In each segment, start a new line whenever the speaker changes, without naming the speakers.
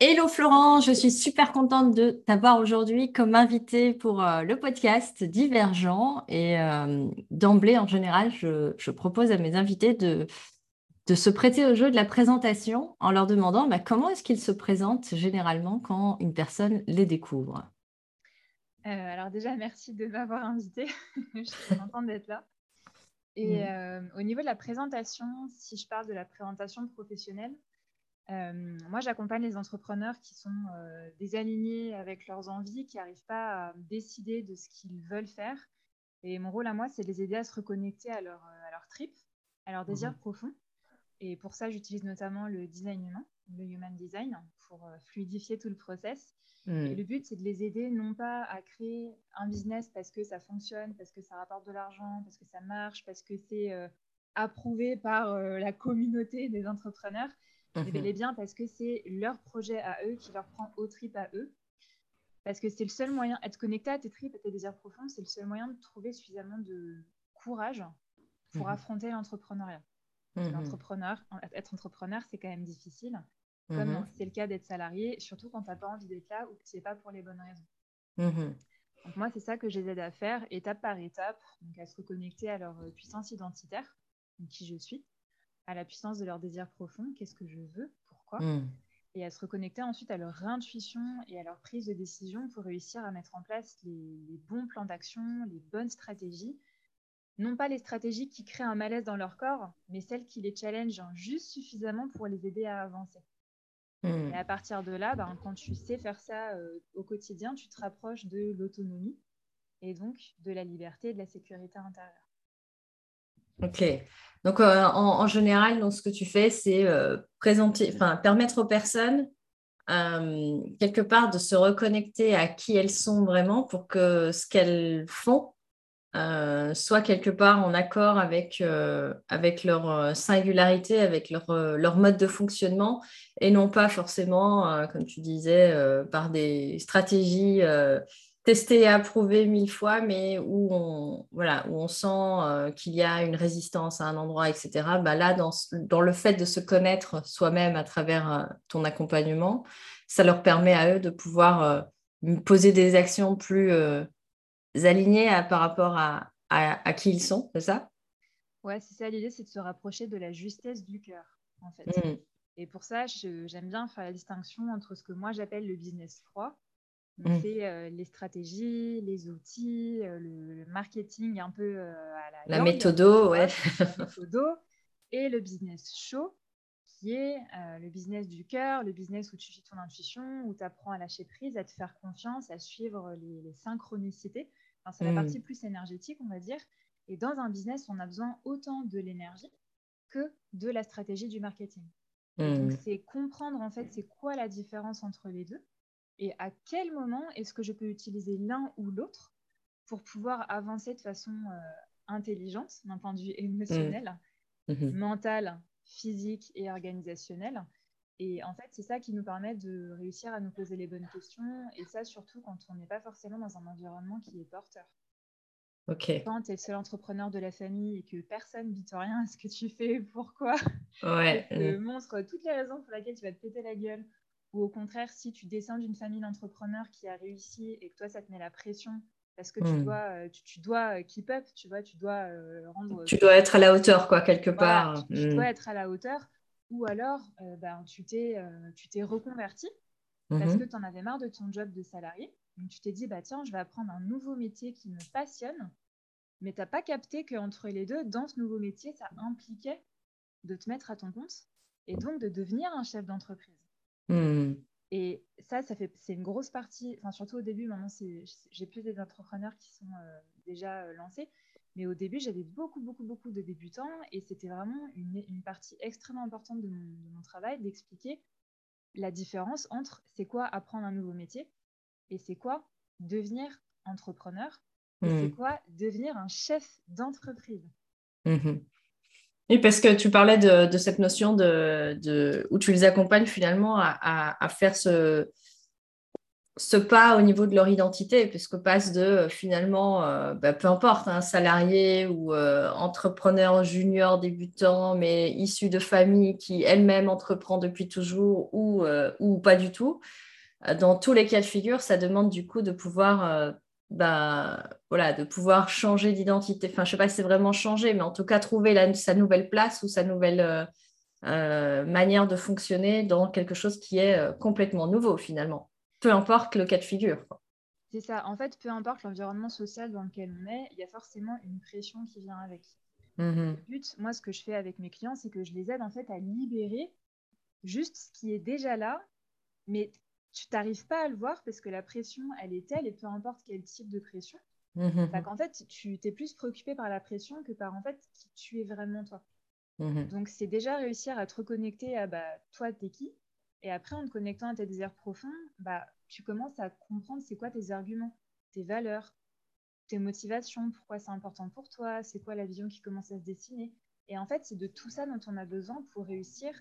Hello Florent, je suis super contente de t'avoir aujourd'hui comme invité pour euh, le podcast Divergent. Et euh, d'emblée, en général, je, propose à mes invités de, de se prêter au jeu de la présentation en leur demandant bah, comment est-ce qu'ils se présentent généralement quand une personne les découvre?
Euh, alors déjà, merci de m'avoir invité. je suis contente d'être là. Et mmh. au niveau de la présentation, si je parle de la présentation professionnelle, euh, moi, j'accompagne les entrepreneurs qui sont euh, désalignés avec leurs envies, qui n'arrivent pas à décider de ce qu'ils veulent faire. Et mon rôle à moi, c'est de les aider à se reconnecter à leur, euh, à leur trip, à leur désir mmh profond. Et pour ça, j'utilise notamment le design humain, le human design, pour fluidifier tout le process. Et mmh. le but, c'est de les aider non pas à créer un business parce que ça fonctionne, parce que ça rapporte de l'argent, parce que ça marche, parce que c'est approuvé par la communauté des entrepreneurs, mais bel et bien parce que c'est leur projet à eux qui leur prend au trip à eux. Parce que c'est le seul moyen, être connecté à tes tripes, à tes désirs profonds, c'est le seul moyen de trouver suffisamment de courage pour mhm. affronter l'entrepreneuriat. Mhm. L'entrepreneur, être entrepreneur, c'est quand même difficile, comme mhm. c'est le cas d'être salarié, surtout quand tu n'as pas envie d'être là ou que tu n'es pas pour les bonnes raisons. Donc moi, c'est ça que je les aide à faire, étape par étape, donc à se reconnecter à leur puissance identitaire, qui je suis, à la puissance de leur désir profond, qu'est-ce que je veux, pourquoi, hmm. et à se reconnecter ensuite à leur intuition et à leur prise de décision pour réussir à mettre en place les, bons plans d'action, les bonnes stratégies. Non pas les stratégies qui créent un malaise dans leur corps, mais celles qui les challengent juste suffisamment pour les aider à avancer. Hmm. Et à partir de là, ben, quand tu sais faire ça euh, au quotidien, tu te rapproches de l'autonomie et donc de la liberté et de la sécurité intérieure.
Ok. Donc, euh, en, général, donc, ce que tu fais, c'est euh, présenter, enfin, permettre aux personnes, euh, quelque part, de se reconnecter à qui elles sont vraiment pour que ce qu'elles font soit quelque part en accord avec, avec leur singularité, avec leur, leur, mode de fonctionnement, et non pas forcément, comme tu disais, par des stratégies testé et approuvé mille fois, mais où on, voilà, où on sent euh, qu'il y a une résistance à un endroit, etc. Bah là, dans, dans le fait de se connaître soi-même à travers euh, ton accompagnement, ça leur permet à eux de pouvoir euh, poser des actions plus alignées par rapport à, à, qui ils sont, c'est ça?
Ouais, c'est ça l'idée, c'est de se rapprocher de la justesse du cœur, en fait. Mmh. Et pour ça, j'aime bien faire la distinction entre ce que moi j'appelle le business froid, Mmh. C'est euh, les stratégies, les outils, euh, le, marketing un peu euh, à
la, la méthodo, ouais.
méthodo, et le business show, qui est le business du cœur, le business où tu suis ton intuition, où tu apprends à lâcher prise, à te faire confiance, à suivre les, synchronicités. Enfin, c'est la mmh. partie plus énergétique, on va dire. Et dans un business, on a besoin autant de l'énergie que de la stratégie du marketing. Donc, mmh. c'est comprendre en fait c'est quoi la différence entre les deux et à quel moment est-ce que je peux utiliser l'un ou l'autre pour pouvoir avancer de façon euh, intelligente, d'un point de vue émotionnel, mmh. Mmh. mental, physique et organisationnel? Et en fait, c'est ça qui nous permet de réussir à nous poser les bonnes questions, et ça surtout quand on n'est pas forcément dans un environnement qui est porteur.
Ok.
Quand tu es le seul entrepreneur de la famille et que personne ne dit rien à ce que tu fais, pourquoi?
Ouais.
te mmh. montre toutes les raisons pour lesquelles tu vas te péter la gueule ou au contraire, si tu descends d'une famille d'entrepreneurs qui a réussi et que toi, ça te met la pression parce que tu hmm. dois, euh, tu, dois euh, keep up, tu vois, tu dois euh, rendre.
Tu dois être à la hauteur, quoi, quelque part.
Tu, hmm. dois être à la hauteur. Ou alors, ben, tu t'es reconverti parce mhm. que tu en avais marre de ton job de salarié. Donc, tu t'es dit, bah, tiens, je vais apprendre un nouveau métier qui me passionne. Mais tu n'as pas capté qu'entre les deux, dans ce nouveau métier, ça impliquait de te mettre à ton compte et donc de devenir un chef d'entreprise. Hmm. Et ça, ça fait, c'est une grosse partie, enfin, surtout au début, maintenant, j'ai plus des entrepreneurs qui sont euh, déjà euh, lancés. Mais au début, j'avais beaucoup, beaucoup, beaucoup de débutants et c'était vraiment une, une, partie extrêmement importante de mon, travail d'expliquer la différence entre c'est quoi apprendre un nouveau métier et c'est quoi devenir entrepreneur et c'est hmm. quoi devenir un chef d'entreprise.
Mmh oui, parce que tu parlais de, cette notion de, où tu les accompagnes finalement à, faire ce, pas au niveau de leur identité, puisque passe de euh, finalement, euh, bah, peu importe, un salarié ou euh, entrepreneur junior débutant, mais issu de famille qui elle-même entreprend depuis toujours ou, ou pas du tout. Dans tous les cas de figure, ça demande du coup de pouvoir, bah, voilà, de pouvoir changer d'identité. Enfin, je ne sais pas si c'est vraiment changer, mais en tout cas trouver sa nouvelle place ou sa nouvelle manière de fonctionner dans quelque chose qui est complètement nouveau finalement peu importe le cas de figure.
C'est ça. En fait, peu importe l'environnement social dans lequel on est, il y a forcément une pression qui vient avec. Mm-hmm. Le but, moi, ce que je fais avec mes clients, c'est que je les aide en fait à libérer juste ce qui est déjà là, mais tu n'arrives pas à le voir parce que la pression, elle est telle, et peu importe quel type de pression, mm qu'en fait, tu t'es plus préoccupé par la pression que par en fait qui tu es vraiment toi. Mm-hmm. Donc, c'est déjà réussir à te reconnecter à bah, toi, t'es qui et après, en te connectant à tes désirs profonds, bah, tu commences à comprendre c'est quoi tes arguments, tes valeurs, tes motivations, pourquoi c'est important pour toi, c'est quoi la vision qui commence à se dessiner. Et en fait, c'est de tout ça dont on a besoin pour réussir,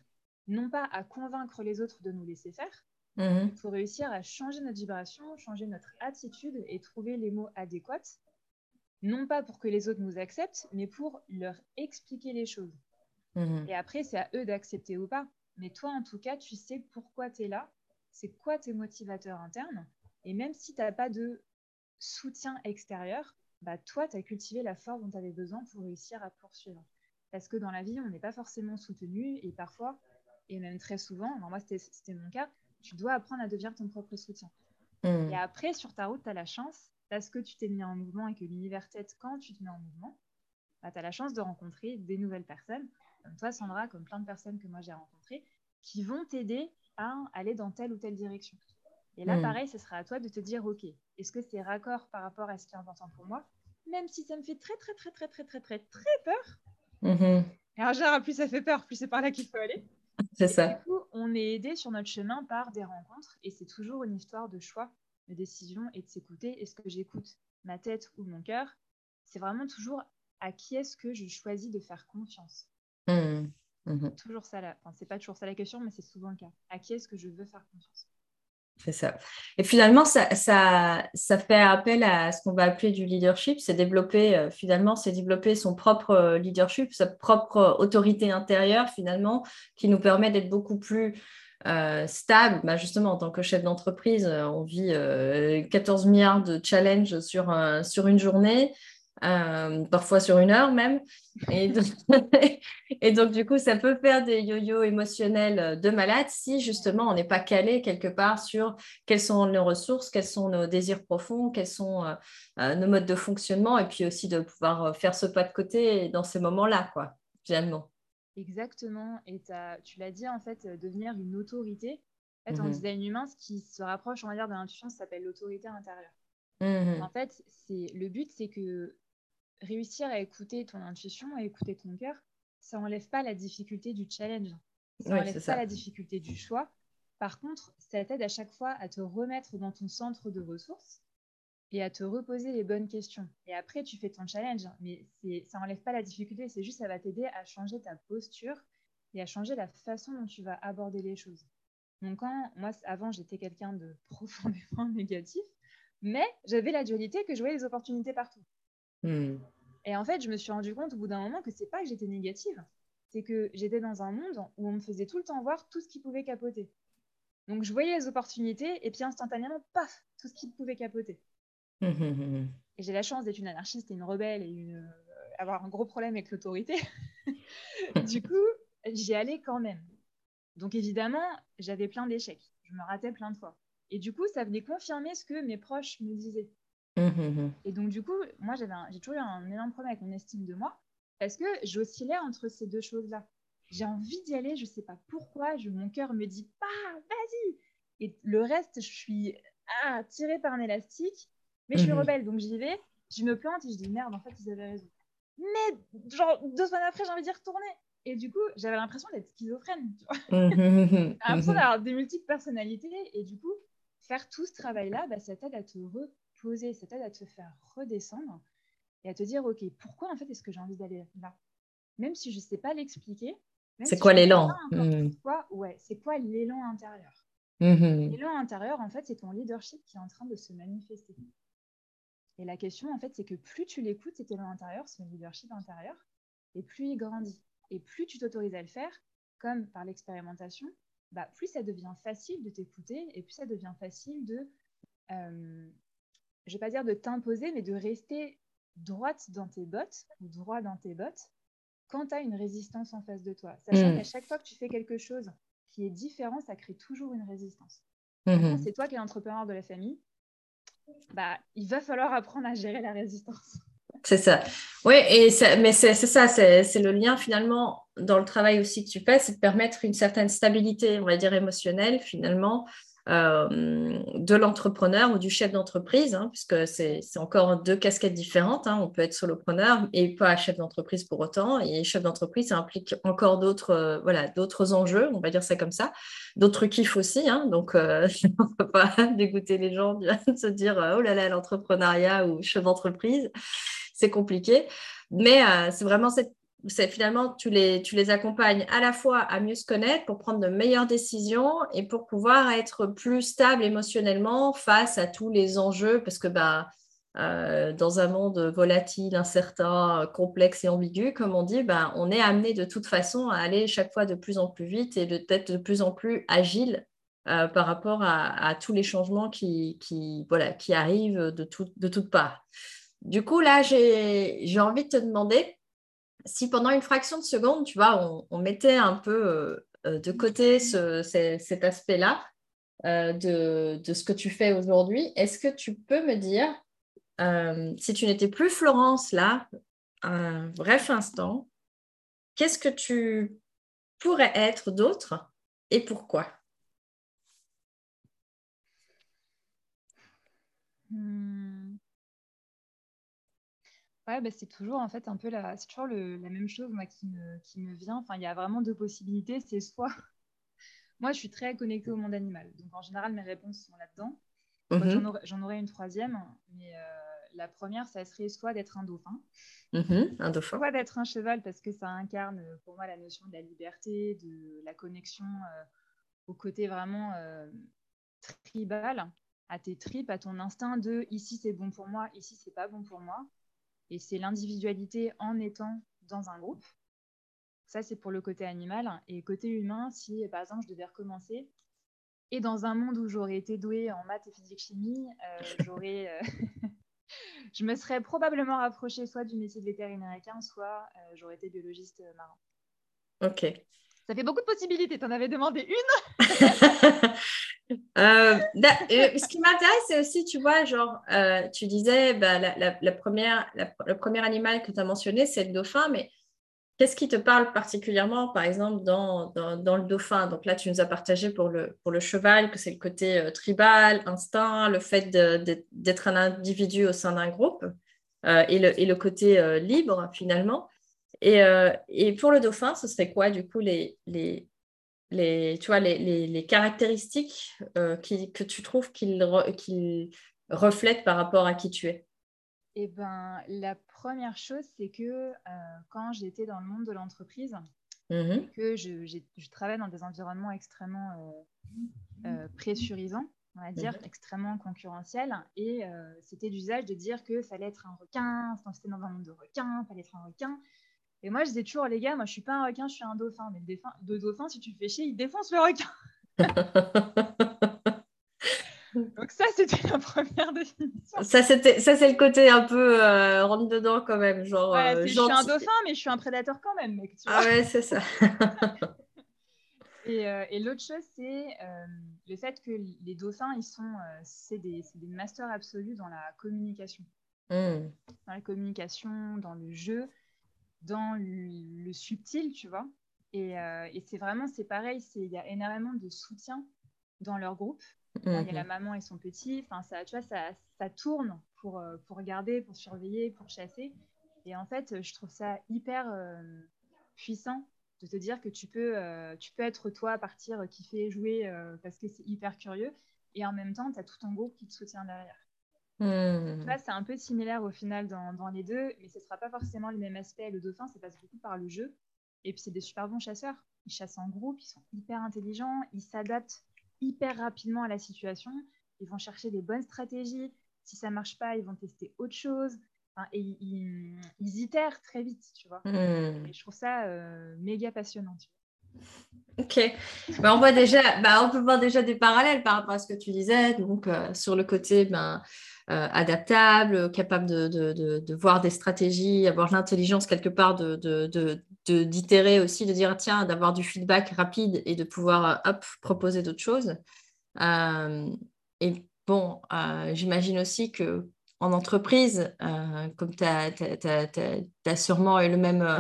non pas à convaincre les autres de nous laisser faire, mais mmh pour réussir à changer notre vibration, changer notre attitude et trouver les mots adéquats, non pas pour que les autres nous acceptent, mais pour leur expliquer les choses. Mmh et après, c'est à eux d'accepter ou pas. Mais toi, en tout cas, tu sais pourquoi tu es là, c'est quoi tes motivateurs internes. Et même si tu n'as pas de soutien extérieur, bah, toi, tu as cultivé la force dont tu avais besoin pour réussir à poursuivre. Parce que dans la vie, on n'est pas forcément soutenu et parfois, et même très souvent, moi c'était mon cas, tu dois apprendre à devenir ton propre soutien. Hmm. Et après, sur ta route, tu as la chance, parce que tu t'es mis en mouvement et que l'univers t'aide quand tu te mets en mouvement, bah, tu as la chance de rencontrer des nouvelles personnes comme toi, Sandra, comme plein de personnes que moi j'ai rencontrées, qui vont t'aider à aller dans telle ou telle direction. Et là, hmm. pareil, ce sera à toi de te dire, OK, est-ce que c'est raccord par rapport à ce qui est important pour moi? Même si ça me fait très, très, très, très, très, très, très, très peur. Mm-hmm. Et en général, plus ça fait peur, plus c'est par là qu'il faut aller.
C'est ça.
Du coup, on est aidé sur notre chemin par des rencontres et c'est toujours une histoire de choix, de décision et de s'écouter. Est-ce que j'écoute ma tête ou mon cœur C'est vraiment toujours à qui est-ce que je choisis de faire confiance. Mmh. Mmh. Toujours ça là. Enfin, c'est pas toujours ça la question, mais c'est souvent le cas. À qui est-ce que je veux faire confiance?
C'est ça. Et finalement, ça, ça, ça, fait appel à ce qu'on va appeler du leadership. C'est développer, euh, finalement, c'est développer son propre euh, leadership, sa propre autorité intérieure, finalement, qui nous permet d'être beaucoup plus euh, stable. Bah, justement, en tant que chef d'entreprise, on vit 14 milliards de challenges sur, sur une journée. Euh, parfois sur une heure même. Et donc, et donc, du coup, ça peut faire des yo-yo émotionnels de malade si justement on n'est pas calé quelque part sur quelles sont nos ressources, quels sont nos désirs profonds, quels sont euh, euh, nos modes de fonctionnement, et puis aussi de pouvoir faire ce pas de côté dans ces moments-là, quoi, finalement.
Exactement. Et tu l'as dit, en fait, devenir une autorité. En fait, en mmh design humain, ce qui se rapproche, on va dire, de l'intuition, ça s'appelle l'autorité intérieure. Mmh en fait, c'est le but, c'est que réussir à écouter ton intuition, à écouter ton cœur, ça n'enlève pas la difficulté du challenge. Ça n'enlève pas la difficulté du choix. Par contre, ça t'aide à chaque fois à te remettre dans ton centre de ressources et à te reposer les bonnes questions. Et après, tu fais ton challenge, mais ça n'enlève pas la difficulté, c'est juste ça va t'aider à changer ta posture et à changer la façon dont tu vas aborder les choses. Donc, quand moi, avant, j'étais quelqu'un de profondément négatif, mais j'avais la dualité que je voyais les opportunités partout. Hmm. Et en fait, je me suis rendu compte au bout d'un moment que c'est pas que j'étais négative, c'est que j'étais dans un monde où on me faisait tout le temps voir tout ce qui pouvait capoter. Donc je voyais les opportunités et puis instantanément, paf, tout ce qui pouvait capoter. et j'ai la chance d'être une anarchiste et une rebelle et une... Euh, avoir un gros problème avec l'autorité. du coup, j'y allais quand même. Donc évidemment, j'avais plein d'échecs. Je me ratais plein de fois. Et du coup, ça venait confirmer ce que mes proches me disaient. Mmh, mmh, mmh. Et donc, du coup, moi, j'ai toujours eu un énorme problème avec mon estime de moi parce que j'oscillais entre ces deux choses-là. J'ai envie d'y aller, je ne sais pas pourquoi, je, mon cœur me dit pas, vas-y. Et le reste, je suis ah, tirée par un élastique, mais je suis rebelle, donc j'y vais, je me plante et je dis merde, en fait, ils avaient raison. Mais genre deux semaines après, j'ai envie d'y retourner. Et du coup, j'avais l'impression d'être schizophrène. Tu vois l'impression d'avoir des multiples personnalités. Et du coup, faire tout ce travail-là, bah, ça t'aide à te re poser, ça t'aide à te faire redescendre et à te dire, OK, pourquoi en fait est-ce que j'ai envie d'aller là? Même si je ne sais pas l'expliquer.
C'est quoi l'élan?
mmh. Ouais, c'est quoi l'élan intérieur? Mmh. Là, intérieur, en fait, c'est ton leadership qui est en train de se manifester. Et la question, en fait, c'est que plus tu l'écoutes, c'est à intérieur, ce leadership intérieur, et plus il grandit. Et plus tu t'autorises à le faire, comme par l'expérimentation, bah, plus ça devient facile de t'écouter et plus ça devient facile de, euh, je vais pas dire de t'imposer, mais de rester droite dans tes bottes ou droit dans tes bottes quand tu as une résistance en face de toi. Sachant mmh. qu'à chaque fois que tu fais quelque chose qui est différent, ça crée toujours une résistance. Mmh. C'est toi qui es l'entrepreneur de la famille, bah, il va falloir apprendre à gérer la résistance.
C'est ça. Oui, et mais c'est ça, c'est le lien finalement dans le travail aussi que tu fais, c'est de permettre une certaine stabilité, on va dire émotionnelle finalement, euh, de l'entrepreneur ou du chef d'entreprise, hein, puisque c'est encore deux casquettes différentes. Hein. On peut être solopreneur et pas chef d'entreprise pour autant. Et chef d'entreprise, ça implique encore d'autres euh, enjeux, on va dire ça comme ça, d'autres kiffs aussi. Hein. Donc, euh, on ne peut pas dégoûter les gens de se dire oh là là, l'entrepreneuriat ou chef d'entreprise, c'est compliqué. Mais c'est vraiment cette c'est finalement, tu les, accompagnes à la fois à mieux se connaître pour prendre de meilleures décisions et pour pouvoir être plus stable émotionnellement face à tous les enjeux, parce que bah, euh, dans un monde volatile, incertain, complexe et ambigu, comme on dit, bah, on est amené de toute façon à aller chaque fois de plus en plus vite et d'être de plus en plus agile euh, par rapport à, tous les changements qui arrivent de, tout, de toutes parts. Du coup, là, j'ai envie de te demander, si pendant une fraction de seconde, tu vois, on, mettait un peu euh, euh, de côté cet aspect-là euh, de, ce que tu fais aujourd'hui, est-ce que tu peux me dire, si tu n'étais plus Florence là, un bref instant, qu'est-ce que tu pourrais être d'autre et pourquoi?
Hmm. Ouais, bah, c'est toujours en fait un peu la, c'est toujours la même chose moi qui me, qui me vient. Enfin, il y a vraiment deux possibilités. C'est soit moi, je suis très connectée au monde animal, donc en général mes réponses sont là-dedans. Mhm. J'en aurais, une troisième, mais euh, la première, ça serait soit d'être un dauphin,
mhm, un dauphin,
soit d'être un cheval parce que ça incarne pour moi la notion de la liberté, de la connexion euh, au côté vraiment euh, tribal, à tes tripes, à ton instinct de ici c'est bon pour moi, ici c'est pas bon pour moi. Et c'est l'individualité en étant dans un groupe. Ça, c'est pour le côté animal. Et côté humain, si par exemple je devais recommencer, et dans un monde où j'aurais été douée en maths et physique-chimie, euh, j'aurais, euh, je me serais probablement rapprochée soit du métier de vétérinaire soit euh, j'aurais été biologiste marin.
Ok.
Ça fait beaucoup de possibilités. Tu en avais demandé une
Euh, euh, ce qui m'intéresse, c'est aussi, tu vois, genre, euh, tu disais, bah, la, première, le premier animal que tu as mentionné, c'est le dauphin, mais qu'est-ce qui te parle particulièrement, par exemple, dans, dans, le dauphin? Donc là, tu nous as partagé pour le, pour le cheval que c'est le côté tribal, instinct, le fait d'être un individu au sein d'un groupe et, le, et, le, côté libre, finalement. Et, et, pour le dauphin, ce serait quoi, du coup, les, les les, tu vois, les, les, caractéristiques euh, qui, que tu trouves qu'ils reflètent par rapport à qui tu es
Eh ben, la première chose, c'est que euh, quand j'étais dans le monde de l'entreprise, mmh que je, je, travaille dans des environnements extrêmement euh, pressurisants, on va dire, mmh extrêmement concurrentiels, et c'était l'usage de dire qu'il fallait être un requin, c'était dans un monde de requins, il fallait être un requin. Et moi, je disais toujours, les gars, moi, je suis pas un requin, je suis un dauphin. Mais le, dauphin, de dauphin, si tu fais chier, il défonce le requin. Donc ça, c'était la première définition.
Ça, c'était, ça c'est le côté un peu euh, rentre dedans quand même, genre.
Euh, je suis un dauphin, mais je suis un prédateur quand même, mec.
ah ouais, c'est ça.
et, euh, et l'autre chose, c'est le fait que les dauphins, ils sont, c'est des, des, masters absolus dans la communication. Hmm. Dans la communication, dans le jeu dans le, subtil, tu vois. Euh, et, c'est vraiment, c'est pareil, il y a énormément de soutien dans leur groupe. Il y a la maman et son petit, enfin, ça, tu vois, ça, ça tourne pour, euh, pour regarder, pour surveiller, pour chasser. Et en fait, je trouve ça hyper euh, puissant de te dire que tu peux, tu peux être toi à partir kiffer, jouer parce que c'est hyper curieux. Et en même temps, tu as tout ton groupe qui te soutient derrière. Hmm. c'est un peu similaire au final dans, les deux, mais ce ne sera pas forcément le même aspect. Le dauphin, ça passe beaucoup par le jeu. Et puis, c'est des super bons chasseurs. Ils chassent en groupe, ils sont hyper intelligents, ils s'adaptent hyper rapidement à la situation. Ils vont chercher des bonnes stratégies. Si ça marche pas, ils vont tester autre chose. et ils, itèrent très vite, tu vois. Et je trouve ça euh, méga passionnant.
Ok. Ben, on, voit déjà, ben, on peut voir déjà des parallèles par rapport à ce que tu disais. Donc, euh, sur le côté ben, adaptable, capable de, voir des stratégies, avoir l'intelligence quelque part d'itérer aussi, de dire tiens, d'avoir du feedback rapide et de pouvoir hop, proposer d'autres choses. Euh, et bon, j'imagine aussi que en entreprise, comme tu as, sûrement eu le même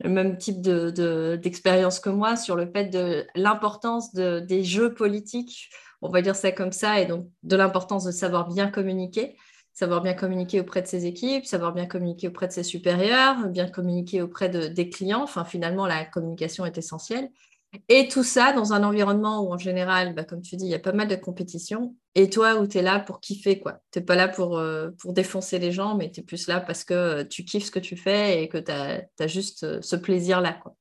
le même type d'expérience de, que moi sur le fait de l'importance de, des jeux politiques, on va dire ça comme ça, et donc de l'importance de savoir bien communiquer, savoir bien communiquer auprès de ses équipes, savoir bien communiquer auprès de ses supérieurs, bien communiquer auprès de, des clients. Enfin, finalement, la communication est essentielle. Et tout ça dans un environnement où, en général, bah, comme tu dis, il y a pas mal de compétition. Et toi, où tu es là pour kiffer, quoi. Tu n'es pas là pour, euh, pour défoncer les gens, mais tu es plus là parce que euh, tu kiffes ce que tu fais et que tu as, juste euh, ce plaisir-là, quoi.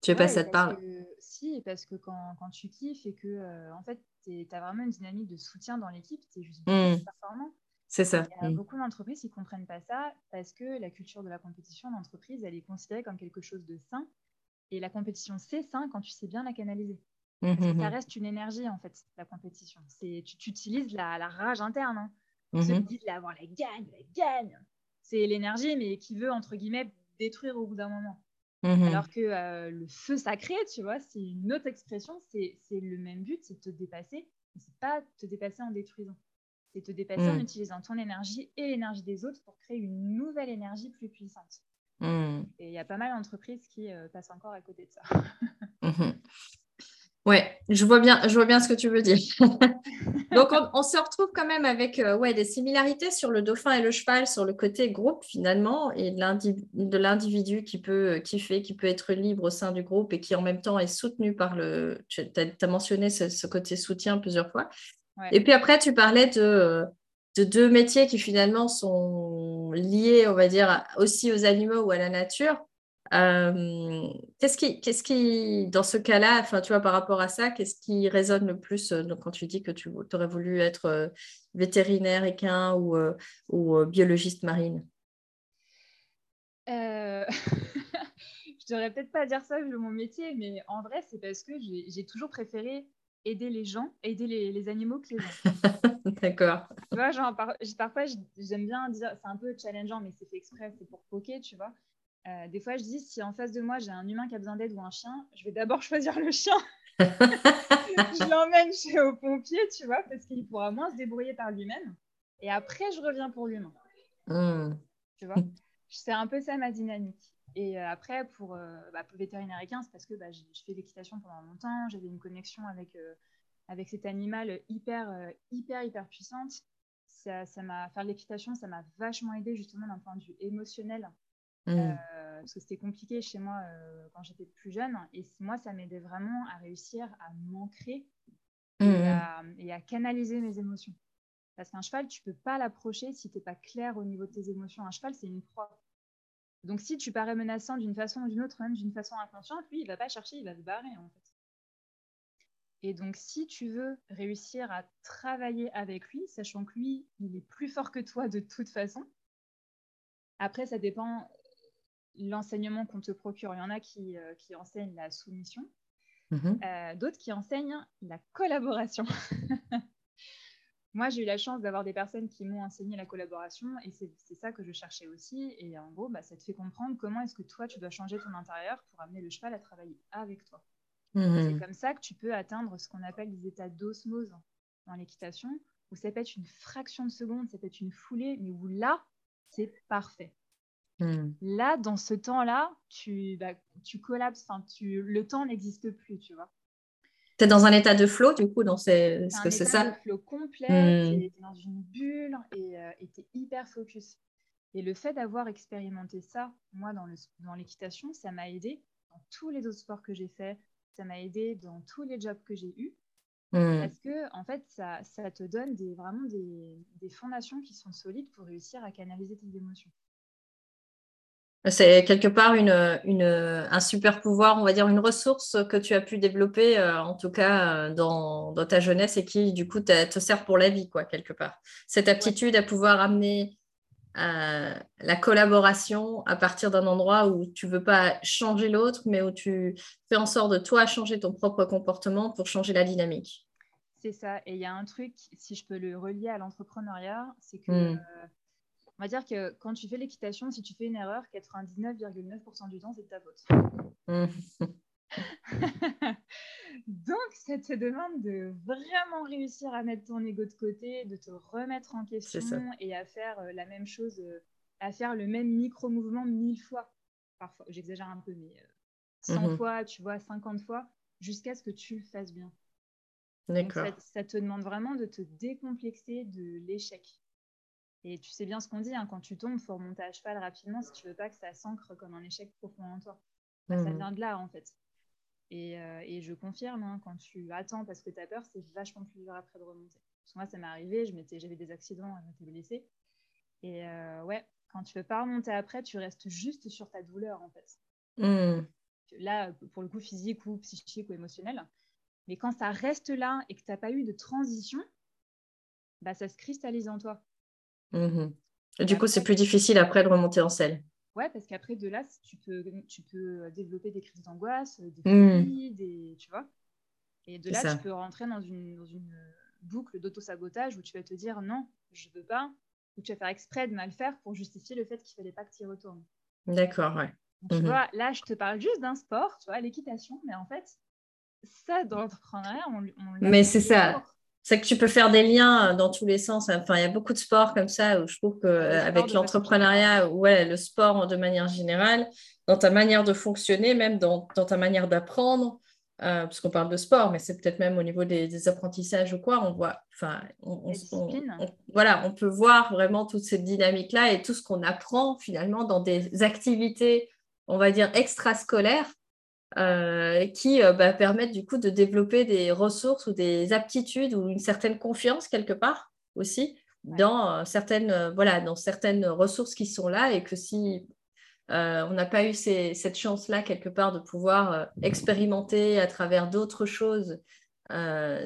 Tu veux pas cette part
Si, parce que quand, quand, tu kiffes et que, en fait, tu as vraiment une dynamique de soutien dans l'équipe, tu es juste mmh. performant.
C'est ça.
Il y a mmh. beaucoup d'entreprises qui ne comprennent pas ça parce que la culture de la compétition d'entreprise, elle est considérée comme quelque chose de sain et la compétition, c'est ça quand tu sais bien la canaliser. Mmh, ça mmh, mmh. reste une énergie, en fait, la compétition. C'est, tu, utilises la, la, rage interne. Hein. Ceux qui disent avoir la gagne, la gagne. C'est l'énergie, mais qui veut, entre guillemets, détruire au bout d'un moment. Alors que euh, le feu sacré, tu vois, c'est une autre expression, c'est, le même but, c'est te dépasser. Mais c'est pas te dépasser en détruisant. C'est te dépasser en utilisant ton énergie et l'énergie des autres pour créer une nouvelle énergie plus puissante. Hmm. Et il y a pas mal d'entreprises qui euh, passent encore à côté de ça.
Mhm. Ouais, je vois bien, je vois bien ce que tu veux dire. Donc, on, se retrouve quand même avec euh, ouais, des similarités sur le dauphin et le cheval, sur le côté groupe finalement, et de l'individu qui peut kiffer, qui peut être libre au sein du groupe et qui en même temps est soutenu par le. Tu as, mentionné ce, côté soutien plusieurs fois. Et puis après, tu parlais de, de deux métiers qui finalement sont liés, on va dire, aussi aux animaux ou à la nature. Euh, qu'est-ce qui, qui, dans ce cas-là, enfin, tu vois, par rapport à ça, qu'est-ce qui résonne le plus euh, donc, quand tu dis que tu aurais voulu être euh, vétérinaire équin ou, ou biologiste marine?
Je devrais peut-être pas dire ça vu mon métier, mais en vrai, c'est parce que j'ai toujours préféré aider les gens, aider les, les animaux que les gens.
D'accord.
Tu vois, genre, parfois, j'aime bien dire, c'est un peu challengeant, mais c'est fait exprès, c'est pour poker, tu vois. Euh, des fois, je dis, si en face de moi, j'ai un humain qui a besoin d'aide ou un chien, je vais d'abord choisir le chien. je l'emmène chez au pompier, tu vois, parce qu'il pourra moins se débrouiller par lui-même. Et après, je reviens pour l'humain. Hmm. Tu vois C'est un peu ça ma dynamique. Et euh, après, pour, euh, bah, pour vétérinaire équin, c'est parce que bah, je fais l'équitation pendant longtemps, j'avais une connexion avec, euh, avec cet animal hyper, hyper, hyper puissante. Ça, ça m'a, faire l'équitation, ça m'a vachement aidé justement d'un point de vue émotionnel. Mmh. parce que c'était compliqué chez moi quand j'étais plus jeune. Et moi, ça m'aidait vraiment à réussir à m'ancrer et, mmh. et, à canaliser mes émotions. Parce qu'un cheval, tu peux pas l'approcher si tu n'es pas clair au niveau de tes émotions. Un cheval, c'est une proie. Donc, si tu parais menaçant d'une façon ou d'une autre, même d'une façon inconsciente, lui, il va pas chercher, il va se barrer, en fait. Et donc, si tu veux réussir à travailler avec lui, sachant que lui, il est plus fort que toi de toute façon, après, ça dépend l'enseignement qu'on te procure. Il y en a qui, euh, qui enseignent la soumission, mmh euh, d'autres qui enseignent la collaboration. moi, j'ai eu la chance d'avoir des personnes qui m'ont enseigné la collaboration et c'est ça que je cherchais aussi. Et en gros, bah, ça te fait comprendre comment est-ce que toi, tu dois changer ton intérieur pour amener le cheval à travailler avec toi. Mhm. C'est comme ça que tu peux atteindre ce qu'on appelle des états d'osmose dans l'équitation, où ça peut être une fraction de seconde, ça peut être une foulée, mais où là, c'est parfait. Mhm. Là, dans ce temps-là, tu, bah, tu collapses, tu, le temps n'existe plus, tu vois.
Tu es dans un état de flow, du coup, dans ces... ce que c'est ça
un état de flow complet, hmm. tu es dans une bulle et euh, tu es hyper focus. Et le fait d'avoir expérimenté ça, moi, dans, le, dans l'équitation, ça m'a aidé dans tous les autres sports que j'ai fait, ça m'a aidé dans tous les jobs que j'ai eus. Hmm. Parce que, en fait, ça, ça te donne des, vraiment des, des, fondations qui sont solides pour réussir à canaliser tes émotions.
C'est quelque part une, un super pouvoir, on va dire une ressource que tu as pu développer, euh, en tout cas euh, dans, ta jeunesse et qui, du coup, te sert pour la vie, quoi, quelque part. Cette aptitude à pouvoir amener euh, la collaboration à partir d'un endroit où tu ne veux pas changer l'autre, mais où tu fais en sorte de toi changer ton propre comportement pour changer la dynamique.
C'est ça. Et il y a un truc, si je peux le relier à l'entrepreneuriat, c'est que hmm on va dire que quand tu fais l'équitation, si tu fais une erreur, 99,9% du temps, c'est de ta faute. Donc, ça te demande de vraiment réussir à mettre ton ego de côté, de te remettre en question et à faire euh, la même chose, euh, à faire le même micro-mouvement mille fois. Parfois, j'exagère un peu, mais 100 euh, mhm. fois, tu vois, 50 fois, jusqu'à ce que tu le fasses bien. D'accord. ça, te demande vraiment de te décomplexer de l'échec. Et tu sais bien ce qu'on dit, hein, quand tu tombes, il faut remonter à cheval rapidement si tu veux pas que ça s'ancre comme un échec profond en toi. Ça mmh. vient de là, en fait. Et, euh, et je confirme, hein, quand tu attends parce que tu as peur, c'est vachement plus dur après de remonter. Parce que moi, ça m'est arrivé, j'avais des accidents, j'étais blessée. Et euh, ouais, quand tu veux pas remonter après, tu restes juste sur ta douleur, en fait. Mmh. Là, pour le coup, physique ou psychique ou émotionnel. Mais quand ça reste là et que tu n'as pas eu de transition, bah, ça se cristallise en toi.
Mmh du coup, c'est plus difficile après de remonter en selle.
Ouais, parce qu'après, de là, tu peux, tu peux développer des crises d'angoisse, des mmh. phobies, des, tu vois. Et de là, tu peux rentrer dans une, dans une boucle d'auto-sabotage où tu vas te dire non, je veux pas, ou tu vas faire exprès de mal faire pour justifier le fait qu'il fallait pas que tu y retournes.
D'accord, ouais.
tu mmh vois, là, je te parle juste d'un sport, tu vois, l'équitation, mais en fait, ça, dans l'entrepreneuriat, on, on
Mais c'est ça c'est que tu peux faire des liens euh, dans tous les sens. Enfin, il y a beaucoup de sports comme ça où je trouve qu'avec l'entrepreneuriat, ouais, le sport de manière générale, dans ta manière de fonctionner, même dans, ta manière d'apprendre, euh, parce qu'on parle de sport, mais c'est peut-être même au niveau des, apprentissages ou quoi, on voit, enfin, voilà, on peut voir vraiment toute cette dynamique-là et tout ce qu'on apprend finalement dans des activités, on va dire, extrascolaires euh, qui euh, bah, permettent du coup de développer des ressources ou des aptitudes ou une certaine confiance quelque part aussi dans, euh, certaines, voilà, dans certaines ressources qui sont là et que si on n'a pas eu cette chance-là quelque part de pouvoir expérimenter à travers d'autres choses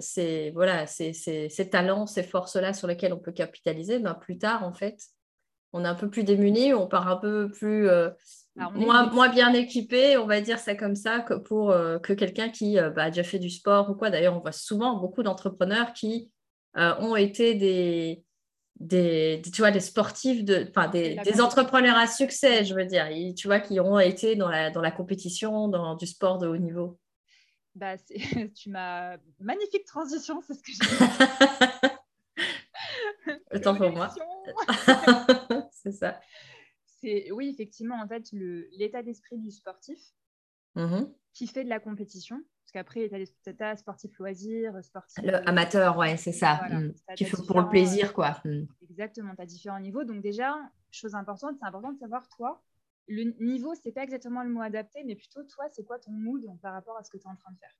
ces, voilà, ces, ces, talents, ces forces-là sur lesquelles on peut capitaliser, ben, plus tard en fait, on est un peu plus démunis, on part un peu plus moins, bien équipé, on va dire ça comme ça, que pour euh, que quelqu'un qui euh, bah, a déjà fait du sport ou quoi. D'ailleurs, on voit souvent beaucoup d'entrepreneurs qui euh, ont été des, des, tu vois, des sportifs, de, des, des entrepreneurs à succès, je veux dire, tu vois, qui ont été dans la, dans la compétition, dans du sport de haut niveau.
Bah, tu m'as magnifique transition, c'est ce que j'ai.
Autant pour moi. c'est ça
oui, effectivement, en fait, l'état d'esprit du sportif mmh qui fait de la compétition. Parce qu'après, tu as sportif loisir, sportif.
Le amateur, ouais, c'est ça. Mmh. Qui fait pour le plaisir, quoi.
Mmh. Exactement, tu as différents niveaux. Donc, déjà, chose importante, c'est important de savoir, toi, le niveau, c'est pas exactement le mot adapté, mais plutôt, toi, c'est quoi ton mood par rapport à ce que tu es en train de faire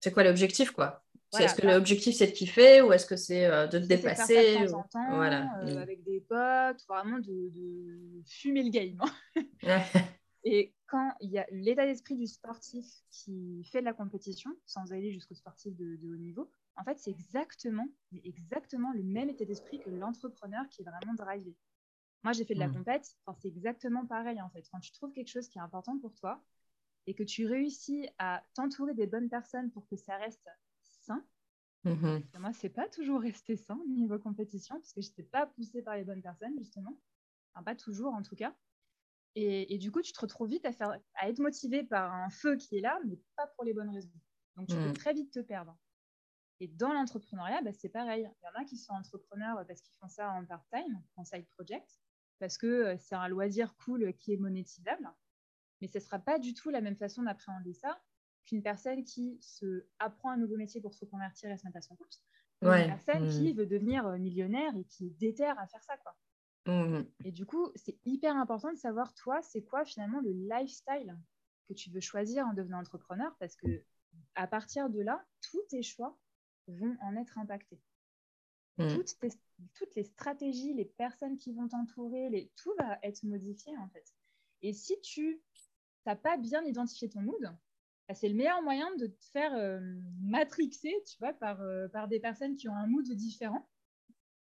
C'est quoi l'objectif, quoi? Est-ce que l'objectif c'est de kiffer ou est-ce que c'est euh, de te dépasser
de temps en temps, voilà. Euh, avec des potes, vraiment de, fumer le game. Et quand il y a l'état d'esprit du sportif qui fait de la compétition, sans aller jusqu'au sportif de, haut niveau, en fait, c'est exactement, exactement le même état d'esprit que l'entrepreneur qui est vraiment drivé. Moi, j'ai fait de la mmh. compète, c'est exactement pareil en fait. Quand tu trouves quelque chose qui est important pour toi et que tu réussis à t'entourer des bonnes personnes pour que ça reste sain. Mmh moi, c'est pas toujours resté sain niveau compétition parce que je n'étais pas poussée par les bonnes personnes, justement. Enfin, pas toujours, en tout cas. Et, du coup, tu te retrouves vite à, faire, à être motivé par un feu qui est là, mais pas pour les bonnes raisons. Donc, tu peux mmh. très vite te perdre. Et dans l'entrepreneuriat, bah, c'est pareil. Il y en a qui sont entrepreneurs parce qu'ils font ça en part-time, en side project, parce que euh, c'est un loisir cool qui est monétisable. Mais ce ne sera pas du tout la même façon d'appréhender ça qu'une personne qui se apprend un nouveau métier pour se convertir et se mettre à son compte. Une personne qui mmh. veut devenir euh, millionnaire et qui déterre à faire ça. Quoi. Mmh. Et du coup, c'est hyper important de savoir, toi, c'est quoi finalement le lifestyle que tu veux choisir en devenant entrepreneur parce que à partir de là, tous tes choix vont en être impactés. Mmh. Toutes, toutes, les stratégies, les personnes qui vont t'entourer, tout va être modifié en fait. Et si tu n'as pas bien identifié ton mood, bah, c'est le meilleur moyen de te faire euh, matrixer, tu vois, par, euh, par des personnes qui ont un mood différent.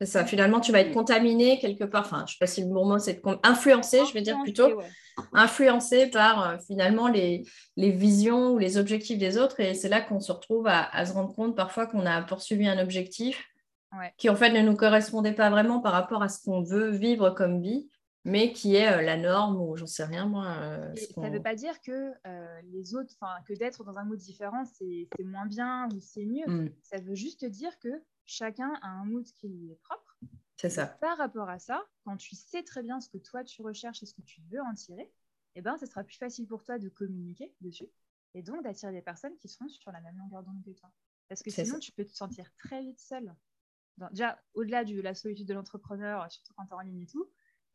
C'est ça, finalement, tu vas être contaminé quelque part. Enfin, je ne sais pas si le mot c'est influencé, je vais dire plutôt. Influencé par euh, finalement les, les, visions ou les objectifs des autres. Et c'est là qu'on se retrouve à, à, se rendre compte parfois qu'on a poursuivi un objectif qui en fait ne nous correspondait pas vraiment par rapport à ce qu'on veut vivre comme vie, mais qui est euh, la norme ou j'en sais rien moi.
Euh, ça ne veut pas dire que euh, les autres, enfin que d'être dans un mood différent, c'est moins bien ou c'est mieux. Mm. Ça veut juste dire que chacun a un mood qui lui est propre.
C'est ça.
Par rapport à ça, quand tu sais très bien ce que toi tu recherches et ce que tu veux en tirer, eh ben, ce sera plus facile pour toi de communiquer dessus et donc d'attirer des personnes qui seront sur la même longueur d'onde que toi. Parce que sinon, tu peux te sentir très vite seul déjà, au-delà de la solitude de l'entrepreneur, surtout quand tu es en ligne et tout,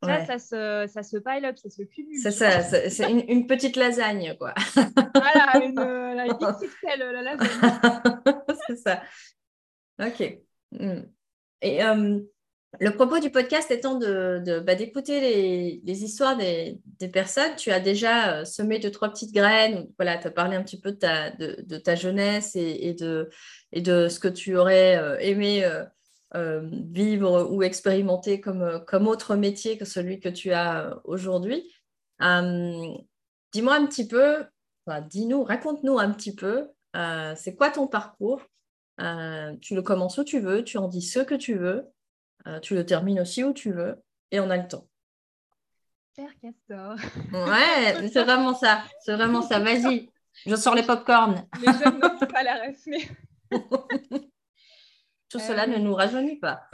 ça, ça, se, ça se pile up, ça se cumule.
C'est ça, c'est une, une, petite lasagne, quoi.
voilà, une, la XXL, la lasagne.
c'est ça. Ok. Hmm. Et euh, le propos du podcast étant d'écouter de, bah, les, les, histoires des, des, personnes, tu as déjà euh, semé deux, trois petites graines. Voilà, tu as parlé un petit peu de ta, de, de ta jeunesse et, et, de, et de ce que tu aurais euh, aimé euh, vivre ou expérimenter comme, euh, comme autre métier que celui que tu as euh, aujourd'hui. Dis-moi un petit peu, dis-nous, raconte-nous un petit peu, c'est quoi ton parcours? Tu le commences où tu veux, tu en dis ce que tu veux, tu le termines aussi où tu veux, et on a le temps.
Père Castor.
Ouais, c'est vraiment ça, c'est vraiment ça. Vas-y, je sors les pop-corn.
Les jeunes n'ont pas la ref, mais...
Tout cela ne nous rajeunit pas.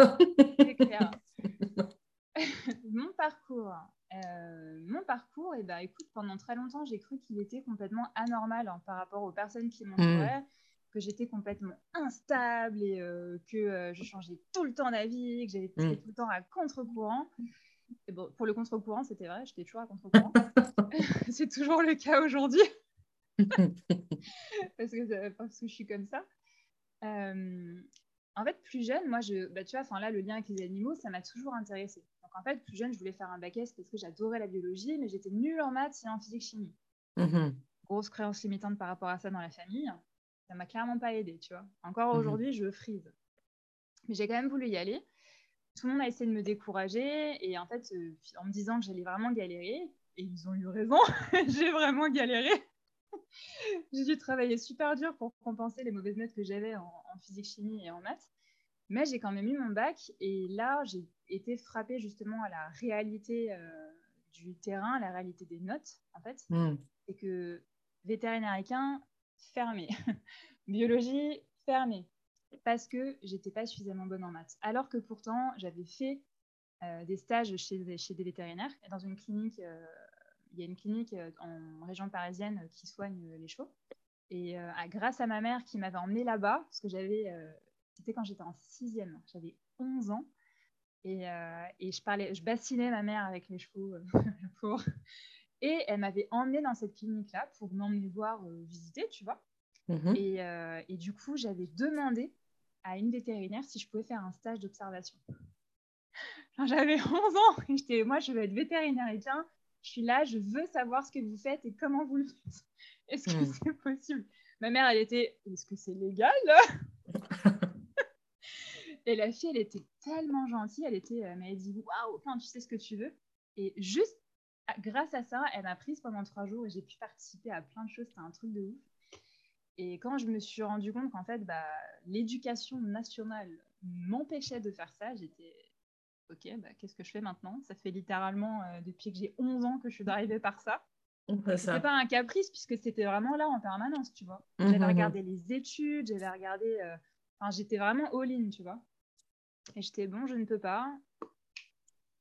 C'est clair. mon parcours. Euh, mon parcours, et eh ben, écoute, pendant très longtemps, j'ai cru qu'il était complètement anormal hein, par rapport aux personnes qui m'entouraient, mm. que j'étais complètement instable et euh, que euh, je changeais tout le temps d'avis, que j'étais mm. tout le temps à contre-courant. Et bon, pour le contre-courant, c'était vrai, j'étais toujours à contre-courant. C'est toujours le cas aujourd'hui. parce, que, parce que je suis comme ça. En fait, plus jeune, moi, je, bah, tu vois, enfin là, le lien avec les animaux, ça m'a toujours intéressée. Donc, en fait, plus jeune, je voulais faire un bac S parce que j'adorais la biologie, mais j'étais nulle en maths et en physique-chimie. Mmh Grosse créance limitante par rapport à ça dans la famille. Ça m'a clairement pas aidé, tu vois. Encore mmh aujourd'hui, je frise. Mais j'ai quand même voulu y aller. Tout le monde a essayé de me décourager et en fait, euh, en me disant que j'allais vraiment galérer, et ils ont eu raison, j'ai vraiment galéré. j'ai dû travailler super dur pour compenser les mauvaises notes que j'avais en, physique, chimie et en maths. Mais j'ai quand même eu mon bac et là, j'ai été frappée justement à la réalité euh, du terrain, la réalité des notes, en fait. Hmm. C'est que vétérinaire équin, fermé. Biologie, fermé. Parce que j'étais pas suffisamment bonne en maths. Alors que pourtant, j'avais fait euh, des stages chez, chez, des vétérinaires dans une clinique euh, il y a une clinique euh, en région parisienne euh, qui soigne euh, les chevaux. Et grâce à ma mère qui m'avait emmenée là-bas, parce que j'avais, c'était quand j'étais en sixième, j'avais 11 ans. Et, et, je parlais, je bassinais ma mère avec les chevaux pour... Et elle m'avait emmenée dans cette clinique-là pour m'emmener voir visiter, tu vois. Mhm. Et, et, du coup, j'avais demandé à une vétérinaire si je pouvais faire un stage d'observation. J'avais 11 ans et j'étais, moi, je veux être vétérinaire et tiens, je suis là, je veux savoir ce que vous faites et comment vous le faites. Est-ce que hmm. c'est possible? Ma mère, elle était, est-ce que c'est légal? Et la fille, elle était tellement gentille, elle était, elle m'a dit, waouh, enfin, tu sais ce que tu veux? Et juste grâce à ça, elle m'a prise pendant trois jours et j'ai pu participer à plein de choses. C'était un truc de ouf. Et quand je me suis rendu compte qu'en fait, bah, l'éducation nationale m'empêchait de faire ça, j'étais ok, bah, qu'est-ce que je fais maintenant? Ça fait littéralement euh, depuis que j'ai 11 ans que je suis arrivée par ça. C'était pas un caprice puisque c'était vraiment là en permanence, tu vois. Mmh, j'avais mmh, mmh. regardé les études, j'avais regardé. Euh, enfin, j'étais vraiment all-in, tu vois. Et j'étais bon, je ne peux pas.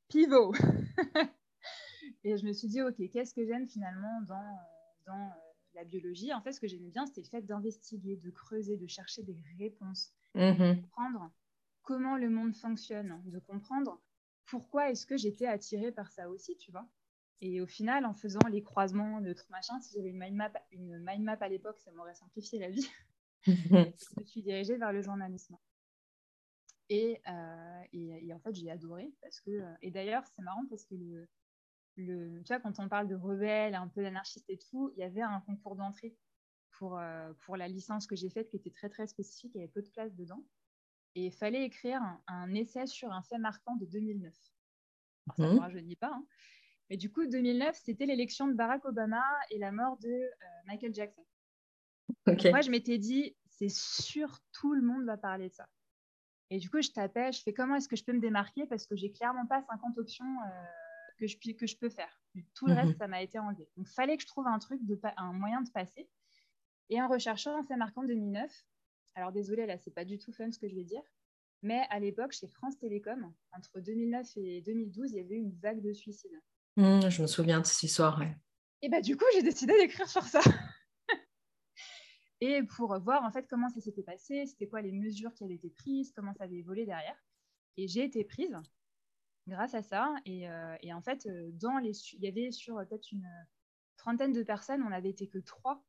Pivot Et je me suis dit, ok, qu'est-ce que j'aime finalement dans, euh, dans la biologie? En fait, ce que j'aimais bien, c'était le fait d'investiguer, de creuser, de chercher des réponses, de comprendre comment le monde fonctionne, de comprendre pourquoi est-ce que j'étais attirée par ça aussi, tu vois. Et au final, en faisant les croisements de tout machin, si j'avais une mind map, une mind map à l'époque, ça m'aurait simplifié la vie. je me suis dirigée vers le journalisme. Et, euh, et, en fait, j'ai adoré parce que. Euh, et d'ailleurs, c'est marrant parce que le, tu vois, quand on parle de rebelle, un peu d'anarchiste et tout, il y avait un concours d'entrée pour, euh, pour la licence que j'ai faite qui était très très spécifique, il y avait peu de place dedans. Et il fallait écrire un, essai sur un fait marquant de 2009. Alors, ça ne me rajeunit pas. Hein. Mais du coup, 2009, c'était l'élection de Barack Obama et la mort de euh, Michael Jackson. moi, je m'étais dit, c'est sûr, tout le monde va parler de ça. Et du coup, je tapais, je fais comment est-ce que je peux me démarquer parce que j'ai clairement pas 50 options euh, que, je, que je peux faire. Tout le reste, mhm. ça m'a été enlevé. Donc, il fallait que je trouve un truc, de, un moyen de passer. Et en recherchant un fait marquant 2009, alors désolé, là, c'est pas du tout fun ce que je vais dire, mais à l'époque, chez France Télécom, entre 2009 et 2012, il y avait eu une vague de suicides.
Mmh, je me souviens de cette histoire.
Et bah, du coup, j'ai décidé d'écrire sur ça. et pour voir en fait comment ça s'était passé, c'était quoi les mesures qui avaient été prises, comment ça avait évolué derrière. Et j'ai été prise grâce à ça. Et, euh, en fait, euh, dans les, il y avait sur euh, peut-être une trentaine de personnes, on n'avait été que trois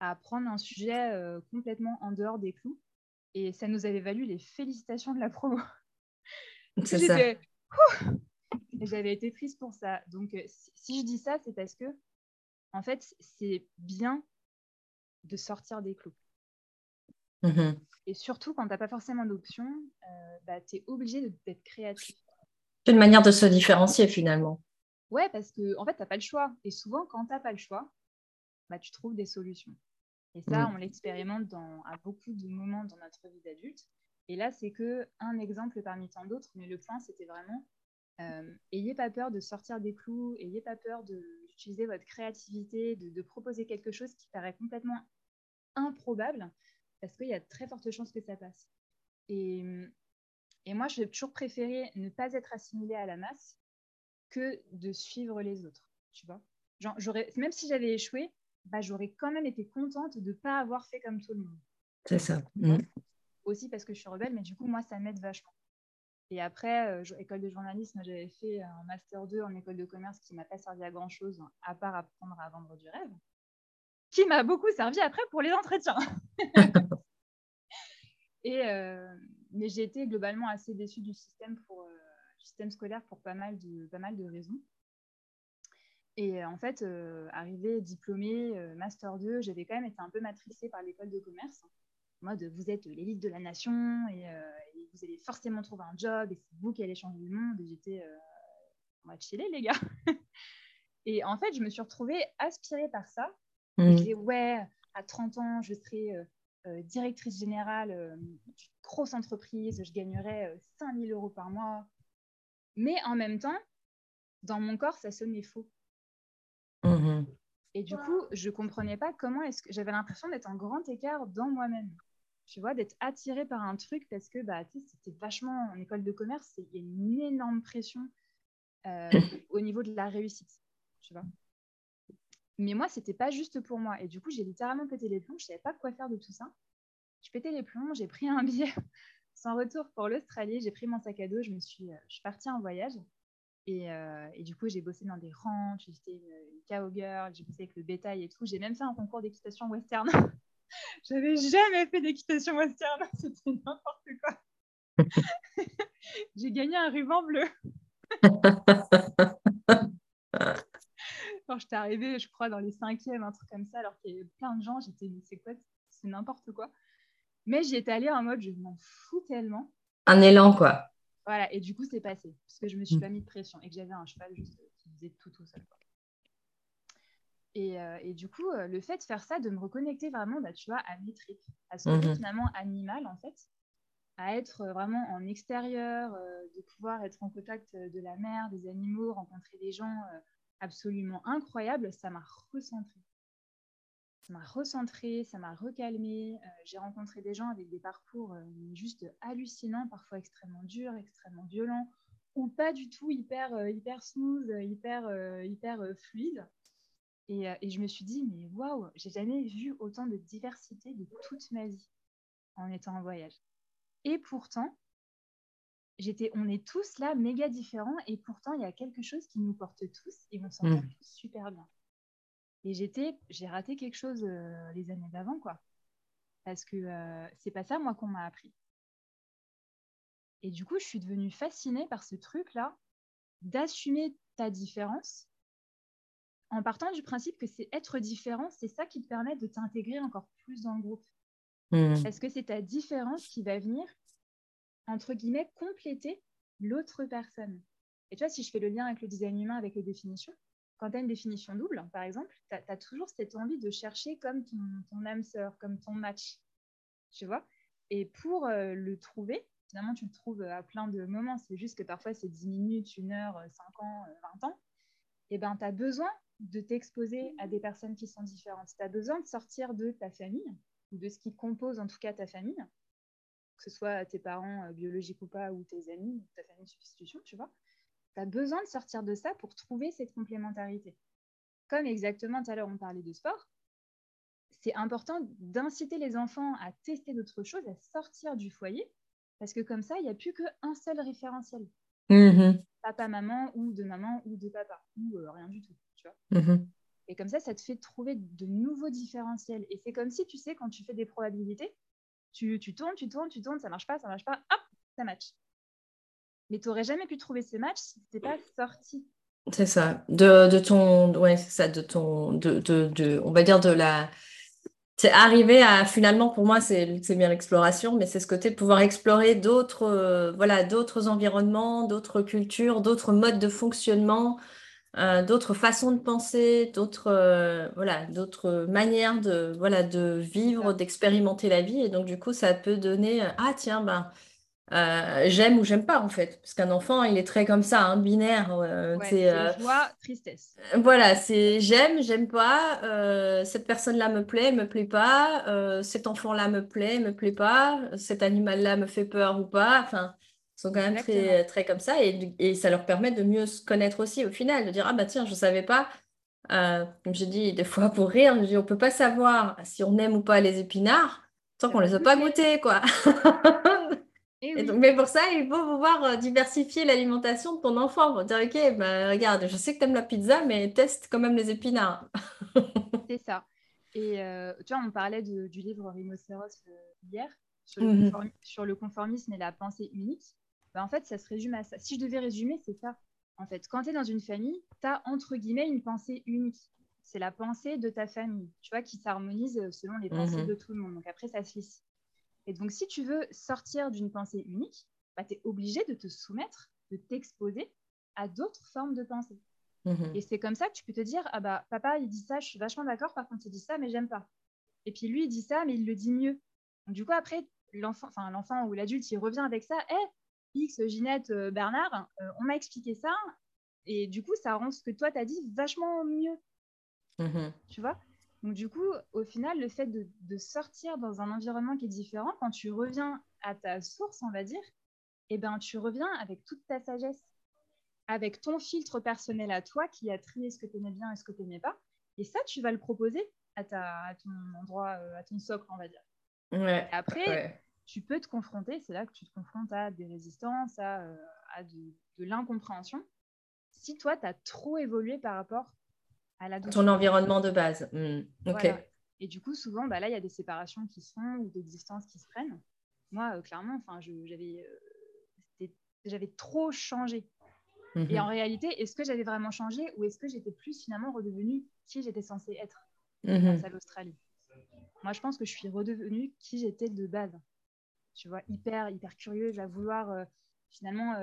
à prendre un sujet complètement en dehors des clous. Et ça nous avait valu les félicitations de la promo. C'est ça. Et j'avais été prise pour ça. Donc, si je dis ça, c'est parce que, en fait, c'est bien de sortir des clous. Mm-hmm. Et surtout, quand tu n'as pas forcément d'options, euh, bah, tu es obligé d'être créatif.
C'est une manière de se différencier finalement.
Ouais, parce que en fait, tu n'as pas le choix. Et souvent, quand tu n'as pas le choix, bah, tu trouves des solutions. Et ça, mm. on l'expérimente à beaucoup de moments dans notre vie d'adulte. Et là, c'est que un exemple parmi tant d'autres, mais le point, c'était vraiment euh, ayez pas peur de sortir des clous, ayez pas peur d'utiliser votre créativité, de, proposer quelque chose qui paraît complètement improbable, parce qu'il y a de très fortes chances que ça passe. Et, et moi, je vais toujours préférer ne pas être assimilée à la masse que de suivre les autres, tu vois. Genre, même si j'avais échoué, bah, j'aurais quand même été contente de ne pas avoir fait comme tout le monde.
C'est ça. Mm.
Aussi parce que je suis rebelle, mais du coup, moi, ça m'aide vachement. Et après, euh, école de journalisme, j'avais fait un master 2 en école de commerce qui m'a pas servi à grand chose, à part apprendre à vendre du rêve, qui m'a beaucoup servi après pour les entretiens. Et, euh, mais j'ai été globalement assez déçue du système, pour, euh, système scolaire pour pas mal de, pas mal de raisons. Et en fait, arrivé diplômée, master 2, j'avais quand même été un peu matricée par l'école de commerce mode vous êtes l'élite de la nation et, euh, vous allez forcément trouver un job et c'est vous qui allez changer le monde. Et j'étais, euh, on va chiller les gars. et en fait, je me suis retrouvée aspirée par ça. Mmh. Je disais, ouais, à 30 ans, je serai euh, directrice générale d'une grosse entreprise, je gagnerais 5000 euros par mois. Mais en même temps, dans mon corps, ça sonnait faux. Mmh. Et du coup, je comprenais pas comment est-ce que j'avais l'impression d'être en grand écart dans moi-même tu vois, d'être attiré par un truc parce que bah, c'était vachement en école de commerce, il y a une énorme pression euh, au niveau de la réussite, tu vois. Mais moi, c'était pas juste pour moi. Et du coup, j'ai littéralement pété les plombs. Je savais pas quoi faire de tout ça. Je pétais les plombs. J'ai pris un billet sans retour pour l'Australie. J'ai pris mon sac à dos. Je me suis, euh, je suis partie en voyage. Et, euh, et du coup, j'ai bossé dans des ranchs. J'étais une, une cowgirl. J'ai bossé avec le bétail et tout. J'ai même fait un concours d'équitation western. J'avais jamais fait d'équitation western, c'était n'importe quoi. J'ai gagné un ruban bleu. Quand j'étais arrivée, je crois, dans les cinquièmes, un truc comme ça, alors qu'il y avait plein de gens, j'étais, c'est quoi, c'est n'importe quoi. Mais j'y étais allée en mode, je m'en fous tellement.
Un élan, quoi.
Voilà, et du coup, c'est passé, parce que je me suis mm. pas mis de pression et que j'avais un cheval juste qui faisait tout tout seul. Quoi. Euh, et, du coup, euh, le fait de faire ça, de me reconnecter vraiment, bah, tu vois, à mes tripes, à ce côté mmh finalement animal, en fait, à être vraiment en extérieur, euh, de pouvoir être en contact de la mer, des animaux, rencontrer des gens absolument incroyables, ça m'a recentré. Ça m'a recentré, ça m'a recalmé. J'ai rencontré des gens avec des parcours juste hallucinants, parfois extrêmement durs, extrêmement violents, ou pas du tout hyper, hyper smooth, hyper, hyper fluide. Euh, et, je me suis dit, mais waouh, j'ai jamais vu autant de diversité de toute ma vie en étant en voyage. Et pourtant, j'étais, on est tous là méga différents et pourtant il y a quelque chose qui nous porte tous et on s'en mmh. super bien. Et j'étais, j'ai raté quelque chose euh, les années d'avant, quoi. Parce que euh, c'est pas ça, moi, qu'on m'a appris. Et du coup, je suis devenue fascinée par ce truc-là d'assumer ta différence en partant du principe que c'est être différent, c'est ça qui te permet de t'intégrer encore plus dans le groupe. Mmh. Parce que c'est ta différence qui va venir, entre guillemets, compléter l'autre personne. Et tu vois, si je fais le lien avec le design humain, avec les définitions, quand tu as une définition double, par exemple, tu as, toujours cette envie de chercher comme ton, âme sœur, comme ton match. Tu vois Et pour euh, le trouver, finalement, tu le trouves à plein de moments. C'est juste que parfois, c'est 10 minutes, 1 heure, 5 ans, 20 ans. Et ben, tu as besoin de t'exposer à des personnes qui sont différentes. Tu as besoin de sortir de ta famille, ou de ce qui compose en tout cas ta famille, que ce soit tes parents euh, biologiques ou pas, ou tes amis, ta famille de substitution, tu vois. Tu as besoin de sortir de ça pour trouver cette complémentarité. Comme exactement tout à l'heure, on parlait de sport, c'est important d'inciter les enfants à tester d'autres choses, à sortir du foyer, parce que comme ça, il n'y a plus qu'un seul référentiel. Mm-hmm. Papa, maman, ou de maman, ou de papa, ou euh, rien du tout. Tu vois mm-hmm. Et comme ça, ça te fait trouver de nouveaux différentiels. Et c'est comme si, tu sais, quand tu fais des probabilités, tu, tu tournes, tu tournes, tu tournes, ça marche pas, ça marche pas, hop, ça match. Mais tu n'aurais jamais pu trouver ces matchs si tu pas sorti.
C'est ça. De, de ton. Ouais, c'est ça. De ton. De, de, de, on va dire de la. C'est arriver à. Finalement, pour moi, c'est bien l'exploration, mais c'est ce côté de pouvoir explorer d'autres euh, voilà, d'autres environnements, d'autres cultures, d'autres modes de fonctionnement. Euh, d'autres façons de penser, d'autres euh, voilà, d'autres manières de voilà de vivre, d'expérimenter la vie et donc du coup ça peut donner ah tiens ben euh, j'aime ou j'aime pas en fait. Parce qu'un enfant il est très comme ça hein, binaire
euh, c'est euh, joie tristesse.
voilà c'est j'aime j'aime pas cette personne là me plaît me plaît pas cet enfant là me plaît me plaît pas cet animal là me fait peur ou pas enfin ils sont quand même très très comme ça et, et, ça leur permet de mieux se connaître aussi au final de dire ah bah tiens je savais pas. Comme j'ai dit des fois pour rire je dis, on peut pas savoir si on aime ou pas les épinards tant qu'on les a pas goûtés quoi Eh mais pour ça, il faut pouvoir euh, diversifier l'alimentation de ton enfant pour dire, OK, bah, regarde, je sais que tu aimes la pizza, mais teste quand même les épinards.
C'est ça. Et euh, tu vois, on parlait du livre Rhinocéros euh, hier mmh sur le, conformisme et la pensée unique. Bah, en fait, ça se résume à ça. Si je devais résumer, c'est ça. En fait, quand tu es dans une famille, tu as entre guillemets une pensée unique. C'est la pensée de ta famille, tu vois, qui s'harmonise selon les pensées mmh de tout le monde. Donc après, ça se lit. Et donc, si tu veux sortir d'une pensée unique, bah, tu es obligé de te soumettre, de t'exposer à d'autres formes de pensée. Mhm. Et c'est comme ça que tu peux te dire, ah bah papa, il dit ça, je suis vachement d'accord, par contre, il dit ça, mais j'aime pas. Et puis lui, il dit ça, mais il le dit mieux. du coup, après, l'enfant, enfin l'enfant ou l'adulte, il revient avec ça, hé, X, Ginette, euh, Bernard, euh, on m'a expliqué ça, et du coup, ça rend ce que toi, tu as dit vachement mieux. Mhm. Tu vois? Donc du coup, au final, le fait de, sortir dans un environnement qui est différent, quand tu reviens à ta source, on va dire, eh ben, tu reviens avec toute ta sagesse, avec ton filtre personnel à toi qui a trié ce que tu aimais bien et ce que tu n'aimais pas. Et ça, tu vas le proposer à, ta, ton endroit, euh, à ton socle, on va dire.
Ouais,
après, tu peux te confronter, c'est là que tu te confrontes à des résistances, à, euh, de, de l'incompréhension. Si toi, tu as trop évolué par rapport
ton environnement de base. Hmm,
Et du coup, souvent, bah, là, il y a des séparations qui se font ou des distances qui se prennent. Moi, euh, clairement, j'avais euh, trop changé. Et mhm. en réalité, est-ce que j'avais vraiment changé ou est-ce que j'étais plus finalement redevenue qui j'étais censée être grâce mhm. à l'Australie? Moi, je pense que je suis redevenue qui j'étais de base. Tu vois, hyper, hyper curieuse à vouloir euh, finalement.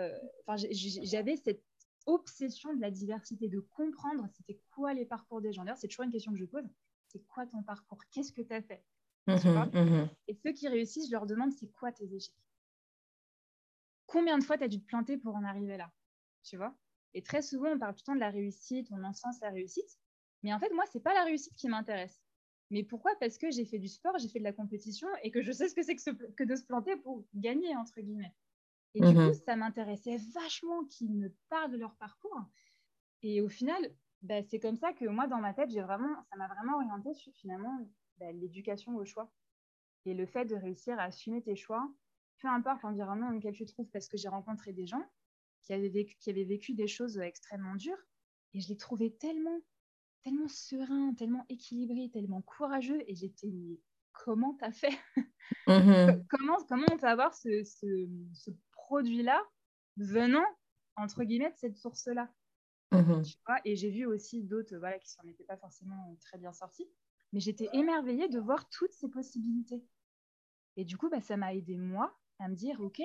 j'avais cette obsession de la diversité, de comprendre c'était quoi les parcours des gens. D'ailleurs, c'est toujours une question que je pose. C'est quoi ton parcours? Qu'est-ce que tu as fait mhm, mhm. Et ceux qui réussissent, je leur demande c'est quoi tes échecs? Combien de fois tu as dû te planter pour en arriver là? Tu vois? Et très souvent, on parle tout le temps de la réussite, on encense la réussite. Mais en fait, moi, c'est pas la réussite qui m'intéresse. Mais pourquoi? Parce que j'ai fait du sport, j'ai fait de la compétition et que je sais ce que c'est que de se planter pour gagner, entre guillemets. Et du coup, mmh ça m'intéressait vachement qu'ils me parlent de leur parcours. Et au final, bah, c'est comme ça que moi, dans ma tête, j'ai vraiment, ça m'a vraiment orienté sur finalement bah, l'éducation au choix. Et le fait de réussir à assumer tes choix, peu importe l'environnement dans lequel tu te trouves, parce que j'ai rencontré des gens qui avaient, vécu, qui avaient vécu des choses extrêmement dures, et je les trouvais tellement, tellement sereins, tellement équilibrés, tellement courageux, et j'étais, comment t'as fait? Mmh comment, comment on peut avoir ce, ce, ce produit-là venant entre guillemets, de cette source-là.
Mmh
et j'ai vu aussi d'autres voilà, qui s'en étaient pas forcément très bien sortis. Mais j'étais émerveillée de voir toutes ces possibilités. Et du coup, bah, ça m'a aidé, moi, à me dire, OK,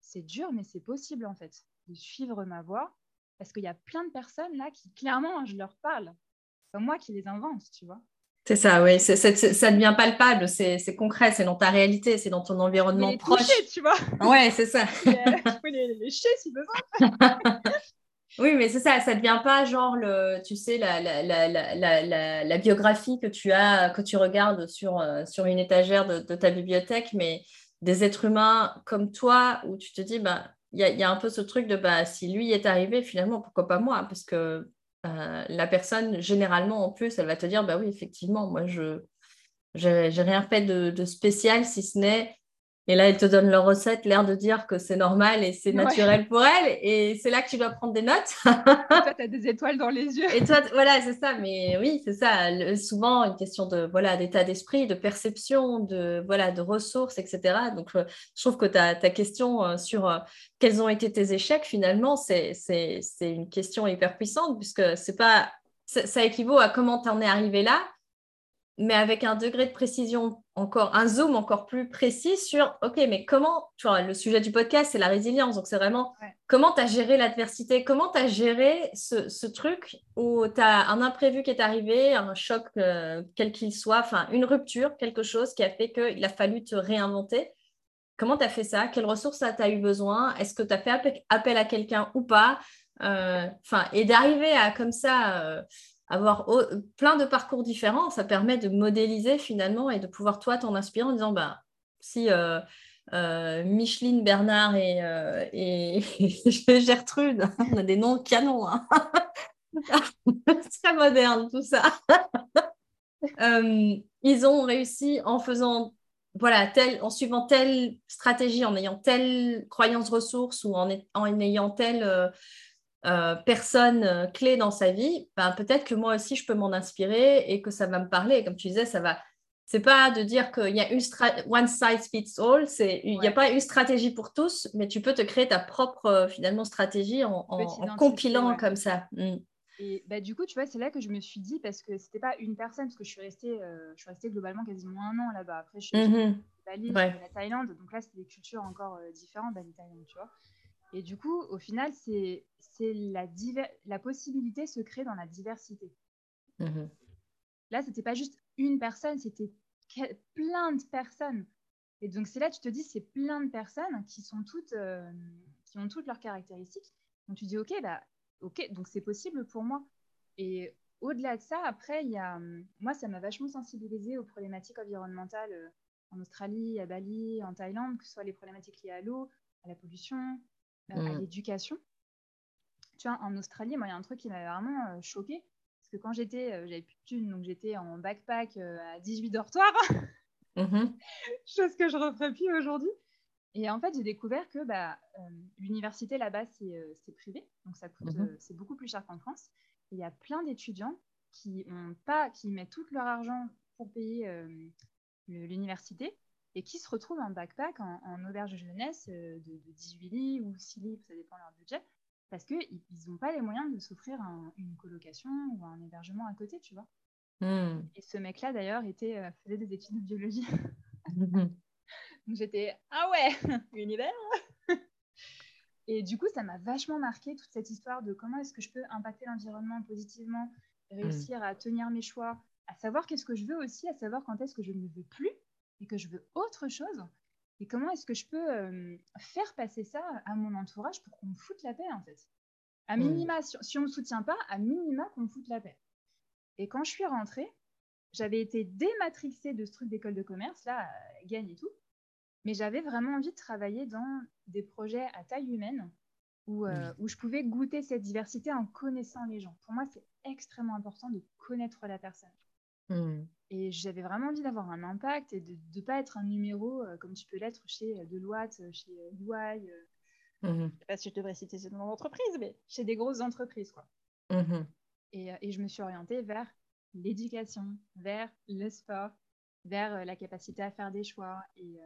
c'est dur, mais c'est possible, en fait, de suivre ma voie. Parce qu'il y a plein de personnes là qui, clairement, je leur parle. C'est moi qui les invente, tu vois.
C'est ça, oui. ça devient palpable, c'est concret, c'est dans ta réalité, c'est dans ton environnement les proche.
Toucher, tu vois.
Ouais, c'est ça.
tu peux les lécher si besoin.
Oui, mais c'est ça, ça ne devient pas genre, le, tu sais, la, la, la, la, biographie que tu as, que tu regardes sur, euh, sur une étagère de, ta bibliothèque, mais des êtres humains comme toi, où tu te dis, bah, il y a, y a, un peu ce truc de, bah, si lui est arrivé, finalement, pourquoi pas moi? Parce que euh, la personne, généralement, en plus, elle va te dire, bah oui, effectivement, moi, je n'ai rien fait de, de spécial, si ce n'est et là, elle te donne leur recette, l'air de dire que c'est normal et c'est naturel pour elle. Et c'est là que tu dois prendre des notes.
toi, tu as des étoiles dans les yeux.
Et toi, voilà, c'est ça. Mais oui, c'est ça. souvent, une question de voilà d'état d'esprit, de perception, de voilà de ressources, etc. Donc, euh, je trouve que ta, ta question euh, sur euh, quels ont été tes échecs, finalement, c'est une question hyper puissante puisque c'est pas ça équivaut à comment tu en es arrivé là mais avec un degré de précision encore, un zoom encore plus précis sur, OK, mais comment, tu vois, le sujet du podcast, c'est la résilience. Donc, c'est vraiment comment tu as géré l'adversité, comment tu as géré ce, truc où tu as un imprévu qui est arrivé, un choc, euh, quel qu'il soit, enfin, une rupture, quelque chose qui a fait qu'il a fallu te réinventer. Comment tu as fait ça? Quelles ressources tu as eu besoin? Est-ce que tu as fait appel à quelqu'un ou pas? Euh, Enfin, et d'arriver à comme ça. Euh, avoir plein de parcours différents, ça permet de modéliser finalement et de pouvoir toi t'en inspirer en disant bah, si euh, euh, Micheline, Bernard et, euh, Gertrude, on a des noms canons, hein. très moderne tout ça. ils ont réussi en faisant voilà, tel, en suivant telle stratégie, en ayant telle croyance ressource ou en, en ayant telle euh, personne euh, clé dans sa vie, ben, peut-être que moi aussi je peux m'en inspirer et que ça va me parler. Comme tu disais, ça va. C'est pas de dire qu'il y a une one size fits all. C'est il n'y a pas une stratégie pour tous, mais tu peux te créer ta propre euh, finalement stratégie en, compilant comme ça. Mm.
Et bah, du coup, tu vois, c'est là que je me suis dit, parce que c'était pas une personne, parce que je suis restée, je suis restée globalement quasiment un an là-bas. Après, je suis mm Bali, la Thaïlande, donc là, c'était des cultures encore différentes, Bali, Thaïlande, tu vois. Et du coup, au final, c'est la, la possibilité se crée dans la diversité. Mhm. Là, ce n'était pas juste une personne, c'était plein de personnes. Et donc, c'est là que tu te dis, c'est plein de personnes qui, sont toutes, euh, qui ont toutes leurs caractéristiques. Donc, tu dis, OK, bah, OK, donc c'est possible pour moi. Et au-delà de ça, après, il y a, moi, ça m'a vachement sensibilisée aux problématiques environnementales euh, en Australie, à Bali, en Thaïlande, que ce soit les problématiques liées à l'eau, à la pollution, euh, à mm. l'éducation. Tu vois, en Australie, moi, il y a un truc qui m'avait vraiment euh, choqué. Parce que quand j'étais, euh, j'avais plus de thunes, donc j'étais en backpack à 18 dortoirs. Mm-hmm. Chose que je ne referais plus aujourd'hui. Et en fait, j'ai découvert que bah, l'université là-bas, c'est privé. Donc, ça coûte, mm-hmm. c'est beaucoup plus cher qu'en France. Et il y a plein d'étudiants qui ont pas, qui mettent tout leur argent pour payer l'université et qui se retrouvent en backpack, en, auberge jeunesse de, 18 lits ou 6 lits, ça dépend de leur budget, parce qu'ils n'ont pas les moyens de s'offrir une colocation ou un hébergement à côté, tu vois. Hmm. Et ce mec-là, d'ailleurs, était, euh, faisait des études de biologie. Donc j'étais, ah ouais, univers Et du coup, ça m'a vachement marqué toute cette histoire de comment est-ce que je peux impacter l'environnement positivement, réussir à tenir mes choix, à savoir qu'est-ce que je veux aussi, à savoir quand est-ce que je ne veux plus et que je veux autre chose. Et comment est-ce que je peux euh, faire passer ça à mon entourage pour qu'on me foute la paix, en fait? À minima, si, on ne me soutient pas, à minima qu'on me foute la paix. Et quand je suis rentrée, j'avais été dématrixée de ce truc d'école de commerce, là, euh, gagne et tout. Mais j'avais vraiment envie de travailler dans des projets à taille humaine où, euh, où, je pouvais goûter cette diversité en connaissant les gens. Pour moi, c'est extrêmement important de connaître la personne. Mmh. Et j'avais vraiment envie d'avoir un impact et de ne pas être un numéro euh, comme tu peux l'être chez euh, Deloitte, euh, chez UI. Je ne sais pas si je devrais citer ce nom d'entreprise, mais chez des grosses entreprises. Quoi. Mmh et, et, je me suis orientée vers l'éducation, vers le sport, vers la capacité à faire des choix. Et,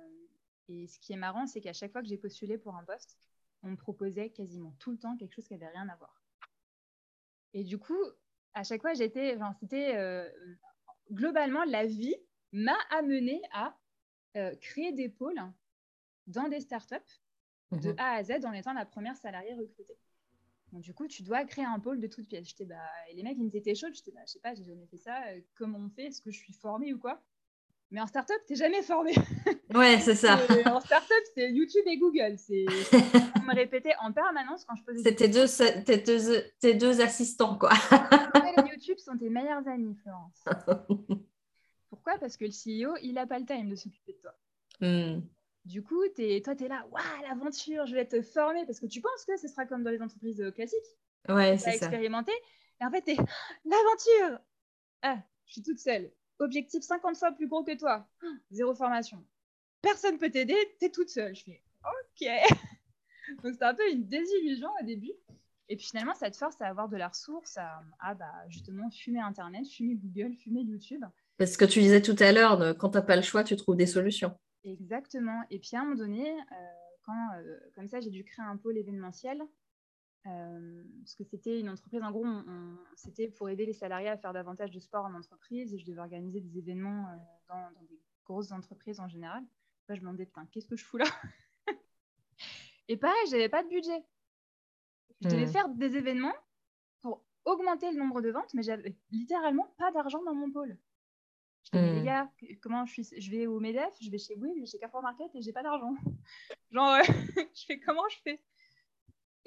et ce qui est marrant, c'est qu'à chaque fois que j'ai postulé pour un poste, on me proposait quasiment tout le temps quelque chose qui n'avait rien à voir. Et du coup, à chaque fois, j'étais, enfin, c'était euh, globalement la vie m'a amené à euh, créer des pôles dans des startups de mhm. A à Z en étant la première salariée recrutée. Donc, du coup, tu dois créer un pôle de toutes pièces. J'étais, bah, et les mecs, ils étaient chauds. J'étais, bah, je sais pas, j'ai jamais fait ça. Euh, comment on fait? Est-ce que je suis formée ou quoi? Mais en startup, t'es jamais formée.
Ouais, c'est ça.
en startup, c'est YouTube et Google. C'est, on me répétait en permanence quand je posais.
C'était deux, tes deux, tes deux assistants, quoi.
les YouTube sont tes meilleurs amis, Florence. Pourquoi? Parce que le CEO, il n'a pas le time de s'occuper de toi. Hmm. Du coup, es, toi, tu es là, waouh, l'aventure, je vais te former parce que tu penses que ce sera comme dans les entreprises euh, classiques?
Ouais, c'est
ça. expérimenté. Et en fait, tu es l'aventure. Ah, je suis toute seule. Objectif 50 fois plus gros que toi. Zéro formation. Personne peut t'aider, tu es toute seule. Je fais OK. Donc, c'était un peu une désillusion au début. Et puis finalement, ça te force à avoir de la ressource, à, bah, justement fumer Internet, fumer Google, fumer YouTube.
Parce que tu disais tout à l'heure, quand tu n'as pas le choix, tu trouves des solutions.
Exactement. Et puis à un moment donné, euh, quand euh, comme ça, j'ai dû créer un pôle événementiel, euh, parce que c'était une entreprise, en gros, c'était pour aider les salariés à faire davantage de sport en entreprise, et je devais organiser des événements dans, des grosses entreprises en général. je me demandais, qu'est-ce que je fous là? Et pareil, j'avais pas de budget. Je devais hmm. faire des événements pour augmenter le nombre de ventes, mais j'avais littéralement pas d'argent dans mon pôle. Je dis, les hmm. gars, comment je suis Je vais au MEDEF, je vais chez Will, je vais chez Carrefour Market et j'ai pas d'argent. Genre, je fais comment je fais?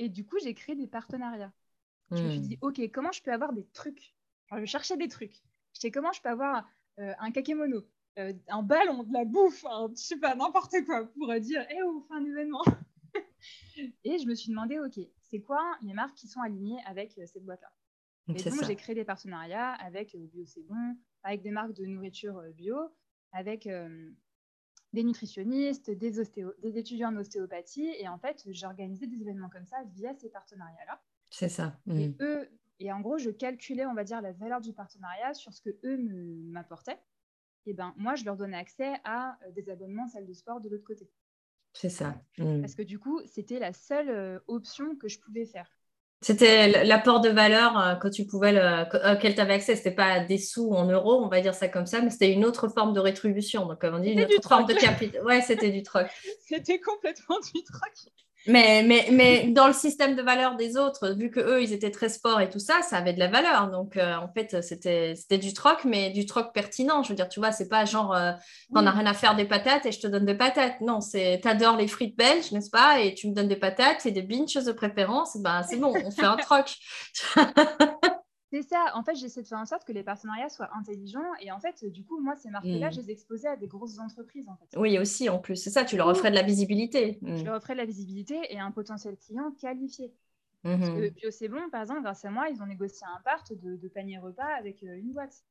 Et du coup, j'ai créé des partenariats. Je me suis hmm. dit, OK, comment je peux avoir des trucs? Je cherchais des trucs. Je sais comment je peux avoir euh, un kakémono, euh, un ballon, de la bouffe, je sais pas, n'importe quoi, pour dire, hé, on fait un événement. et je me suis demandé, OK, c'est quoi les marques qui sont alignées avec euh, cette boîte-là? Et donc, j'ai créé des partenariats avec Bio C'est Bon, avec des marques de nourriture bio, avec des nutritionnistes, des, des étudiants en ostéopathie. Et en fait, j'ai organisé des événements comme ça via ces partenariats-là.
C'est ça.
Et mm. eux, et en gros, je calculais, on va dire, la valeur du partenariat sur ce que eux m'apportaient. Et ben, moi, je leur donnais accès à euh, des abonnements salle de sport de l'autre côté.
C'est ça.
Mm. Parce que du coup, c'était la seule option que je pouvais faire.
C'était l'apport de valeur euh, que tu pouvais auquel tu avais accès. C'était pas des sous en euros, on va dire ça comme ça, mais c'était une autre forme de rétribution. Donc, comme on dit, une autre forme de capital. Ouais, c'était du troc.
c'était complètement du troc.
Mais, mais, mais dans le système de valeur des autres, vu que eux, ils étaient très sport et tout ça, ça avait de la valeur. Donc, euh, en fait, c'était du troc, mais du troc pertinent. Je veux dire, tu vois, c'est pas genre, euh, on n'a rien à faire des patates et je te donne des patates. Non, c'est, t'adores les frites belges, n'est-ce pas Et tu me donnes des patates et des binges de préférence. Ben, c'est bon, on fait un troc.
C'est ça. En fait, j'essaie de faire en sorte que les partenariats soient intelligents. Et en fait, du coup, moi, ces marques-là, mm. je les exposais à des grosses entreprises. En fait.
Oui, aussi, en plus. C'est ça, tu leur offrais de la visibilité.
Je mm. leur offrais de la visibilité et un potentiel client qualifié. Parce que Bio mm-hmm. C'est Bon, par exemple, grâce à moi, ils ont négocié un part de, de panier repas avec euh, une boîte.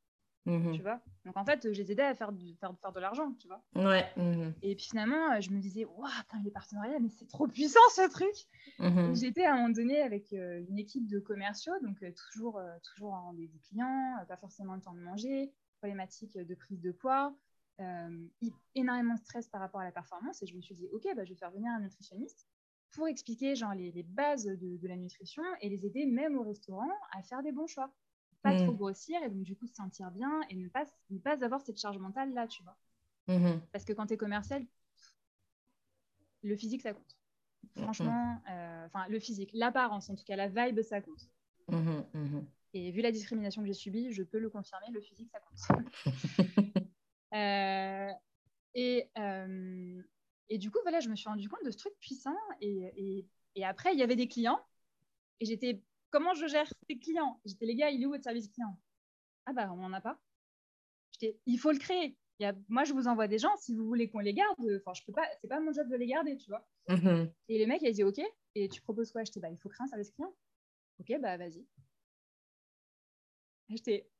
Mmh tu vois? Donc en fait je les aidais à faire, faire, faire de l'argent tu vois?
Ouais mmh
et puis finalement je me disais waouh les partenariats mais c'est trop puissant ce truc! Mmh j'étais à un moment donné avec euh, une équipe de commerciaux donc euh, toujours euh, toujours en rendez-vous client pas forcément le temps de manger problématique de prise de poids énormément de stress par rapport à la performance et je me suis dit ok bah, je vais faire venir un nutritionniste pour expliquer genre les, les bases de, de la nutrition et les aider même au restaurant à faire des bons choix pas trop mm. grossir et donc du coup se sentir bien et ne pas, ne pas avoir cette charge mentale là, tu vois. Mm-hmm. Parce que quand tu es commercial, le physique ça compte. Franchement, euh, enfin le physique, l'apparence en tout cas, la vibe ça compte. Et vu la discrimination que j'ai subie, je peux le confirmer, le physique ça compte. Euh, et, euh, et du coup, voilà, je me suis rendu compte de ce truc puissant. Et, et, et après, il y avait des clients et j'étais comment je gère tes clients? J'étais, les gars, il est où votre service client? Ah bah, on n'en a pas. il faut le créer. moi, je vous envoie des gens, si vous voulez qu'on les garde, enfin, je peux pas, c'est pas mon job de les garder, tu vois. Mm-hmm. Et le mec, il a dit, OK, et tu proposes quoi? J'étais, bah, il faut créer un service client. OK, bah, vas-y. J'étais,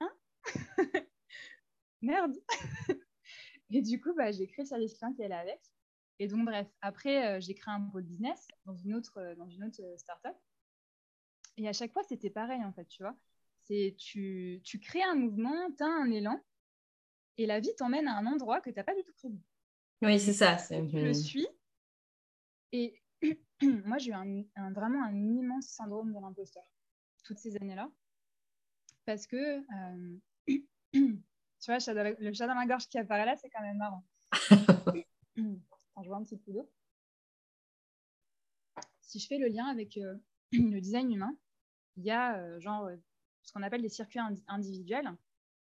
hein? Merde Et du coup, bah, j'ai créé le service client qui est là avec. Et donc, bref, après, euh, j'ai créé un pôle business dans une autre, euh, dans une autre euh, startup. Et à chaque fois, c'était pareil, en fait, tu vois. C'est tu, tu crées un mouvement, tu as un élan, et la vie t'emmène à un endroit que tu n'as pas du tout prévu.
Oui, c'est ça.
Tu le suis, et moi, j'ai eu un, vraiment un immense syndrome de l'imposteur toutes ces années-là. Parce que, euh, tu vois, le chat dans ma gorge qui apparaît là, c'est quand même marrant. Je vois un petit peu d'eau. Si je fais le lien avec euh, le design humain, il y a euh, genre ce qu'on appelle des circuits individuels.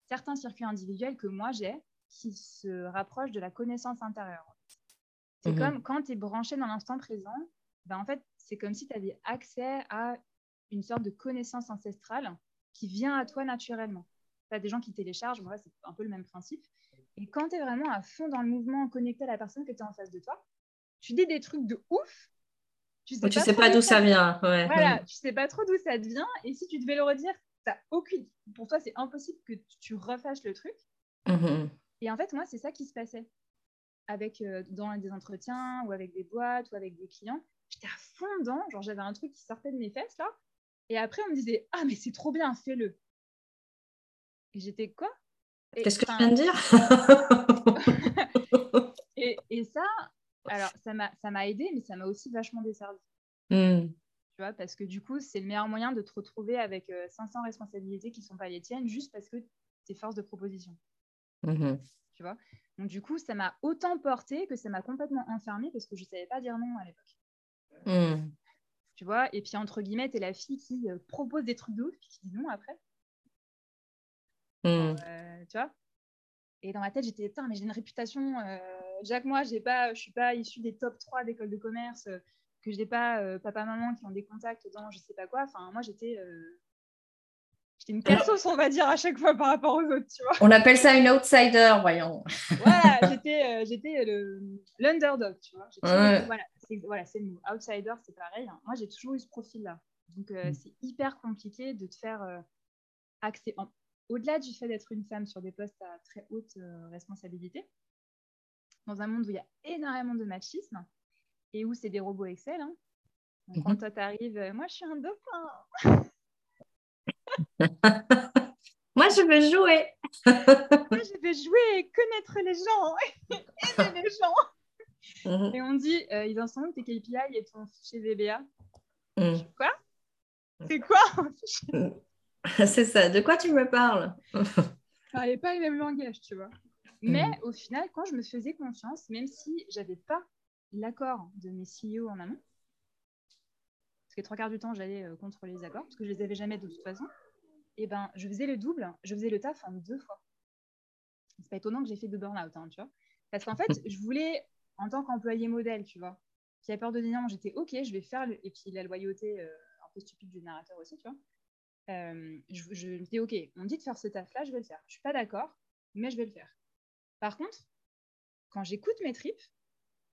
Certains circuits individuels que moi j'ai qui se rapprochent de la connaissance intérieure. C'est mhm. comme quand tu es branché dans l'instant présent, ben en fait, c'est comme si tu avais accès à une sorte de connaissance ancestrale qui vient à toi naturellement. Tu as des gens qui téléchargent, voilà, c'est un peu le même principe. Et quand tu es vraiment à fond dans le mouvement, connecté à la personne que tu es en face de toi, tu dis des trucs de ouf.
Tu sais tu pas, sais pas d'où ça vient.
Voilà, tu sais pas trop d'où ça vient. Et si tu devais le redire, as aucune. Pour toi, c'est impossible que tu refasses le truc. Mhm. Et en fait, moi, c'est ça qui se passait avec euh, dans des entretiens ou avec des boîtes ou avec des clients. J'étais à fond dedans, genre j'avais un truc qui sortait de mes fesses là. Et après, on me disait Ah, mais c'est trop bien, fais-le. Et j'étais quoi?
Qu'est-ce que tu viens de dire?
Et, ça, alors ça m'a aidé, mais ça m'a aussi vachement desservi. Hmm. Tu vois, parce que du coup, c'est le meilleur moyen de te retrouver avec 500 euh, responsabilités qui ne sont pas les tiennes, juste parce que tu es force de proposition. Hmm. Tu vois? Donc, du coup, ça m'a autant porté que ça m'a complètement enfermée parce que je ne savais pas dire non à l'époque. Hmm. Tu vois? Et puis, entre guillemets, tu es la fille qui euh, propose des trucs de ouf, puis qui dit non après. Hmm. Euh, tu vois? Et dans ma tête, j'étais, putain, mais j'ai une réputation. Euh, Jacques, moi, j'ai pas, je suis pas issue des top 3 d'école de commerce, que je n'ai pas papa, maman qui ont des contacts dans je sais pas quoi. Enfin, moi, j'étais. J'étais une cassos, on va dire, à chaque fois par rapport aux autres, tu vois.
On appelle ça une outsider, voyons.
voilà, j'étais, j'étais l'underdog, tu vois. Voilà, c'est, voilà, c'est le mot. Outsider, c'est pareil. Hein. Moi, j'ai toujours eu ce profil-là. Donc, mm. c'est hyper compliqué de te faire accès, au-delà du fait d'être une femme sur des postes à très haute euh, responsabilité, dans un monde où il y a énormément de machisme et où c'est des robots Excel. Hein. Donc, quand mhm. toi, t'arrives, euh, moi, je suis un dauphin.
moi, je veux jouer.
moi, je veux jouer, connaître les gens, aimer les gens. Mhm. Et on dit, euh, ils en sont où tes KPI et ton fichier VBA mhm. Quoi? C'est quoi
C'est ça. De quoi tu me parles?
Parlait pas le même langage, tu vois. Mais mm. au final, quand je me faisais confiance, même si j'avais pas l'accord de mes CEO en amont, parce que trois quarts du temps, j'allais euh, contre les accords, parce que je les avais jamais de toute façon, et eh ben, je faisais le double, je faisais le taf en deux fois. C'est pas étonnant que j'ai fait deux burn-out, hein, tu vois. Parce qu'en fait, je voulais, en tant qu'employé modèle, tu vois, qui a peur de dire non, j'étais OK, je vais faire, le... et puis la loyauté euh, un peu stupide du narrateur aussi, tu vois. Euh, je, me dis, OK, on me dit de faire ce taf-là, je vais le faire. Je suis pas d'accord, mais je vais le faire. Par contre, quand j'écoute mes tripes,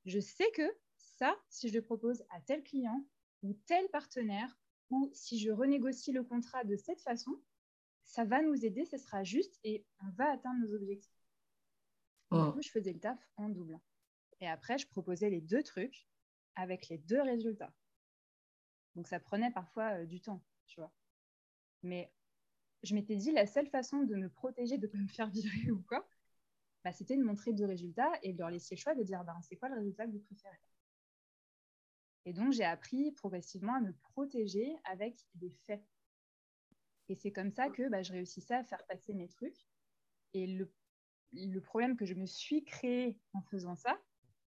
je sais que ça, si je le propose à tel client ou tel partenaire, ou si je renégocie le contrat de cette façon, ça va nous aider, ce sera juste et on va atteindre nos objectifs. Du oh. coup, je faisais le taf en double. Et après, je proposais les deux trucs avec les deux résultats. Donc, ça prenait parfois euh, du temps, tu vois. Mais je m'étais dit, la seule façon de me protéger de ne pas me faire virer ou quoi, c'était de montrer deux résultats et de leur laisser le choix de dire, bah, c'est quoi le résultat que vous préférez? Et donc, j'ai appris progressivement à me protéger avec des faits. Et c'est comme ça que bah, je réussissais à faire passer mes trucs. Et le, le problème que je me suis créé en faisant ça,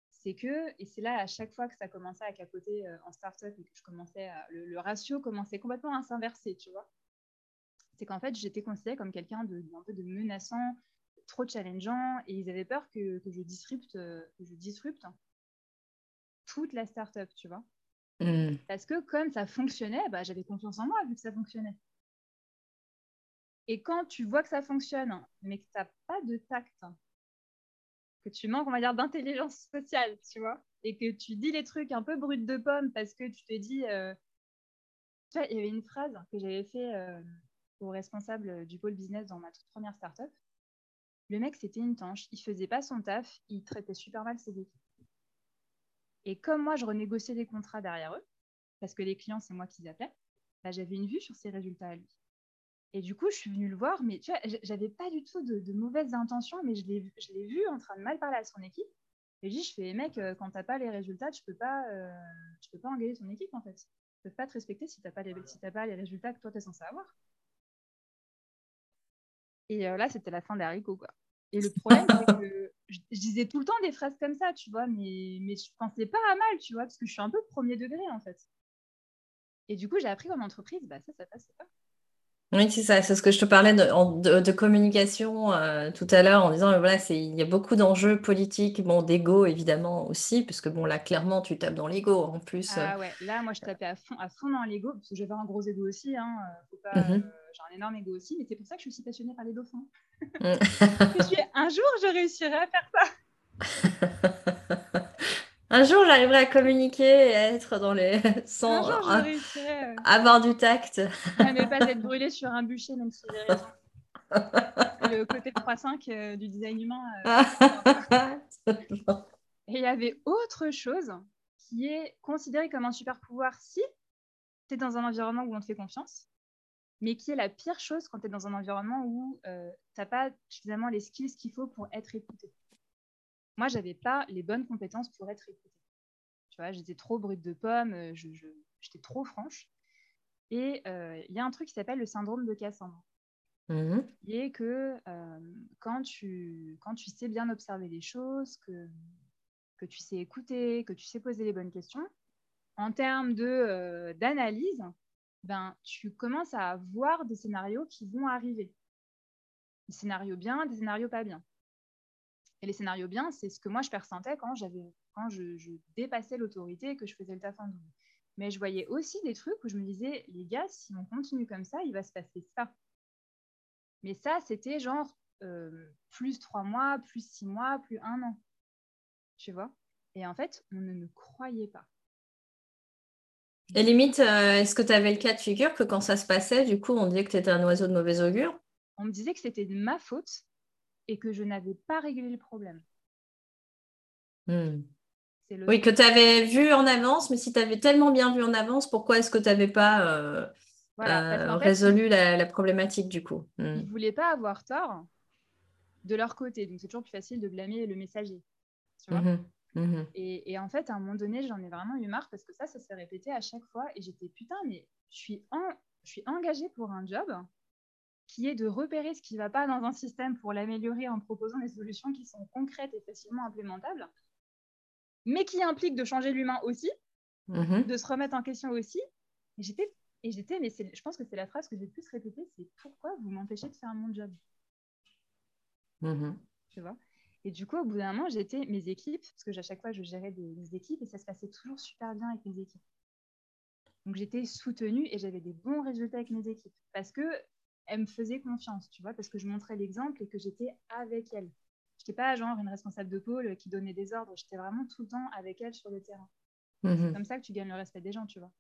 c'est que, et c'est là à chaque fois que ça commençait à capoter euh, en startup je commençais le, ratio commençait complètement à s'inverser, tu vois c'est qu'en fait, j'étais considérée comme quelqu'un de, un de menaçant, trop challengeant, et ils avaient peur que, je disrupte, que je disrupte toute la startup, tu vois. Hmm. Parce que comme ça fonctionnait, bah, j'avais confiance en moi vu que ça fonctionnait. Et quand tu vois que ça fonctionne, mais que tu n'as pas de tact, que tu manques, on va dire, d'intelligence sociale, tu vois, et que tu dis les trucs un peu bruts de pomme parce que tu te dis... Euh, tu vois, il y avait une phrase que j'avais fait... Euh, au responsable du pôle business dans ma toute première startup. Le mec, c'était une tanche. Il faisait pas son taf. Il traitait super mal ses équipes. Et comme moi, je renégociais des contrats derrière eux, parce que les clients, c'est moi qui les appelais, bah, j'avais une vue sur ses résultats à lui. Et du coup, je suis venue le voir, mais tu vois, j'avais pas du tout de, mauvaises intentions, mais je l'ai vu en train de mal parler à son équipe. Et je dis, je fais, mec, euh, quand t'as pas les résultats, tu peux pas, euh, peux pas engager ton équipe en fait. Ils peuvent pas te respecter si t'as pas les, si pas les résultats que toi t'es censé avoir. Et euh, là, c'était la fin des haricots, quoi. Et le problème, c'est que je, disais tout le temps des phrases comme ça, tu vois, mais, mais je pensais pas à mal, tu vois, parce que je suis un peu premier degré, en fait. Et du coup, j'ai appris en entreprise, bah ça, ça passait pas.
Oui, c'est ça, c'est ce que je te parlais de, communication euh, tout à l'heure en disant, voilà, il y a beaucoup d'enjeux politiques, bon, d'ego évidemment aussi, puisque bon, là, clairement, tu tapes dans l'ego en plus.
Ah ouais, là, moi, je tapais à fond, à fond dans l'ego, parce que j'avais un gros ego aussi, hein, euh, mmh j'ai un énorme ego aussi, mais c'est pour ça que je suis si passionnée par les dauphins. Un jour, je réussirai à faire
ça. Un jour, j'arriverai à communiquer et à être dans les.
sans un jour, je euh,
avoir du tact.
ne pas être brûlé sur un bûcher, même si j'ai raison. Le côté 3-5 euh, du design humain. Euh, et il y avait autre chose qui est considéré comme un super pouvoir si tu es dans un environnement où on te fait confiance, mais qui est la pire chose quand tu es dans un environnement où tu n'as pas suffisamment les skills qu'il faut pour être écouté moi, j'avais pas les bonnes compétences pour être écoutée. Tu vois, j'étais trop brute de pomme, euh, j'étais trop franche. Et euh, il y a un truc qui s'appelle le syndrome de Cassandre. Mmh. Qui est que euh, quand, tu, quand tu sais bien observer les choses, que, que tu sais écouter, que tu sais poser les bonnes questions, en termes d'analyse, ben, tu commences à voir des scénarios qui vont arriver. Des scénarios bien, des scénarios pas bien. Et les scénarios bien, c'est ce que moi je pressentais quand, quand je, dépassais l'autorité et que je faisais le taf en double. Mais je voyais aussi des trucs où je me disais, les gars, si on continue comme ça, il va se passer ça. Mais ça, c'était genre euh, plus trois mois, plus six mois, plus un an. Tu vois? Et en fait, on ne me croyait pas.
Et limite, euh, est-ce que tu avais le cas de figure que quand ça se passait, du coup, on disait que tu étais un oiseau de mauvais augure?
On me disait que c'était de ma faute et que je n'avais pas réglé le problème.
Hmm. Oui, que tu avais vu en avance, mais si tu avais tellement bien vu en avance, pourquoi est-ce que tu n'avais pas euh, euh, résolu la, problématique du coup?
Hmm. Ils ne voulaient pas avoir tort de leur côté, donc c'est toujours plus facile de blâmer le messager. Mhm, mhm. Et, en fait, à un moment donné, j'en ai vraiment eu marre parce que ça, ça s'est répété à chaque fois et j'étais putain, mais je suis, je suis engagée pour un job qui est de repérer ce qui ne va pas dans un système pour l'améliorer en proposant des solutions qui sont concrètes et facilement implémentables, mais qui impliquent de changer l'humain aussi, mhm. de se remettre en question aussi. Et j'étais, et j'étais, mais je pense que c'est la phrase que j'ai le plus répétée, c'est pourquoi vous m'empêchez de faire mon job? Mhm. Tu vois? Et du coup, au bout d'un moment, j'étais mes équipes, parce que à chaque fois, je gérais des, équipes et ça se passait toujours super bien avec mes équipes. Donc j'étais soutenue et j'avais des bons résultats avec mes équipes. Parce que elle me faisait confiance, tu vois, parce que je montrais l'exemple et que j'étais avec elle. Je n'étais pas genre une responsable de pôle qui donnait des ordres, j'étais vraiment tout le temps avec elle sur le terrain. C'est mhm. comme ça que tu gagnes le respect des gens, tu vois.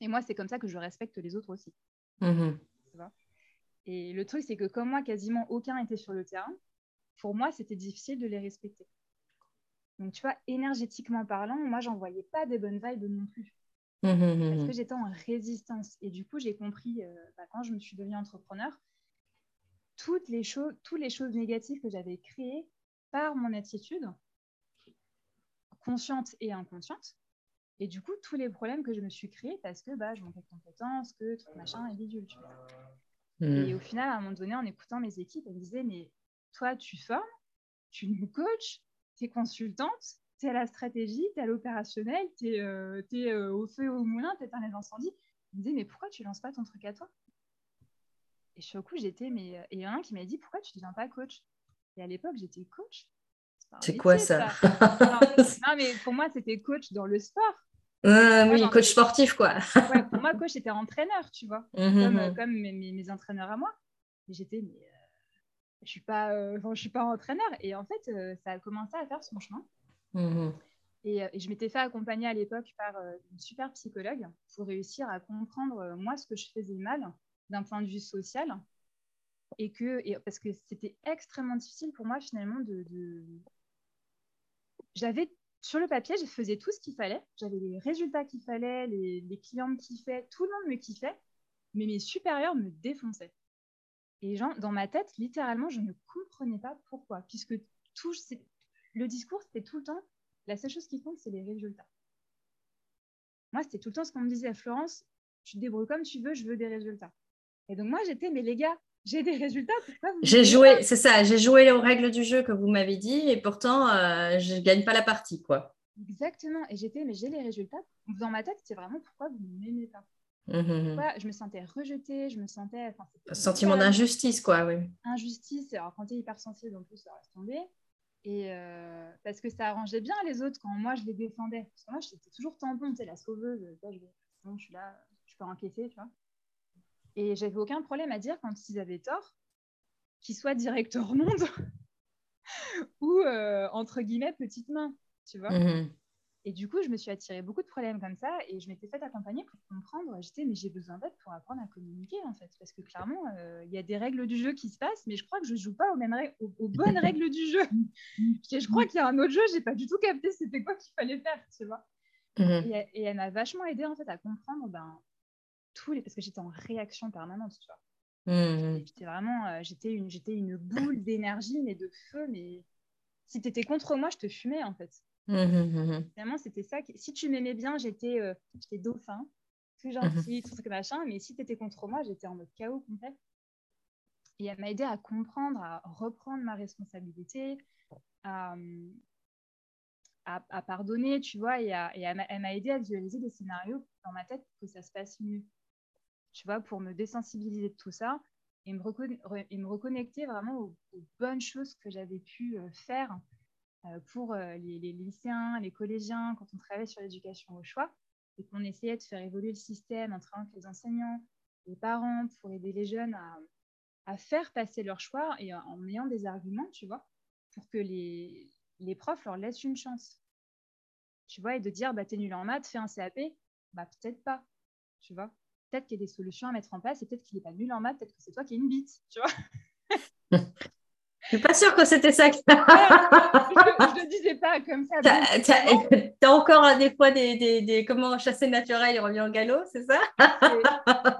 Et moi, c'est comme ça que je respecte les autres aussi. Mhm. Tu vois et le truc, c'est que comme moi, quasiment aucun était sur le terrain, pour moi, c'était difficile de les respecter. Donc, tu vois, énergétiquement parlant, moi, j'en voyais pas des bonnes vibes non plus. Mmh, mmh, mmh, parce que j'étais en résistance. Et du coup, j'ai compris, euh, bah, quand je me suis devenue entrepreneur, toutes les, choses, toutes les choses négatives que j'avais créées par mon attitude, consciente et inconsciente. Et du coup, tous les problèmes que je me suis créés parce que bah, je manquais de compétences, que tout machin est bidule. Et au final, à un moment donné, en écoutant mes équipes, elles me disaient Mais toi, tu formes, tu nous coaches, tu es consultante, tu à la stratégie, tu à l'opérationnel, tu es, euh, euh, au feu au moulin, tu éteins les incendies. Il me dit, mais pourquoi tu lances pas ton truc à toi? Et sur le coup, j'étais, mais. Euh, et il y en a un qui m'a dit, pourquoi tu ne deviens pas coach? Et à l'époque, j'étais coach.
C'est quoi ça,
non, mais pour moi, c'était coach dans le sport.
oui, coach sportif, quoi.
pour moi, coach, c'était entraîneur, tu vois, mmh, comme, mes, entraîneurs à moi. J'étais, mais je suis pas, je suis pas entraîneur. Et en fait, ça a commencé à faire son chemin. Mmh euh, et, je m'étais fait accompagner à l'époque par euh, une super psychologue pour réussir à comprendre, euh, moi, ce que je faisais mal d'un point de vue social. Et que, et, parce que c'était extrêmement difficile pour moi, finalement, de. J'avais sur le papier, je faisais tout ce qu'il fallait. J'avais les résultats qu'il fallait, les, les, clients me kiffaient, tout le monde me kiffait, mais mes supérieurs me défonçaient. Et genre, dans ma tête, littéralement, je ne comprenais pas pourquoi, puisque tout, le discours, c'était tout le temps, la seule chose qui compte, c'est les résultats. Moi, c'était tout le temps ce qu'on me disait à Florence, tu te débrouilles comme tu veux, je veux des résultats. Et donc moi, j'étais, mais les gars, j'ai des résultats,
J'ai joué, c'est ça, j'ai joué aux règles du jeu que vous m'avez dit, et pourtant, euh, je ne gagne pas la partie, quoi.
Exactement, et j'étais, mais j'ai les résultats. Dans ma tête, c'est vraiment pourquoi vous ne m'aimez pas. Mmh je me sentais rejetée, je me sentais.
Sentiment d'injustice, quoi, oui.
Injustice, alors quand tu es hypersensible, en plus, ça reste tombé. Et euh, parce que ça arrangeait bien les autres quand moi je les défendais. Parce que moi, j'étais toujours tampon, tu sais, la sauveuse. je, je suis là, je peux encaisser, tu vois. Et j'avais aucun problème à dire quand ils avaient tort, qu'ils soient directeur monde ou euh, entre guillemets petite main, tu vois. Mmh et du coup, je me suis attiré beaucoup de problèmes comme ça et je m'étais fait accompagner pour comprendre. J'étais, mais j'ai besoin d'aide pour apprendre à communiquer en fait. Parce que clairement, euh, il y a des règles du jeu qui se passent, mais je crois que je joue pas aux, mêmes aux, bonnes règles du jeu. je crois qu'il y a un autre jeu, j'ai pas du tout capté c'était quoi qu'il fallait faire, tu vois. Mhm. Et, elle m'a vachement aidé en fait à comprendre ben, tous les. Parce que j'étais en réaction permanente, tu vois. Mhm. J'étais vraiment, euh, j'étais une, j'étais une boule d'énergie, mais de feu. Mais si tu étais contre moi, je te fumais en fait. Mmh, mmh, mmh, Finalement, c'était ça. Si tu m'aimais bien, j'étais euh, dauphin, tout gentil, tout ce machin. Mais si tu étais contre moi, j'étais en mode chaos complet. Et elle m'a aidé à comprendre, à reprendre ma responsabilité, à, à, pardonner, tu vois. Et, et elle m'a aidé à visualiser des scénarios dans ma tête pour que ça se passe mieux. Tu vois, pour me désensibiliser de tout ça et me, et me reconnecter vraiment aux, aux bonnes choses que j'avais pu euh, faire pour euh, les, lycéens, les collégiens, quand on travaillait sur l'éducation au choix, et qu'on essayait de faire évoluer le système en travaillant avec les enseignants, les parents, pour aider les jeunes à, faire passer leur choix et en, ayant des arguments, tu vois, pour que les, les profs leur laissent une chance. Tu vois, et de dire, bah, t'es nul en maths, fais un CAP. Bah, peut-être pas, tu vois. Peut-être qu'il y a des solutions à mettre en place et peut-être qu'il n'est pas nul en maths, peut-être que c'est toi qui es une bite, tu vois.
Je suis pas sûre que c'était ça.
je ne le disais pas comme ça.
Tu as, encore des fois des, des, des, comment chasser naturel et revient au galop, c'est ça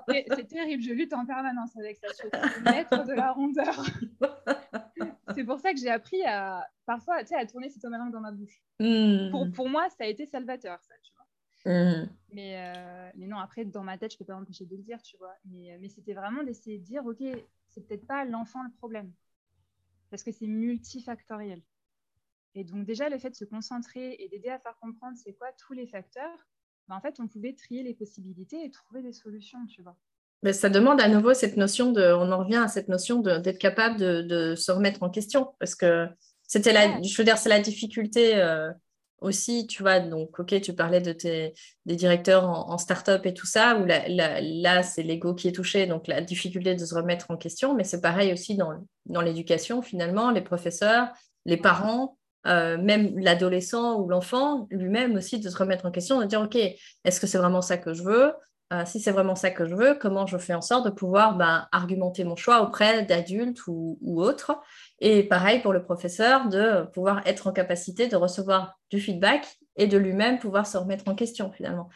C'est terrible. Je lutte en permanence avec ça. Je suis maître de la rondeur. c'est pour ça que j'ai appris à parfois à tourner cette langue dans ma bouche. Hmm. Pour, pour, moi, ça a été salvateur, ça, tu vois. Hmm. Mais, euh, mais non, après, dans ma tête, je ne peux pas m'empêcher de le dire, tu vois. Mais, mais c'était vraiment d'essayer de dire, OK, c'est peut-être pas l'enfant le problème parce que c'est multifactoriel. Et donc déjà, le fait de se concentrer et d'aider à faire comprendre c'est quoi tous les facteurs, ben, en fait, on pouvait trier les possibilités et trouver des solutions, tu vois.
Mais ça demande à nouveau cette notion de, on en revient à cette notion d'être capable de, se remettre en question, parce que c'était la, je veux dire, c'est la difficulté euh, aussi, tu vois, donc, ok, tu parlais de tes, des directeurs en, start-up et tout ça, où là, c'est l'ego qui est touché, donc la difficulté de se remettre en question, mais c'est pareil aussi dans, l'éducation, finalement, les professeurs, les parents, euh, même l'adolescent ou l'enfant lui-même aussi, de se remettre en question, de dire, ok, est-ce que c'est vraiment ça que je veux? Euh, si c'est vraiment ça que je veux, comment je fais en sorte de pouvoir ben, argumenter mon choix auprès d'adultes ou, autres? Et pareil pour le professeur, de pouvoir être en capacité de recevoir du feedback et de lui-même pouvoir se remettre en question finalement.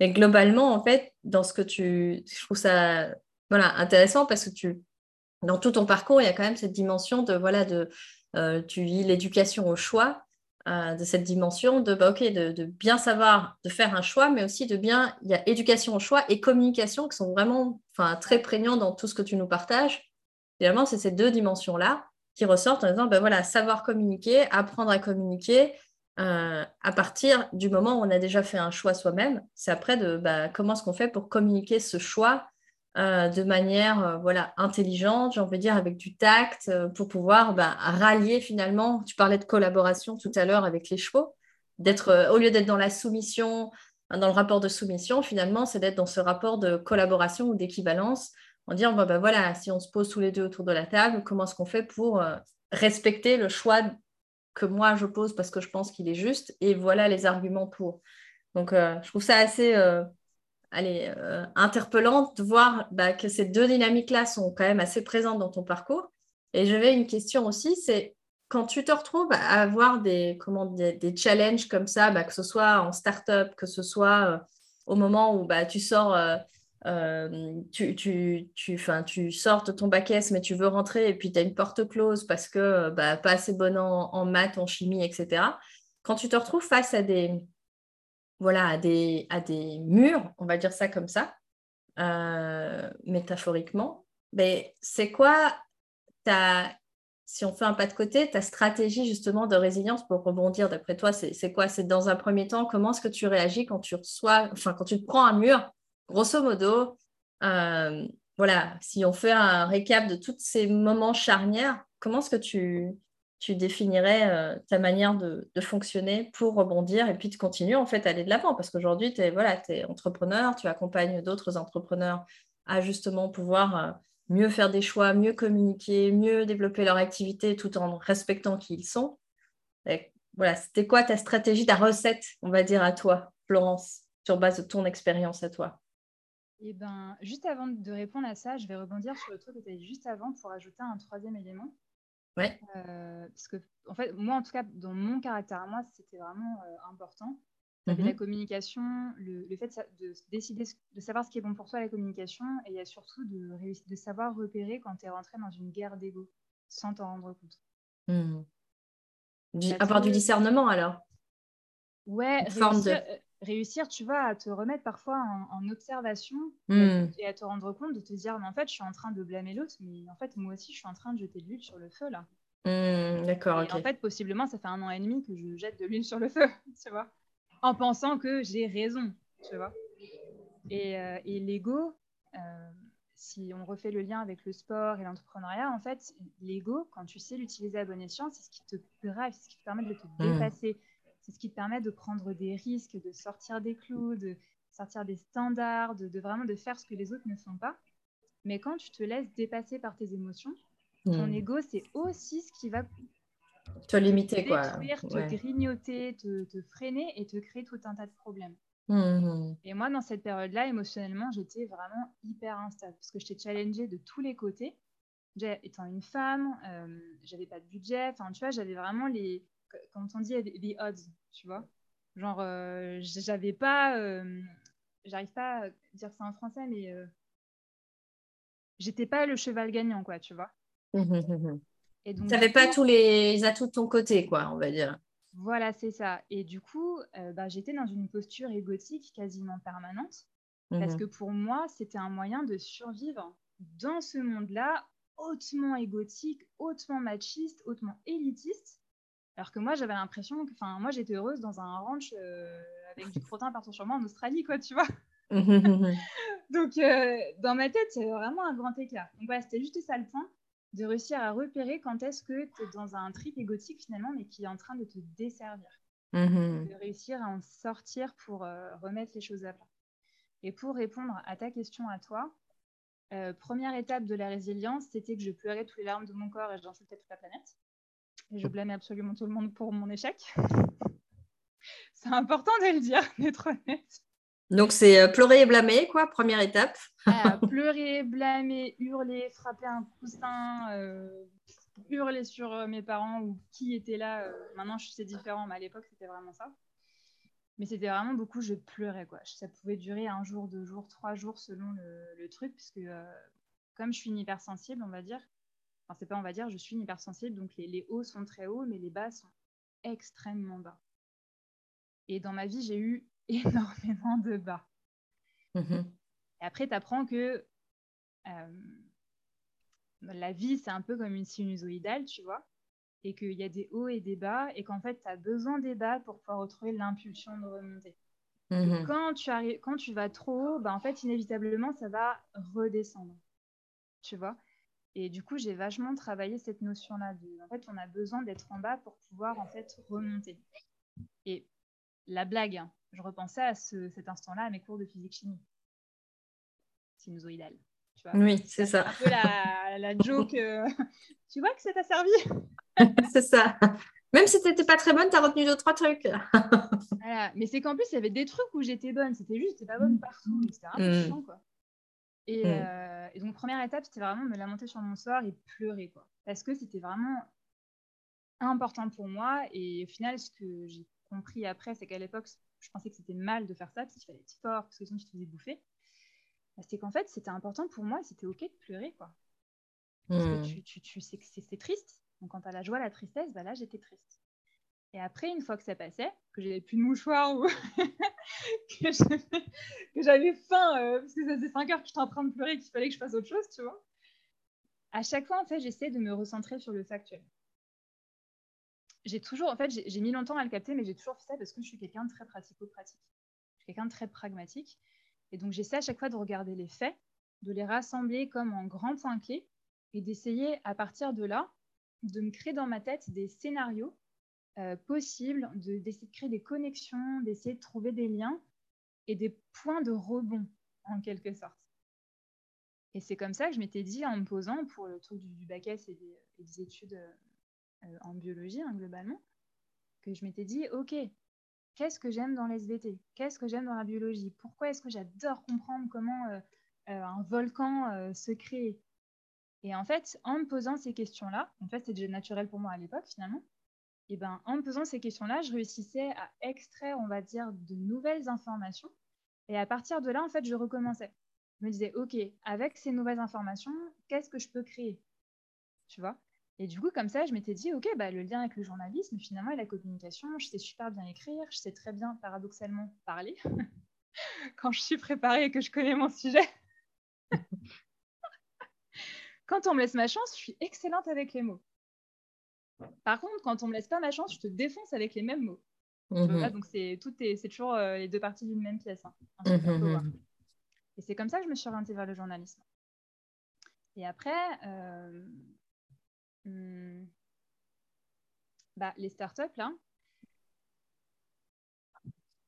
Mais globalement, en fait, dans ce que tu... Je trouve ça voilà, intéressant parce que tu... Dans tout ton parcours, il y a quand même cette dimension de, voilà, de, euh, tu vis l'éducation au choix, euh, de cette dimension de, bah, de, bien savoir, de faire un choix, mais aussi de bien, il y a éducation au choix et communication qui sont vraiment très prégnants dans tout ce que tu nous partages. Finalement, c'est ces deux dimensions-là qui ressortent en disant, ben voilà, savoir communiquer, apprendre à communiquer, euh, à partir du moment où on a déjà fait un choix soi-même, c'est après de bah, comment est-ce qu'on fait pour communiquer ce choix euh, de manière euh, voilà, intelligente, j'ai envie de dire, avec du tact, pour pouvoir bah, rallier finalement. Tu parlais de collaboration tout à l'heure avec les chevaux, d'être au lieu d'être dans la soumission, dans le rapport de soumission, finalement, c'est d'être dans ce rapport de collaboration ou d'équivalence, en disant bah, voilà, si on se pose tous les deux autour de la table, comment est-ce qu'on fait pour respecter le choix que moi je pose parce que je pense qu'il est juste, et voilà les arguments pour. Donc, je trouve ça assez allez, euh, interpellante de voir bah, que ces deux dynamiques-là sont quand même assez présentes dans ton parcours. Et j'avais une question aussi, c'est quand tu te retrouves à avoir des, comment, des, challenges comme ça, bah, que ce soit en start-up, que ce soit euh, au moment où bah, tu sors euh, tu, tu, tu, tu sors de ton bac mais tu veux rentrer et puis tu as une porte close parce que bah, pas assez bonne en, maths, en chimie, etc. Quand tu te retrouves face à des, voilà, à des, à des murs, on va dire ça comme ça, euh, métaphoriquement, mais c'est quoi ta, si on fait un pas de côté, ta stratégie justement de résilience pour rebondir, d'après toi, c'est quoi? C'est dans un premier temps, comment est-ce que tu réagis quand tu reçois, enfin quand tu te prends un mur grosso modo, euh, voilà, si on fait un récap de tous ces moments charnières, comment est-ce que tu, définirais euh, ta manière de, fonctionner pour rebondir et puis de continuer en fait à aller de l'avant? Parce qu'aujourd'hui, tu es, voilà, es entrepreneur, tu accompagnes d'autres entrepreneurs à justement pouvoir euh, mieux faire des choix, mieux communiquer, mieux développer leur activité tout en respectant qui ils sont. voilà, c'était quoi ta stratégie, ta recette, on va dire, à toi, Florence, sur base de ton expérience à toi?
Et eh ben, juste avant de répondre à ça, je vais rebondir sur le truc que tu as dit juste avant pour ajouter un troisième élément.
Ouais.
Euh, parce que, en fait, moi, en tout cas, dans mon caractère à moi, c'était vraiment euh, important. La mhm. communication, le, fait de, décider, de savoir ce qui est bon pour toi, la communication, et il y a surtout de, de savoir repérer quand tu es rentré dans une guerre d'ego sans t'en rendre compte.
Hmm. avoir du discernement alors
Ouais, forme de... Réussir, tu vois, à te remettre parfois en, observation hmm. et, à te rendre compte de te dire, mais en fait, je suis en train de blâmer l'autre, mais en fait, moi aussi, je suis en train de jeter de l'huile sur le feu, là.
Hmm, d'accord,
En fait, possiblement, ça fait un an et demi que je jette de l'huile sur le feu, tu vois, en pensant que j'ai raison, tu vois. Et, euh, et l'ego, euh, si on refait le lien avec le sport et l'entrepreneuriat, en fait, l'ego, quand tu sais l'utiliser à bon escient, c'est ce qui te drive, c'est ce qui te permet de te hmm. dépasser c'est ce qui te permet de prendre des risques, de sortir des clous, de sortir des standards, de, vraiment de faire ce que les autres ne font pas. Mais quand tu te laisses dépasser par tes émotions, ton hmm. ego, c'est aussi ce qui va
te limiter,
te
quoi.
te grignoter, te, freiner et te créer tout un tas de problèmes.
Hmm, hmm.
Et moi, dans cette période-là, émotionnellement, j'étais vraiment hyper instable parce que j'étais challengée de tous les côtés. Étant une femme, euh, j'avais pas de budget, enfin, tu vois, j'avais vraiment les, quand on dit les odds, tu vois. Genre, euh, j'avais pas, euh, j'arrive pas à dire ça en français, mais euh, j'étais pas le cheval gagnant, quoi, tu vois.
Et donc, n'avais pas tous les atouts de ton côté, quoi, on va dire.
Voilà, c'est ça. Et du coup, bah, j'étais dans une posture égotique quasiment permanente, parce mhm. que pour moi, c'était un moyen de survivre dans ce monde-là hautement égotique, hautement machiste, hautement élitiste, alors que moi, j'avais l'impression que, enfin, moi, j'étais heureuse dans un ranch euh, avec du crottin partout sur moi en Australie, quoi, tu vois. Donc, euh, dans ma tête, c'est vraiment un grand écart. Donc, voilà, c'était juste ça le point, de réussir à repérer quand est-ce que tu es dans un trip égotique finalement, mais qui est en train de te desservir.
Mm-hmm.
De réussir à en sortir pour euh, remettre les choses à plat. Et pour répondre à ta question à toi, première étape de la résilience, c'était que je pleurais tous les larmes de mon corps et j'insultais toute la planète. Et je blâmais absolument tout le monde pour mon échec. c'est important de le dire, d'être honnête.
Donc, c'est euh, pleurer et blâmer, quoi, première étape.
Ah, pleurer, blâmer, hurler, frapper un coussin, euh, hurler sur euh, mes parents ou qui était là. maintenant, c'est différent, mais à l'époque, c'était vraiment ça. Mais c'était vraiment beaucoup, je pleurais, quoi. Ça pouvait durer un jour, deux jours, trois jours selon le, truc, puisque comme je suis une hypersensible, on va dire, enfin c'est pas on va dire, je suis une hypersensible, donc les, hauts sont très hauts, mais les bas sont extrêmement bas. Et dans ma vie, j'ai eu énormément de bas.
Mm-hmm.
Et après, tu apprends que euh, la vie, c'est un peu comme une sinusoïdale, tu vois, et qu'il y a des hauts et des bas, et qu'en fait, tu as besoin des bas pour pouvoir retrouver l'impulsion de remonter.
Mm-hmm.
Quand, tu arrives, quand tu vas trop haut, bah, en fait, inévitablement, ça va redescendre. Tu vois? Et du coup, j'ai vachement travaillé cette notion-là. En fait, on a besoin d'être en bas pour pouvoir en fait remonter. Et la blague, hein, je repensais à cet instant-là à mes cours de physique-chimie. Sinusoïdal.
Tu vois oui, c'est ça.
Un peu la, la joke. Euh, tu vois que ça t'a servi
C'est ça. Même si tu n'étais pas très bonne, tu as retenu deux, trois trucs.
voilà. Mais c'est qu'en plus, il y avait des trucs où j'étais bonne. C'était juste, j'étais pas bonne partout. C'était un peu mm. chiant, quoi. Mm. Euh, et, donc, première étape, c'était vraiment me lamenter sur mon sort et pleurer, quoi. Parce que c'était vraiment important pour moi. Et au final, ce que j'ai compris après, c'est qu'à l'époque, je pensais que c'était mal de faire ça, parce qu'il fallait être fort, parce que sinon tu te faisais bouffer. bah, c'est qu'en fait, c'était important pour moi, c'était OK de pleurer, quoi. Parce que hmm. tu, tu, sais que c'est triste. Donc, quand tu as la joie, la tristesse, bah là, j'étais triste. Et après, une fois que ça passait, que j'avais plus de mouchoir ou que j'avais faim, euh, parce que ça faisait 5 heures que j'étais en train de pleurer qu'il fallait que je fasse autre chose, tu vois. À chaque fois, en fait, j'essaie de me recentrer sur le factuel. J'ai toujours, en fait, j'ai mis longtemps à le capter, mais j'ai toujours fait ça parce que je suis quelqu'un de très pratico-pratique. Je suis quelqu'un de très pragmatique. Et donc, j'essaie à chaque fois de regarder les faits, de les rassembler comme en grands points clés et d'essayer à partir de là de me créer dans ma tête des scénarios euh, possibles, d'essayer de, créer des connexions, d'essayer de trouver des liens et des points de rebond en quelque sorte. Et c'est comme ça que je m'étais dit en me posant pour le truc du, bac S et des, études euh, en biologie hein, globalement, que je m'étais dit, ok, qu'est-ce que j'aime dans l'SVT Qu'est-ce que j'aime dans la biologie? Pourquoi est-ce que j'adore comprendre comment euh, euh, un volcan euh, se crée? Et en fait, en me posant ces questions-là, en fait, c'est déjà naturel pour moi à l'époque finalement, et ben, en me posant ces questions-là, je réussissais à extraire, on va dire, de nouvelles informations. Et à partir de là, en fait, je recommençais. Je me disais, OK, avec ces nouvelles informations, qu'est-ce que je peux créer? Tu vois? Et du coup, comme ça, je m'étais dit, OK, bah, le lien avec le journalisme, finalement, et la communication, je sais super bien écrire, je sais très bien, paradoxalement, parler quand je suis préparée et que je connais mon sujet. quand on me laisse ma chance, je suis excellente avec les mots. Par contre, quand on me laisse pas ma chance, je te défonce avec les mêmes mots. Mhm. donc c'est tout est, c'est toujours euh, les deux parties d'une même pièce. Hein, mhm. Et c'est comme ça que je me suis orientée vers le journalisme. Et après, euh, Hmm. bah, les startups, là,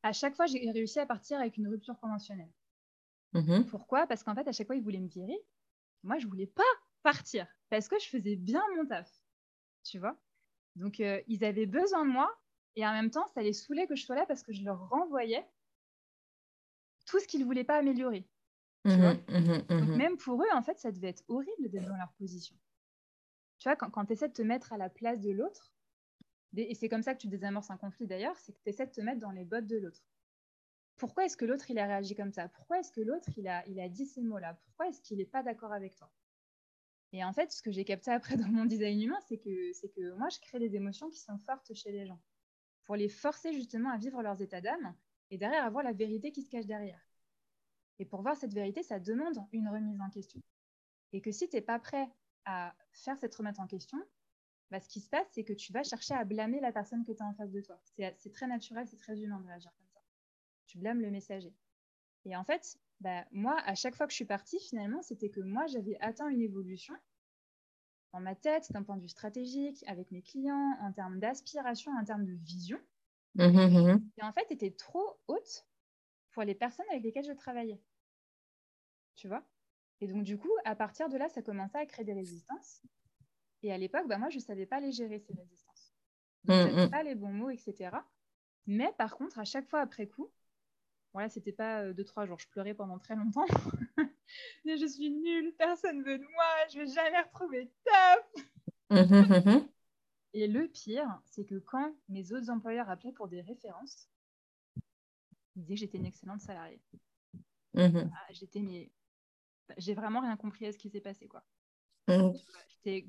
à chaque fois, j'ai réussi à partir avec une rupture conventionnelle. Mm-hmm. Pourquoi? Parce qu'en fait, à chaque fois, ils voulaient me virer. Moi, je voulais pas partir parce que je faisais bien mon taf. Tu vois. Donc, euh, ils avaient besoin de moi et en même temps, ça les saoulait que je sois là parce que je leur renvoyais tout ce qu'ils ne voulaient pas améliorer. Mm-hmm, mm-hmm, Donc, même pour eux, en fait, ça devait être horrible d'être dans leur position. Tu vois, quand, tu essaies de te mettre à la place de l'autre, et c'est comme ça que tu désamorces un conflit d'ailleurs, c'est que tu essaies de te mettre dans les bottes de l'autre. Pourquoi est-ce que l'autre, il a réagi comme ça? Pourquoi est-ce que l'autre, il a, il a dit ces mots-là? Pourquoi est-ce qu'il n'est pas d'accord avec toi? Et en fait, ce que j'ai capté après dans mon design humain, c'est que, c'est que moi, je crée des émotions qui sont fortes chez les gens, pour les forcer justement à vivre leurs états d'âme, et derrière avoir la vérité qui se cache derrière. Et pour voir cette vérité, ça demande une remise en question. Et que si tu n'es pas prêt à faire cette remettre en question, bah, ce qui se passe, c'est que tu vas chercher à blâmer la personne que tu as en face de toi. C'est très naturel, c'est très humain de réagir comme ça. Tu blâmes le messager. Et en fait, bah, moi, à chaque fois que je suis partie, finalement, c'était que moi, j'avais atteint une évolution dans ma tête, d'un point de vue stratégique, avec mes clients, en termes d'aspiration, en termes de vision. Mmh, mmh, mmh. Et en fait, était trop haute pour les personnes avec lesquelles je travaillais. Tu vois? Et donc, du coup, à partir de là, ça commençait à créer des résistances. Et à l'époque, bah, moi, je ne savais pas les gérer, ces résistances. Je ne savais pas les bons mots, etc. Mais par contre, à chaque fois après coup, voilà, c'était pas euh, deux, trois jours, je pleurais pendant très longtemps. Mais je suis nulle, personne veut de moi, je vais jamais retrouver. Mmh, mmh, mmh. Et le pire, c'est que quand mes autres employeurs appelaient pour des références, ils disaient que j'étais une excellente salariée. Ah, j'étais mais j'ai vraiment rien compris à ce qui s'est passé, quoi. Mm.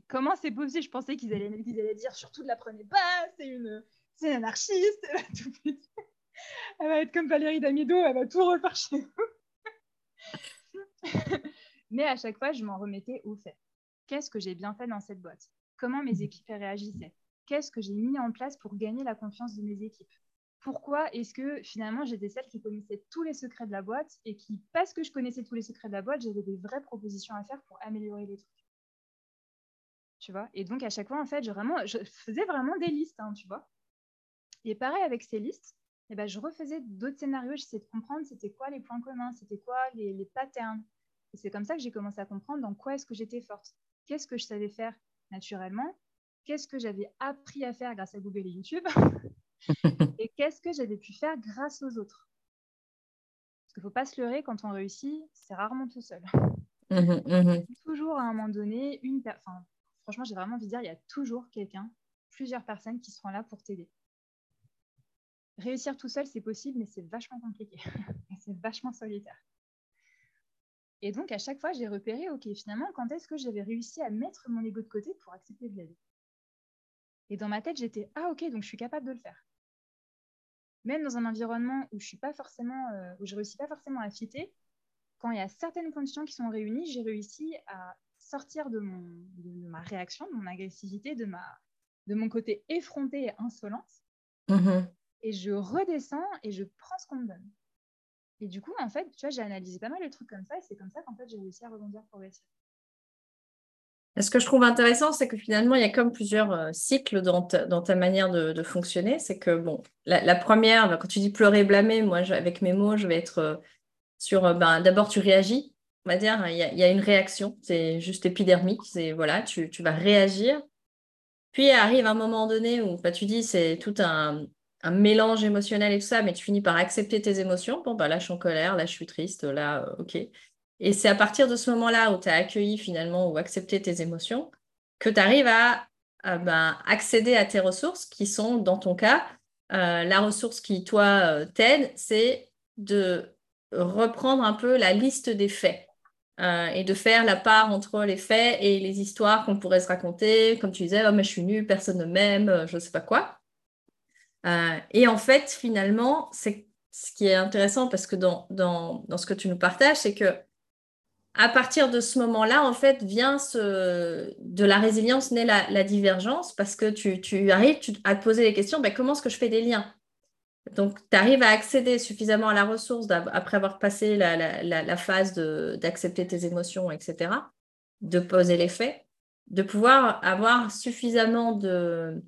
Comment c'est possible? Je pensais qu'ils allaient, allaient dire surtout de la prenez pas, c'est une, c'est une anarchiste, tout... elle va être comme Valérie Damido, elle va tout refaire chez. Mais à chaque fois, je m'en remettais au fait. Qu'est-ce que j'ai bien fait dans cette boîte? Comment mes équipes réagissaient? Qu'est-ce que j'ai mis en place pour gagner la confiance de mes équipes? Pourquoi est-ce que finalement j'étais celle qui connaissait tous les secrets de la boîte et qui, parce que je connaissais tous les secrets de la boîte, j'avais des vraies propositions à faire pour améliorer les trucs? Tu vois? Et donc à chaque fois, en fait, je, vraiment, je faisais vraiment des listes, hein, tu vois? Et pareil avec ces listes, eh ben, je refaisais d'autres scénarios, j'essayais de comprendre c'était quoi les points communs, c'était quoi les, les patterns. Et c'est comme ça que j'ai commencé à comprendre dans quoi est-ce que j'étais forte, qu'est-ce que je savais faire naturellement, qu'est-ce que j'avais appris à faire grâce à Google et YouTube? et qu'est-ce que j'avais pu faire grâce aux autres? Parce qu'il ne faut pas se leurrer, quand on réussit, c'est rarement tout seul. Mmh mmh toujours à un moment donné, une enfin, franchement, j'ai vraiment envie de dire, il y a toujours quelqu'un, plusieurs personnes qui seront là pour t'aider. Réussir tout seul, c'est possible, mais c'est vachement compliqué. c'est vachement solitaire. Et donc, à chaque fois, j'ai repéré, OK, finalement, quand est-ce que j'avais réussi à mettre mon ego de côté pour accepter de l'aide? Et dans ma tête, j'étais, ah, OK, donc je suis capable de le faire. Même dans un environnement où je suis pas forcément, euh, où je réussis pas forcément à fitter, quand il y a certaines conditions qui sont réunies, j'ai réussi à sortir de, mon, de ma réaction, de mon agressivité, de, ma, de mon côté effronté et insolente. Mmh et je redescends et je prends ce qu'on me donne. Et du coup, en fait, tu vois, j'ai analysé pas mal de trucs comme ça et c'est comme ça qu'en fait, j'ai réussi à rebondir progressivement.
Ce que je trouve intéressant, c'est que finalement, il y a comme plusieurs euh, cycles dans ta, manière de, fonctionner. C'est que, bon, la, première, bah, quand tu dis pleurer, blâmer, moi, avec mes mots, je vais être euh, sur, euh, ben, d'abord, tu réagis. On va dire, il y a, une réaction, c'est juste épidermique, c'est, voilà, tu, vas réagir. Puis arrive un moment donné où bah, tu dis, c'est tout un, un mélange émotionnel et tout ça, mais tu finis par accepter tes émotions. Bon, bah là, je suis en colère, là, je suis triste, là, euh, ok. Et c'est à partir de ce moment-là où tu as accueilli finalement ou accepté tes émotions que tu arrives à, ben, accéder à tes ressources qui sont, dans ton cas, euh, la ressource qui, toi, euh, t'aide, c'est de reprendre un peu la liste des faits. et de faire la part entre les faits et les histoires qu'on pourrait se raconter, comme tu disais, oh, mais je suis nulle, personne ne m'aime, je ne sais pas quoi. Euh, et en fait, finalement, c'est ce qui est intéressant parce que dans, dans, dans ce que tu nous partages, c'est que à partir de ce moment-là, en fait, vient ce, de la résilience naît la, divergence parce que tu, tu arrives à te poser les questions, ben, comment est-ce que je fais des liens? Donc, tu arrives à accéder suffisamment à la ressource après avoir passé la, la, la phase d'accepter tes émotions, etc., de poser les faits, de pouvoir avoir suffisamment de,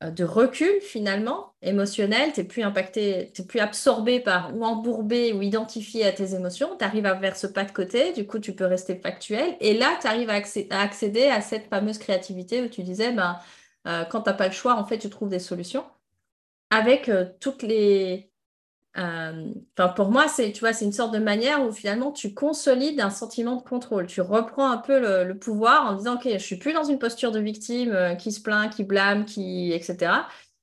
de recul finalement émotionnel, tu n'es plus impacté, tu plus absorbé par ou embourbé ou identifié à tes émotions, tu arrives à faire ce pas de côté, du coup tu peux rester factuel. Et là tu arrives à, accéder à cette fameuse créativité où tu disais ben, euh, quand tu n'as pas le choix, en fait tu trouves des solutions. Avec euh, toutes les, euh, pour moi, c'est, une sorte de manière où finalement tu consolides un sentiment de contrôle. Tu reprends un peu le, pouvoir en disant, OK, je suis plus dans une posture de victime euh, qui se plaint, qui blâme, qui, etc.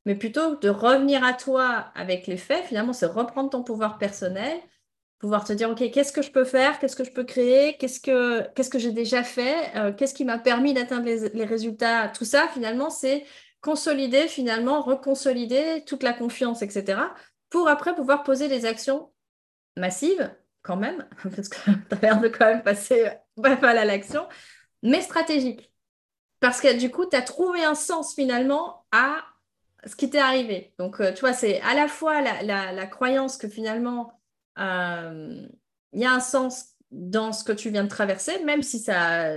Mais plutôt de revenir à toi avec les faits, finalement, c'est reprendre ton pouvoir personnel, pouvoir te dire, OK, qu'est-ce que je peux faire, qu'est-ce que je peux créer, qu'est-ce que, qu'est-ce que j'ai déjà fait, euh, qu'est-ce qui m'a permis d'atteindre les résultats? Tout ça, finalement, c'est consolider, finalement, reconsolider toute la confiance, etc pour après pouvoir poser des actions massives, quand même, parce que tu as l'air de quand même passer pas mal à l'action, mais stratégiques. Parce que du coup, tu as trouvé un sens finalement à ce qui t'est arrivé. Donc, euh, tu vois, c'est à la fois la, croyance que finalement, euh, il y a un sens dans ce que tu viens de traverser, même si ça,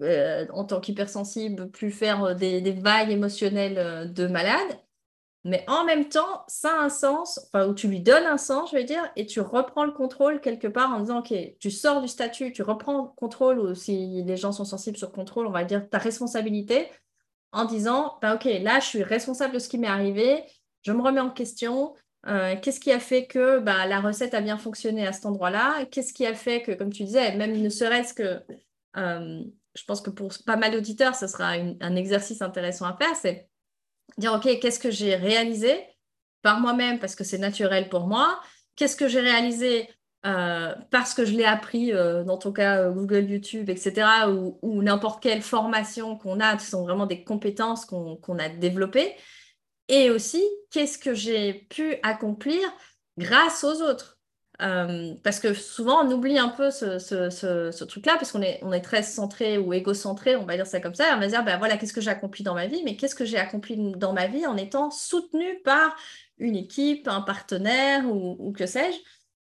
euh, en tant qu'hypersensible, pu faire des, des, vagues émotionnelles de malade, mais en même temps, ça a un sens, enfin, où tu lui donnes un sens, je vais dire, et tu reprends le contrôle quelque part en disant, OK, tu sors du statut, tu reprends le contrôle, ou si les gens sont sensibles sur contrôle, on va dire ta responsabilité, en disant, ben, OK, là, je suis responsable de ce qui m'est arrivé, je me remets en question, euh, qu'est-ce qui a fait que bah, la recette a bien fonctionné à cet endroit-là Qu'est-ce qui a fait que, comme tu disais, même ne serait-ce que, euh, je pense que pour pas mal d'auditeurs, ce sera un exercice intéressant à faire, c'est dire, OK, qu'est-ce que j'ai réalisé par moi-même parce que c'est naturel pour moi? Qu'est-ce que j'ai réalisé euh, parce que je l'ai appris, euh, dans ton cas, euh, Google, YouTube, etc., ou, n'importe quelle formation qu'on a, ce sont vraiment des compétences qu'on a développées. Et aussi, qu'est-ce que j'ai pu accomplir grâce aux autres? Euh, parce que souvent, on oublie un peu ce, truc-là, parce qu'on est, on est très centré ou égocentré, on va dire ça comme ça. on va dire, ben voilà, qu'est-ce que j'ai accompli dans ma vie, mais qu'est-ce que j'ai accompli dans ma vie en étant soutenu par une équipe, un partenaire ou, que sais-je.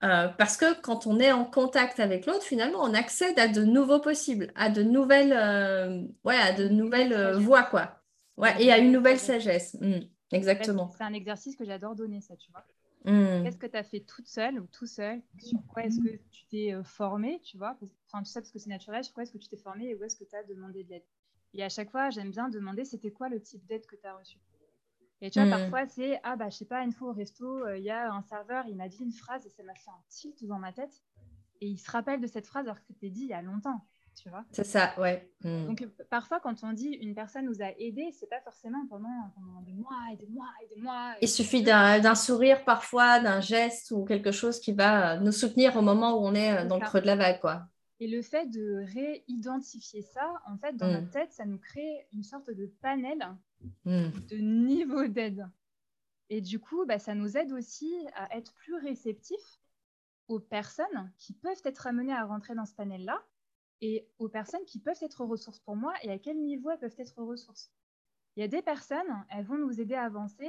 Euh, parce que quand on est en contact avec l'autre, finalement, on accède à de nouveaux possibles, à de nouvelles, euh, ouais, à de nouvelles voies, quoi. Ouais, et à une nouvelle sagesse. Mmh, exactement.
C'est un exercice que j'adore donner, ça, tu vois. Hmm. Qu'est-ce que tu as fait toute seule ou tout seul? Sur quoi est-ce que tu t'es euh, formé, tu vois? Enfin, tu sais parce que c'est naturel, sur quoi est-ce que tu t'es formé et où est-ce que tu as demandé de l'aide? Et à chaque fois, j'aime bien demander c'était quoi le type d'aide que tu as reçu. Et tu vois, hmm. parfois, c'est ah bah, je sais pas, une fois au resto, euh, il y a un serveur, il m'a dit une phrase et ça m'a fait un tilt dans ma tête. Et il se rappelle de cette phrase alors que c'était dit il y a longtemps vois.
C'est ça, ouais.
Hmm. Donc parfois, quand on dit une personne nous a aidés, c'est pas forcément pendant, des mois et des mois et des mois.
Il suffit d'un sourire parfois, d'un geste ou quelque chose qui va nous soutenir au moment où on est, dans le creux de la vague, quoi.
Et le fait de réidentifier ça, en fait, dans notre tête, ça nous crée une sorte de panel de niveau d'aide. Et du coup, bah, ça nous aide aussi à être plus réceptifs aux personnes qui peuvent être amenées à rentrer dans ce panel-là et aux personnes qui peuvent être ressources pour moi et à quel niveau elles peuvent être ressources. Il y a des personnes, elles vont nous aider à avancer,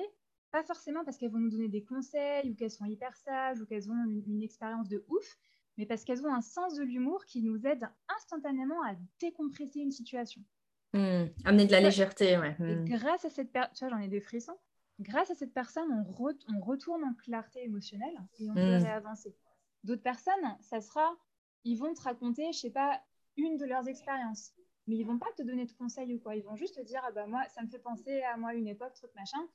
pas forcément parce qu'elles vont nous donner des conseils ou qu'elles sont hyper sages ou qu'elles ont une, expérience de ouf, mais parce qu'elles ont un sens de l'humour qui nous aide instantanément à décompresser une situation.
Mmh. amener de la légèreté, ouais.
Mmh. grâce à cette personne, tu vois, j'en ai des frissons. Grâce à cette personne, on, on retourne en clarté émotionnelle et on mmh. peut réavancer. D'autres personnes, ça sera, ils vont te raconter, je sais pas, une de leurs expériences. Mais ils vont pas te donner de conseils ou quoi. Ils vont juste te dire, ah bah moi, ça me fait penser à moi une époque, truc machin.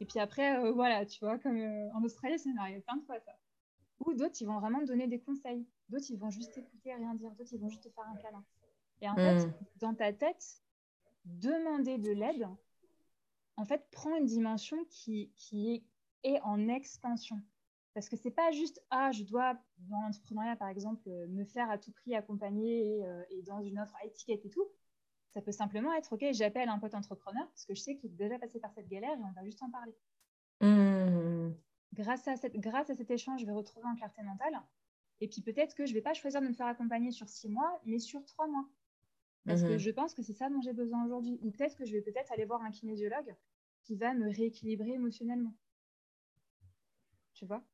Et puis après, euh, voilà, tu vois, comme euh, en Australie, ça m'est arrivé plein de fois ça. Ou d'autres, ils vont vraiment te donner des conseils. D'autres, ils vont juste écouter, rien dire. D'autres, ils vont juste te faire un câlin. Et en fait, hmm. dans ta tête, demander de l'aide, en fait, prend une dimension qui, qui est, est en expansion. Parce que c'est pas juste, ah, je dois, dans l'entrepreneuriat par exemple, euh, me faire à tout prix accompagner et, euh, et, dans une offre à étiquette et tout. Ça peut simplement être, ok, j'appelle un pote entrepreneur parce que je sais qu'il est déjà passé par cette galère et on va juste en parler. Mmh. Grâce, à cette, grâce à cet échange, je vais retrouver en clarté mentale. Et puis peut-être que je ne vais pas choisir de me faire accompagner sur six mois, mais sur trois mois. Parce que mmh. je pense que c'est ça dont j'ai besoin aujourd'hui. Ou peut-être que je vais peut-être aller voir un kinésiologue qui va me rééquilibrer émotionnellement. Tu vois?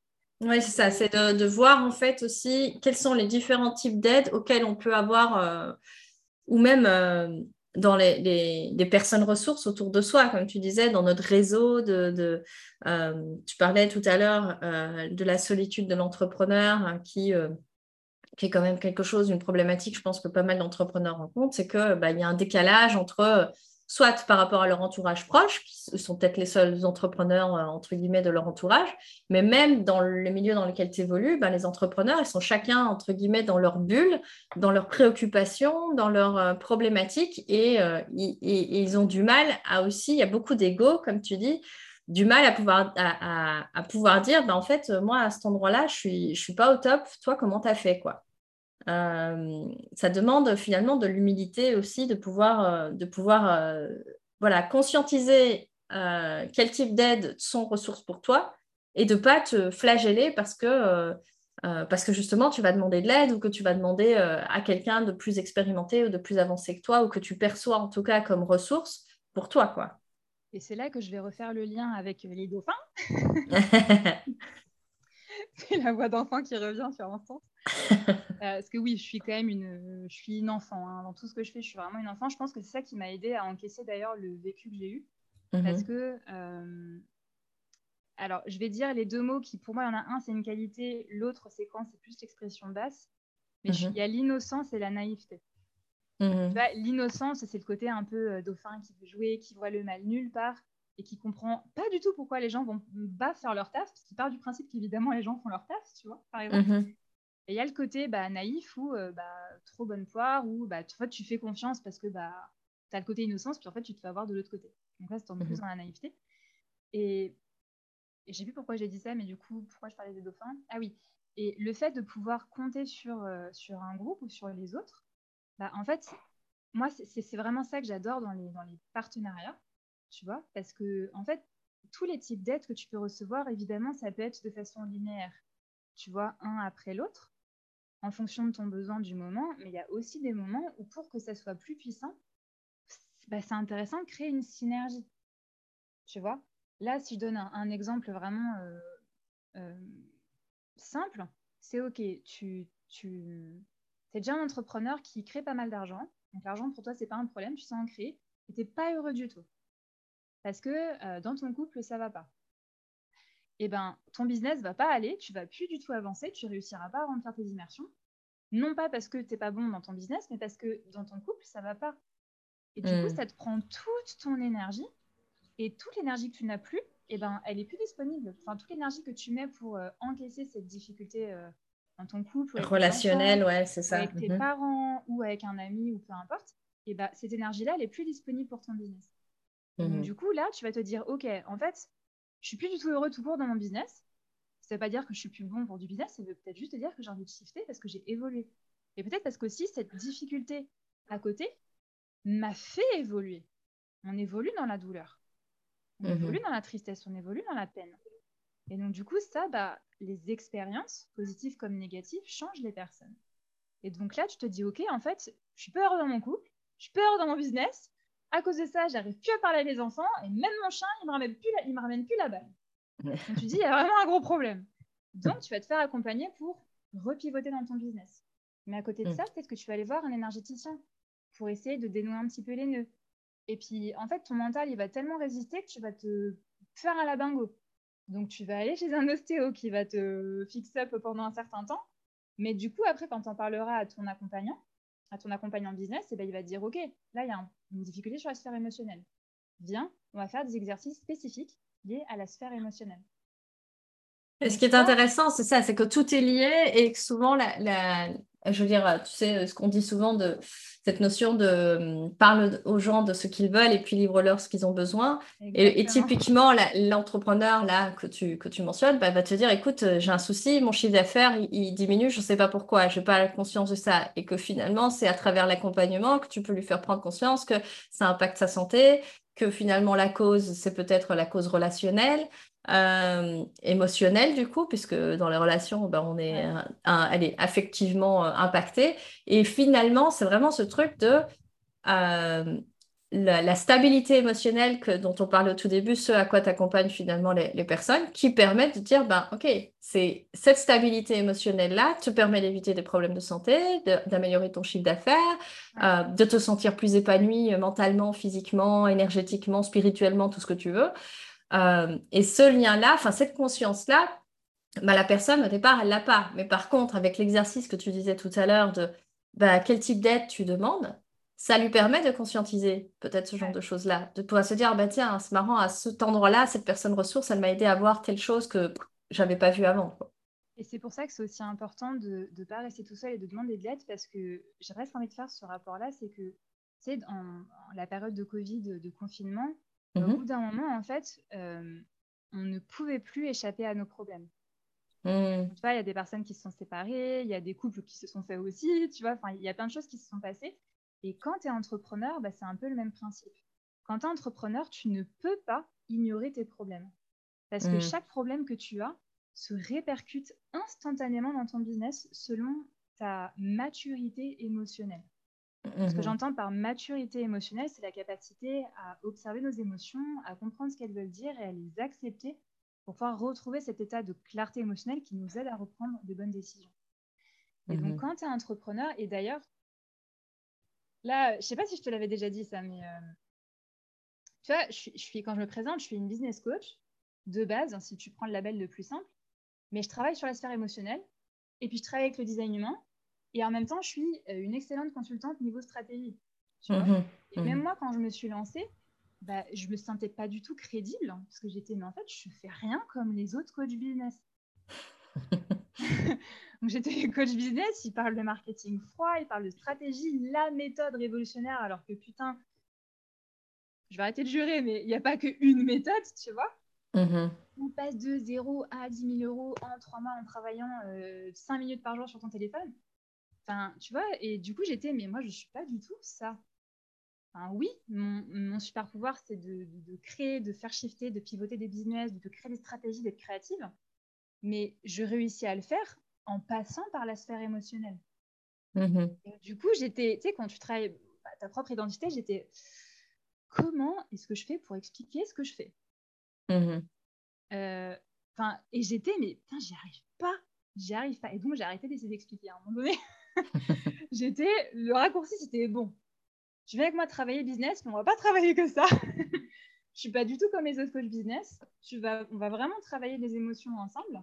Oui, c'est ça, c'est de, voir en fait aussi quels sont les différents types d'aides auxquels on peut avoir, euh, ou même euh, dans les, personnes ressources autour de soi, comme tu disais, dans notre réseau. De, euh, tu parlais tout à l'heure de la solitude de l'entrepreneur hein, qui, est quand même quelque chose, une problématique, je pense que pas mal d'entrepreneurs rencontrent, c'est qu'il bah, y a un décalage entre soit par rapport à leur entourage proche, qui sont peut-être les seuls entrepreneurs, euh, entre guillemets, de leur entourage, mais même dans le milieu dans lequel tu évolues, ben, les entrepreneurs, ils sont chacun, entre guillemets, dans leur bulle, dans leurs préoccupations, dans leurs euh, problématiques, et, euh, ils ont du mal à aussi, il y a beaucoup d'ego, comme tu dis, du mal à pouvoir, dire, ben, en fait, moi, à cet endroit-là, je ne suis pas au top, toi, comment tu as fait quoi? Euh, ça demande finalement de l'humilité aussi, de pouvoir, euh, de pouvoir euh, voilà, conscientiser quel type d'aide sont ressources pour toi et de ne pas te flageller parce que, parce que justement tu vas demander de l'aide ou que tu vas demander à quelqu'un de plus expérimenté ou de plus avancé que toi ou que tu perçois en tout cas comme ressource pour toi. quoi.
Et c'est là que je vais refaire le lien avec les dauphins. c'est la voix d'enfant qui revient sur l'instant. Euh, parce que oui, je suis quand même une, je suis une enfant. Hein. Dans tout ce que je fais, je suis vraiment une enfant. Je pense que c'est ça qui m'a aidé à encaisser d'ailleurs le vécu que j'ai eu. Parce mhm. que, euh, alors, je vais dire les deux mots qui, pour moi, il y en a un, c'est une qualité, l'autre, c'est quand c'est plus l'expression basse. Mais mhm. il y a l'innocence et la naïveté. Mhm. L'innocence, c'est le côté un peu euh, dauphin qui veut jouer, qui voit le mal nulle part et qui comprend pas du tout pourquoi les gens vont pas faire leur taf, parce qu'il part du principe qu'évidemment les gens font leur taf, tu vois, par exemple. Et il y a le côté bah, naïf ou euh, bah, trop bonne poire, ou bah, tu, tu fais confiance parce que bah, tu as le côté innocence, puis en fait, tu te fais avoir de l'autre côté. Donc là, c'est en plus mhm. dans la naïveté. Et, et j'ai vu pourquoi j'ai dit ça, mais du coup, pourquoi je parlais des dauphins? Ah oui, et le fait de pouvoir compter sur, euh, sur un groupe ou sur les autres, bah, en fait, moi, c'est vraiment ça que j'adore dans les, dans les partenariats, tu vois, parce que, en fait, tous les types d'aides que tu peux recevoir, évidemment, ça peut être de façon linéaire, tu vois, un après l'autre en fonction de ton besoin du moment, mais il y a aussi des moments où pour que ça soit plus puissant, bah, c'est intéressant de créer une synergie. Tu vois Là, si je donne un, exemple vraiment euh, euh, simple, c'est OK, tu, es déjà un entrepreneur qui crée pas mal d'argent. Donc l'argent pour toi, c'est pas un problème, tu sais en créer, et tu n'es pas heureux du tout. Parce que euh, dans ton couple, ça va pas. Eh ben, ton business va pas aller, tu vas plus du tout avancer, tu réussiras pas à remplir tes immersions. Non pas parce que tu n'es pas bon dans ton business, mais parce que dans ton couple, ça va pas. Et du coup, hmm. ça te prend toute ton énergie et toute l'énergie que tu n'as plus, eh ben, elle est plus disponible. Enfin, toute l'énergie que tu mets pour euh, encaisser cette difficulté euh, dans ton couple,
relationnel, ouais, c'est ça.
Avec tes mhm. parents ou avec un ami ou peu importe, eh ben, cette énergie-là, elle est plus disponible pour ton business. Donc, mhm. du coup, là, tu vas te dire, ok, en fait, je suis plus du tout heureux tout court dans mon business. Ça veut pas dire que je suis plus bon pour du business, ça veut peut-être juste dire que j'ai envie de shifter parce que j'ai évolué. Et peut-être parce qu'aussi, cette difficulté à côté m'a fait évoluer. On évolue dans la douleur. On mhm. évolue dans la tristesse, on évolue dans la peine. Et donc, du coup, ça, bah, les expériences, positives comme négatives, changent les personnes. Et donc là, tu te dis, OK, en fait, je suis peur dans mon couple, je suis peur dans mon business. À cause de ça, j'arrive plus à parler à mes enfants et même mon chien, il me ramène plus la, il me ramène plus la balle. donc tu dis, il y a vraiment un gros problème. Donc, tu vas te faire accompagner pour repivoter dans ton business. Mais à côté de mm. ça, peut-être que tu vas aller voir un énergéticien pour essayer de dénouer un petit peu les nœuds. Et puis, en fait, ton mental, il va tellement résister que tu vas te faire un labingo. Donc, tu vas aller chez un ostéo qui va te fixer up pendant un certain temps. Mais du coup, après, quand tu en parleras à ton accompagnant, à ton accompagnant business, eh ben, il va te dire, OK, là, il y a une difficulté sur la sphère émotionnelle. Viens, on va faire des exercices spécifiques liés à la sphère émotionnelle.
Et ce qui est intéressant, c'est ça, c'est que tout est lié et que souvent la, je veux dire, tu sais, ce qu'on dit souvent de cette notion de hum, parle aux gens de ce qu'ils veulent et puis livre-leur ce qu'ils ont besoin. Et, typiquement, l'entrepreneur là que tu, que tu mentionnes bah, va te dire, écoute, j'ai un souci, mon chiffre d'affaires, il, diminue, je ne sais pas pourquoi, je n'ai pas conscience de ça. Et que finalement, c'est à travers l'accompagnement que tu peux lui faire prendre conscience que ça impacte sa santé, que finalement la cause, c'est peut-être la cause relationnelle, euh, émotionnelle du coup, puisque dans les relations, ben, on est, elle est affectivement euh, impactée. Et finalement, c'est vraiment ce truc de euh, la, stabilité émotionnelle que, dont on parlait au tout début, ce à quoi t'accompagnent finalement les, personnes, qui permettent de dire, ben, OK, c'est cette stabilité émotionnelle-là te permet d'éviter des problèmes de santé, d'améliorer ton chiffre d'affaires, de te sentir plus épanoui mentalement, physiquement, énergétiquement, spirituellement, tout ce que tu veux. Euh, et ce lien-là, enfin cette conscience-là, bah, la personne au départ, elle l'a pas. Mais par contre, avec l'exercice que tu disais tout à l'heure de bah, quel type d'aide tu demandes, ça lui permet de conscientiser peut-être ce genre de choses-là, de pouvoir se dire, bah, tiens, c'est marrant, à cet endroit-là, cette personne ressource, elle m'a aidé à voir telle chose que j'avais pas vu avant.
Et c'est pour ça que c'est aussi important de ne pas rester tout seul et de demander de l'aide parce que j'ai presque envie de faire ce rapport-là, c'est que, tu sais, en, la période de Covid, de confinement, au mmh bout d'un moment, en fait, euh, on ne pouvait plus échapper à nos problèmes. Mmh. Tu vois, il y a des personnes qui se sont séparées, il y a des couples qui se sont faits aussi, tu vois, il y a plein de choses qui se sont passées. Et quand tu es entrepreneur, bah, c'est un peu le même principe. Quand tu es entrepreneur, tu ne peux pas ignorer tes problèmes. Parce que mmh. chaque problème que tu as se répercute instantanément dans ton business selon ta maturité émotionnelle. Ce que mmh j'entends par maturité émotionnelle, c'est la capacité à observer nos émotions, à comprendre ce qu'elles veulent dire et à les accepter pour pouvoir retrouver cet état de clarté émotionnelle qui nous aide à reprendre de bonnes décisions. Et donc, mmh quand tu es entrepreneur, et d'ailleurs, là, je ne sais pas si je te l'avais déjà dit ça, mais euh, tu vois, je suis, quand je me présente, je suis une business coach de base, si tu prends le label le plus simple, mais je travaille sur la sphère émotionnelle, et puis je travaille avec le design humain, et en même temps, je suis euh, une excellente consultante niveau stratégie. Mhm. et même mhm. moi, quand je me suis lancée, bah, je me sentais pas du tout crédible hein, parce que j'étais, mais en fait, je fais rien comme les autres coachs business. Donc j'étais coach business, ils parlent de marketing froid, ils parlent de stratégie, la méthode révolutionnaire, alors que putain, je vais arrêter de jurer, mais il n'y a pas qu'une méthode, tu vois. Mhm. On passe de 0 à 10 000 euros en 3 mois en travaillant 5 euh, minutes par jour sur ton téléphone. Enfin, tu vois, et du coup, j'étais, mais moi, je ne suis pas du tout ça. Enfin, oui, mon, super pouvoir, c'est de, créer, de faire shifter, de pivoter des business, de créer des stratégies, d'être créative. Mais je réussis à le faire en passant par la sphère émotionnelle. Mmh du coup, j'étais, tu sais, quand tu travailles bah, ta propre identité, j'étais, comment est-ce que je fais pour expliquer ce que je fais? Mmh euh, et j'étais, mais putain, j'y arrive pas, j'y arrive pas. Et donc, j'ai arrêté d'essayer d'expliquer à un moment donné. J'étais, le raccourci, c'était bon. Tu viens avec moi travailler business, mais on va pas travailler que ça. je suis pas du tout comme les autres coachs business. Tu vas, on va vraiment travailler les émotions ensemble.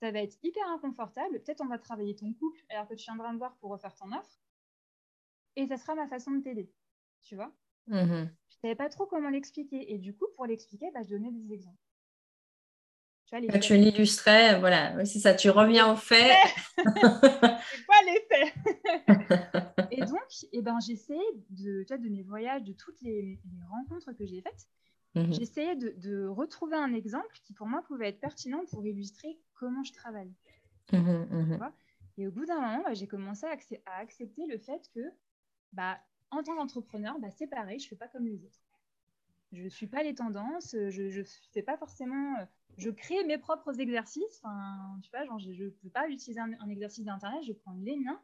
Ça va être hyper inconfortable. Peut-être on va travailler ton couple alors que tu viendras me voir pour refaire ton offre. Et ça sera ma façon de t'aider. Tu vois mm-hmm. Je savais pas trop comment l'expliquer. Et du coup, pour l'expliquer, bah, je donnais des exemples.
Tu, tu l'illustrais, voilà, c'est ça, tu reviens au fait.
c'est quoi les faits Et donc, eh ben, j'essayais de, de mes voyages, de toutes les, rencontres que j'ai faites, mhm. j'essayais de, retrouver un exemple qui pour moi pouvait être pertinent pour illustrer comment je travaille. Mhm, mhm. Et au bout d'un moment, bah, j'ai commencé à, accepter le fait que, bah, en tant qu'entrepreneur, bah, c'est pareil, je ne fais pas comme les autres. Je ne suis pas les tendances, je ne fais pas forcément. Euh, je crée mes propres exercices. Enfin, tu vois, genre, je ne peux pas utiliser un, exercice d'Internet, je prends les miens.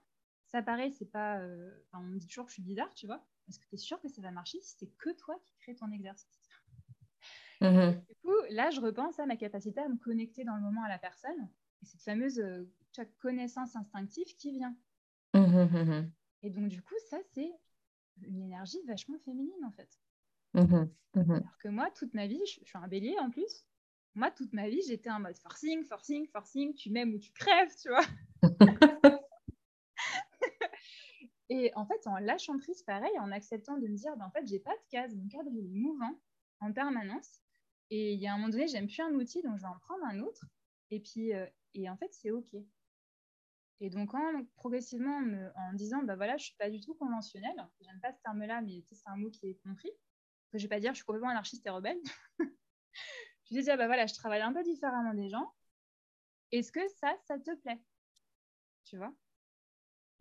Ça paraît, c'est pas. Euh, on me dit toujours que je suis bizarre, tu vois. Est-ce que tu es sûr que ça va marcher si c'est que toi qui crée ton exercice? Mmh Du coup, là, je repense à ma capacité à me connecter dans le moment à la personne et cette fameuse euh, connaissance instinctive qui vient. Mmh mmh et donc, du coup, ça, c'est une énergie vachement féminine, en fait. Alors que moi, toute ma vie, je, je suis un bélier en plus. Moi, toute ma vie, j'étais en mode forcing, forcing, forcing, tu m'aimes ou tu crèves, tu vois. Et en fait, en lâchant prise, pareil, en acceptant de me dire, ben, en fait, j'ai pas de case, mon cadre est mouvant en permanence. Et il y a un moment donné, j'aime plus un outil, donc je vais en prendre un autre. Et puis, euh, et en fait, c'est OK. Et donc, en, progressivement, en, disant, bah voilà, je suis pas du tout conventionnelle, j'aime pas ce terme-là, mais c'est un mot qui est compris. Je vais pas dire, je suis complètement anarchiste et rebelle. je vais dire, bah voilà, je travaille un peu différemment des gens. Est-ce que ça, ça te plaît? Tu vois?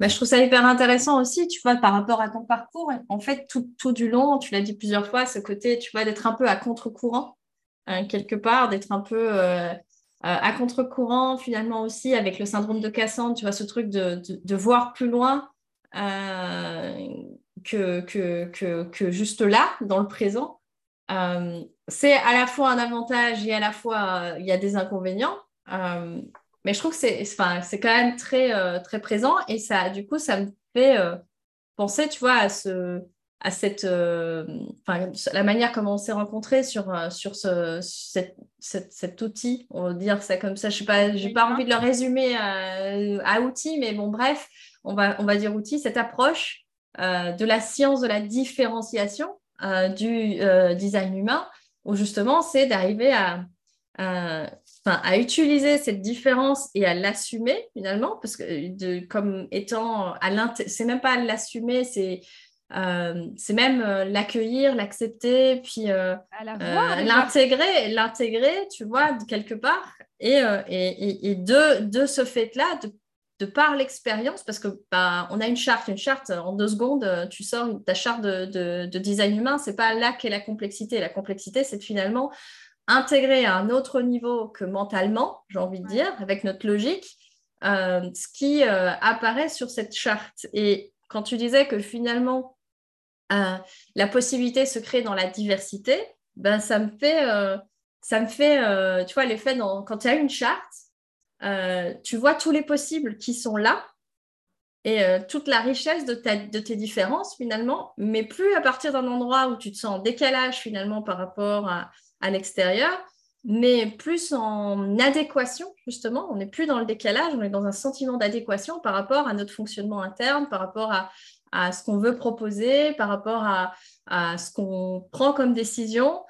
Bah, je trouve ça hyper intéressant aussi, tu vois, par rapport à ton parcours. En fait, tout, tout du long, tu l'as dit plusieurs fois, ce côté, tu vois, d'être un peu à contre-courant, hein, quelque part, d'être un peu euh, euh, à contre-courant, finalement aussi, avec le syndrome de Cassandre, tu vois, ce truc de, de, voir plus loin euh, que, que, que, que, juste là, dans le présent. c'est à la fois un avantage et à la fois, il y a des inconvénients mais je trouve que c'est enfin, quand même très, euh, très présent et ça, du coup, ça me fait euh, penser, tu vois, à, ce, à cette, euh, la manière comment on s'est rencontrés sur, sur ce, cette, cet outil, on va dire ça comme ça. Je n'ai pas, j'ai pas envie de le résumer à, outil, mais bon, bref, on va, on va dire outil, cette approche de la science de la différenciation du design humain, où justement, c'est d'arriver à à utiliser cette différence et à l'assumer finalement, parce que de, comme étant à c'est même pas l'assumer, c'est euh, c'est même euh, l'accueillir, l'accepter, puis euh, l'intégrer, l'intégrer, tu vois, quelque part. Et, et, et, de, de ce fait-là, de, de, par l'expérience, parce que bah, on a une charte, une charte, en deux secondes, tu sors ta charte de, de, de design humain, c'est pas là qu'est la complexité. La complexité, c'est finalement intégrer à un autre niveau que mentalement, j'ai envie de dire, avec notre logique, euh, ce qui euh, apparaît sur cette charte. Et quand tu disais que finalement, euh, la possibilité se crée dans la diversité, ben, ça me fait, ça me fait tu vois, l'effet quand tu as une charte, tu vois tous les possibles qui sont là et toute la richesse de, de, tes différences finalement, mais plus à partir d'un endroit où tu te sens en décalage finalement par rapport à, à l'extérieur, mais plus en adéquation, justement. On n'est plus dans le décalage, on est dans un sentiment d'adéquation par rapport à notre fonctionnement interne, par rapport à, à ce qu'on veut proposer, par rapport à, à ce qu'on prend comme décision.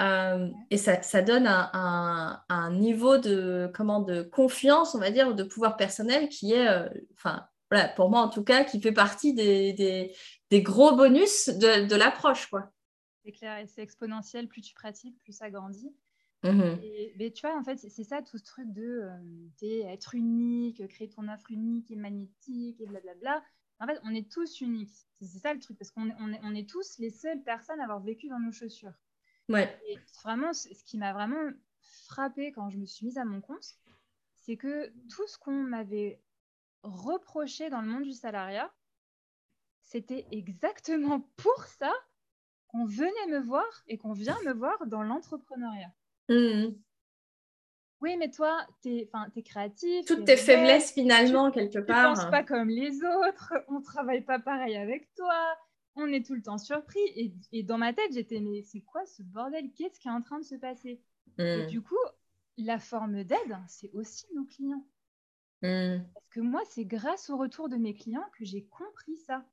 Euh, et ça, ça donne un, un, niveau de, comment, de confiance, on va dire, de pouvoir personnel qui est, euh, enfin, voilà, pour moi en tout cas, qui fait partie des, des, des gros bonus de, de l'approche, quoi.
C'est clair, et c'est exponentiel. Plus tu pratiques, plus ça grandit. Mhm. mais tu vois, en fait, c'est ça tout ce truc de euh, être unique, créer ton offre unique et magnétique et blablabla. En fait, on est tous uniques. C'est ça le truc, parce qu'on est, on est, on est, tous les seules personnes à avoir vécu dans nos chaussures.
Ouais.
Et vraiment, ce qui m'a vraiment frappé quand je me suis mise à mon compte, c'est que tout ce qu'on m'avait reproché dans le monde du salariat, c'était exactement pour ça qu'on venait me voir et qu'on vient me voir dans l'entrepreneuriat. Mmh. Oui, mais toi, tu es, es, créatif.
Toutes tes faiblesses, finalement, quelque part.
Tu ne penses pas comme les autres, on ne travaille pas pareil avec toi, on est tout le temps surpris. Et, dans ma tête, j'étais, mais c'est quoi ce bordel? Qu'est-ce qui est en train de se passer? Et mmh. du coup, la forme d'aide, c'est aussi nos clients. Mmh. Parce que moi, c'est grâce au retour de mes clients que j'ai compris ça.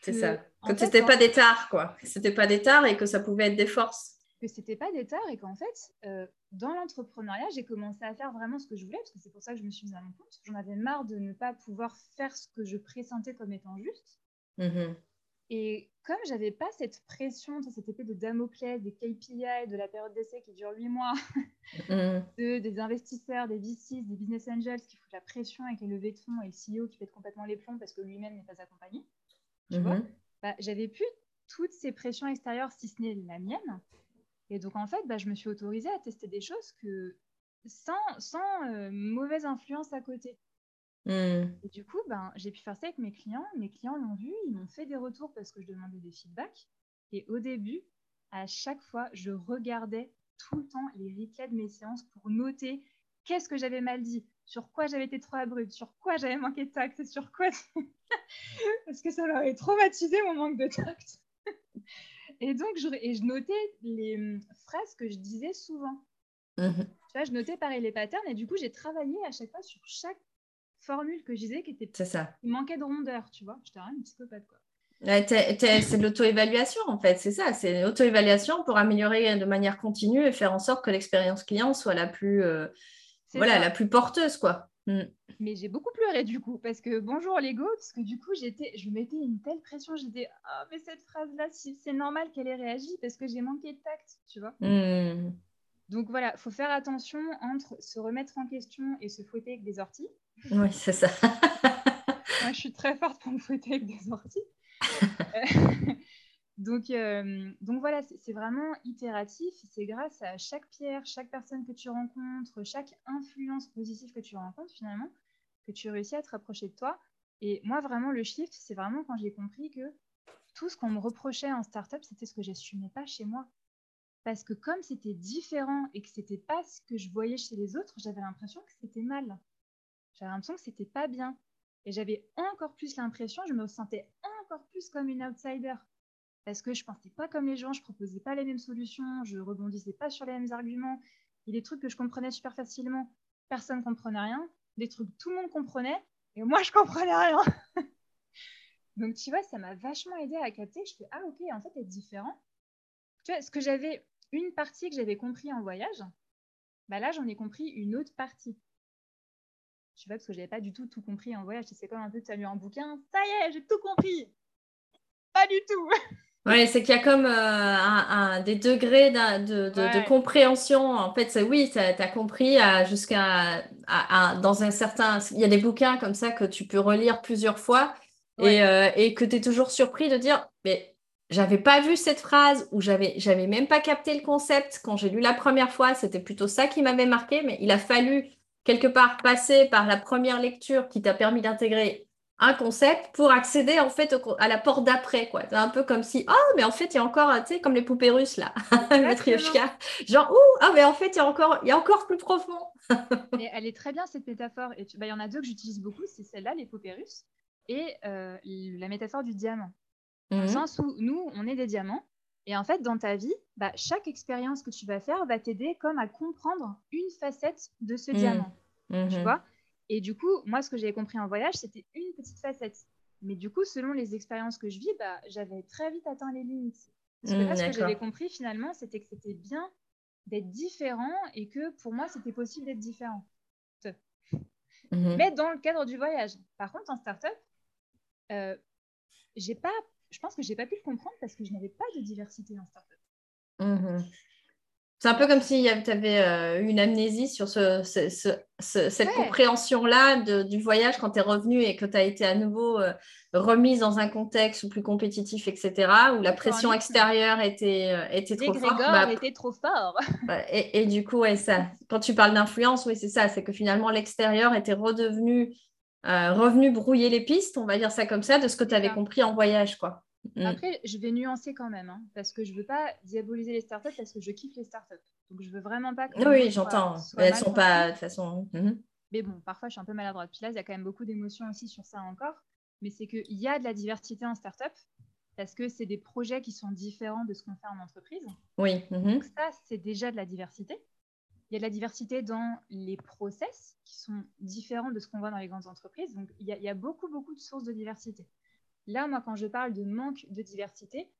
C'est ça. Que ce n'était pas des tares, quoi. Que c'était pas des tares et que ça pouvait être des forces.
Que c'était pas des tares et qu'en fait, euh, dans l'entrepreneuriat, j'ai commencé à faire vraiment ce que je voulais, parce que c'est pour ça que je me suis mise à mon compte. J'en avais marre de ne pas pouvoir faire ce que je pressentais comme étant juste. Mm-hmm. Et comme j'avais pas cette pression, cette épée de Damoclès, des KPI, de la période d'essai qui dure huit mois, mm. de, des investisseurs, des VCs, des business angels qui foutent la pression avec les levées de fonds et le CEO qui pète complètement les plombs parce que lui-même n'est pas accompagné, tu vois, mm-hmm. bah, j'avais plus toutes ces pressions extérieures si ce n'est la mienne. Et donc, en fait, bah, je me suis autorisée à tester des choses que sans, sans euh, mauvaise influence à côté. Hmm. Et du coup, ben, j'ai pu faire ça avec mes clients. Mes clients l'ont vu, ils m'ont fait des retours parce que je demandais des feedbacks. Et au début, à chaque fois, je regardais tout le temps les replays de mes séances pour noter qu'est-ce que j'avais mal dit, sur quoi j'avais été trop abrupte, sur quoi j'avais manqué de tact, sur quoi. parce que ça m'avait traumatisé mon manque de tact. et donc, je, et je notais les hum, phrases que je disais souvent. Mmh tu vois, je notais pareil les patterns et du coup, j'ai travaillé à chaque fois sur chaque formule que je disais qui était.
C'est ça.
Il manquait de rondeur, tu vois. J'étais vraiment une psychopathe, quoi.
c'est de l'auto-évaluation en fait, c'est ça, c'est l'auto-évaluation pour améliorer de manière continue et faire en sorte que l'expérience client soit la plus, euh, voilà, la plus porteuse quoi.
Mm. Mais j'ai beaucoup pleuré du coup parce que bonjour l'ego, parce que du coup j'étais, je mettais une telle pression, j'étais ah mais cette phrase là, c'est normal qu'elle ait réagi parce que j'ai manqué de tact, tu vois. Mm. Donc voilà, faut faire attention entre se remettre en question et se fouetter avec des orties.
Oui, c'est ça.
Moi, je suis très forte pour me fouetter avec des orties. donc, euh, donc voilà, c'est vraiment itératif. C'est grâce à chaque pierre, chaque personne que tu rencontres, chaque influence positive que tu rencontres finalement, que tu réussis à te rapprocher de toi. Et moi, vraiment, le shift, c'est vraiment quand j'ai compris que tout ce qu'on me reprochait en startup, c'était ce que j'assumais pas chez moi. Parce que comme c'était différent et que c'était pas ce que je voyais chez les autres, j'avais l'impression que c'était mal. J'avais l'impression que c'était pas bien. Et j'avais encore plus l'impression, je me sentais encore plus comme une outsider. Parce que je pensais pas comme les gens, je proposais pas les mêmes solutions, je rebondissais pas sur les mêmes arguments. A des trucs que je comprenais super facilement, personne comprenait rien. Des trucs tout le monde comprenait, et moi je comprenais rien. Donc tu vois, ça m'a vachement aidé à capter. Je fais, ah ok, en fait, être différent. Tu vois, ce que j'avais une partie que j'avais compris en voyage, bah là, j'en ai compris une autre partie. Je vois, parce que je n'avais pas du tout tout compris en voyage. C'est comme un peu, tu as lu un bouquin, ça y est, j'ai tout compris. Pas du tout.
Oui, c'est qu'il y a comme euh, un, des degrés de, compréhension. En fait, oui, tu as, compris jusqu'à dans un certain. Il y a des bouquins comme ça que tu peux relire plusieurs fois et, euh, et que tu es toujours surpris de dire, mais j'avais pas vu cette phrase ou j'avais j'avais même pas capté le concept quand j'ai lu la première fois. C'était plutôt ça qui m'avait marqué, mais il a fallu quelque part passer par la première lecture qui t'a permis d'intégrer un concept pour accéder en fait à la porte d'après quoi. C'est un peu comme si oh mais en fait il y a encore tu sais comme les poupées russes là, Matryoshka. Genre ouh ah mais en fait il y a encore il y a encore plus profond.
mais elle est très bien cette métaphore et bah, il y en a deux que j'utilise beaucoup, c'est celle-là les poupées russes et euh, la métaphore du diamant. Dans le mmh. sens où nous, on est des diamants. Et en fait, dans ta vie, bah, chaque expérience que tu vas faire va t'aider comme à comprendre une facette de ce mmh. diamant. Tu mmh. vois Et du coup, moi, ce que j'avais compris en voyage, c'était une petite facette. Mais du coup, selon les expériences que je vis, bah, j'avais très vite atteint les limites. Parce que là, ce que j'avais compris finalement, c'était que c'était bien d'être différent et que pour moi, c'était possible d'être différent. Mais dans le cadre du voyage. Par contre, en startup, euh, j'ai pas je pense que j'ai pas pu le comprendre parce que je n'avais pas de diversité en startup.
Mmh c'est un peu comme si tu avais euh, une amnésie sur ce, cette compréhension-là du voyage quand tu es revenu et que tu as été à nouveau euh, remise dans un contexte plus compétitif, etc., où la pression extérieure était, euh, était trop forte.
Bah, était trop fort.
et, et, du coup, ouais, ça, quand tu parles d'influence, oui, c'est ça, c'est que finalement l'extérieur était redevenu revenu brouiller les pistes, on va dire ça comme ça, de ce que tu avais compris en voyage. quoi.
Mm. Après, je vais nuancer quand même, hein, parce que je ne veux pas diaboliser les startups parce que je kiffe les startups. Donc, je veux vraiment pas
que. Oui, j'entends. Elles sont pas de toute façon.
Mm-hmm. Mais bon, parfois, je suis un peu maladroite. Puis là, il y a quand même beaucoup d'émotions aussi sur ça encore. Mais c'est qu'il y a de la diversité en startup parce que c'est des projets qui sont différents de ce qu'on fait en entreprise.
Oui.
Mm-hmm. Donc, ça, c'est déjà de la diversité. Il y a de la diversité dans les process qui sont différents de ce qu'on voit dans les grandes entreprises. Donc, il y, a, il y a beaucoup, beaucoup de sources de diversité. Là, moi, quand je parle de manque de diversité,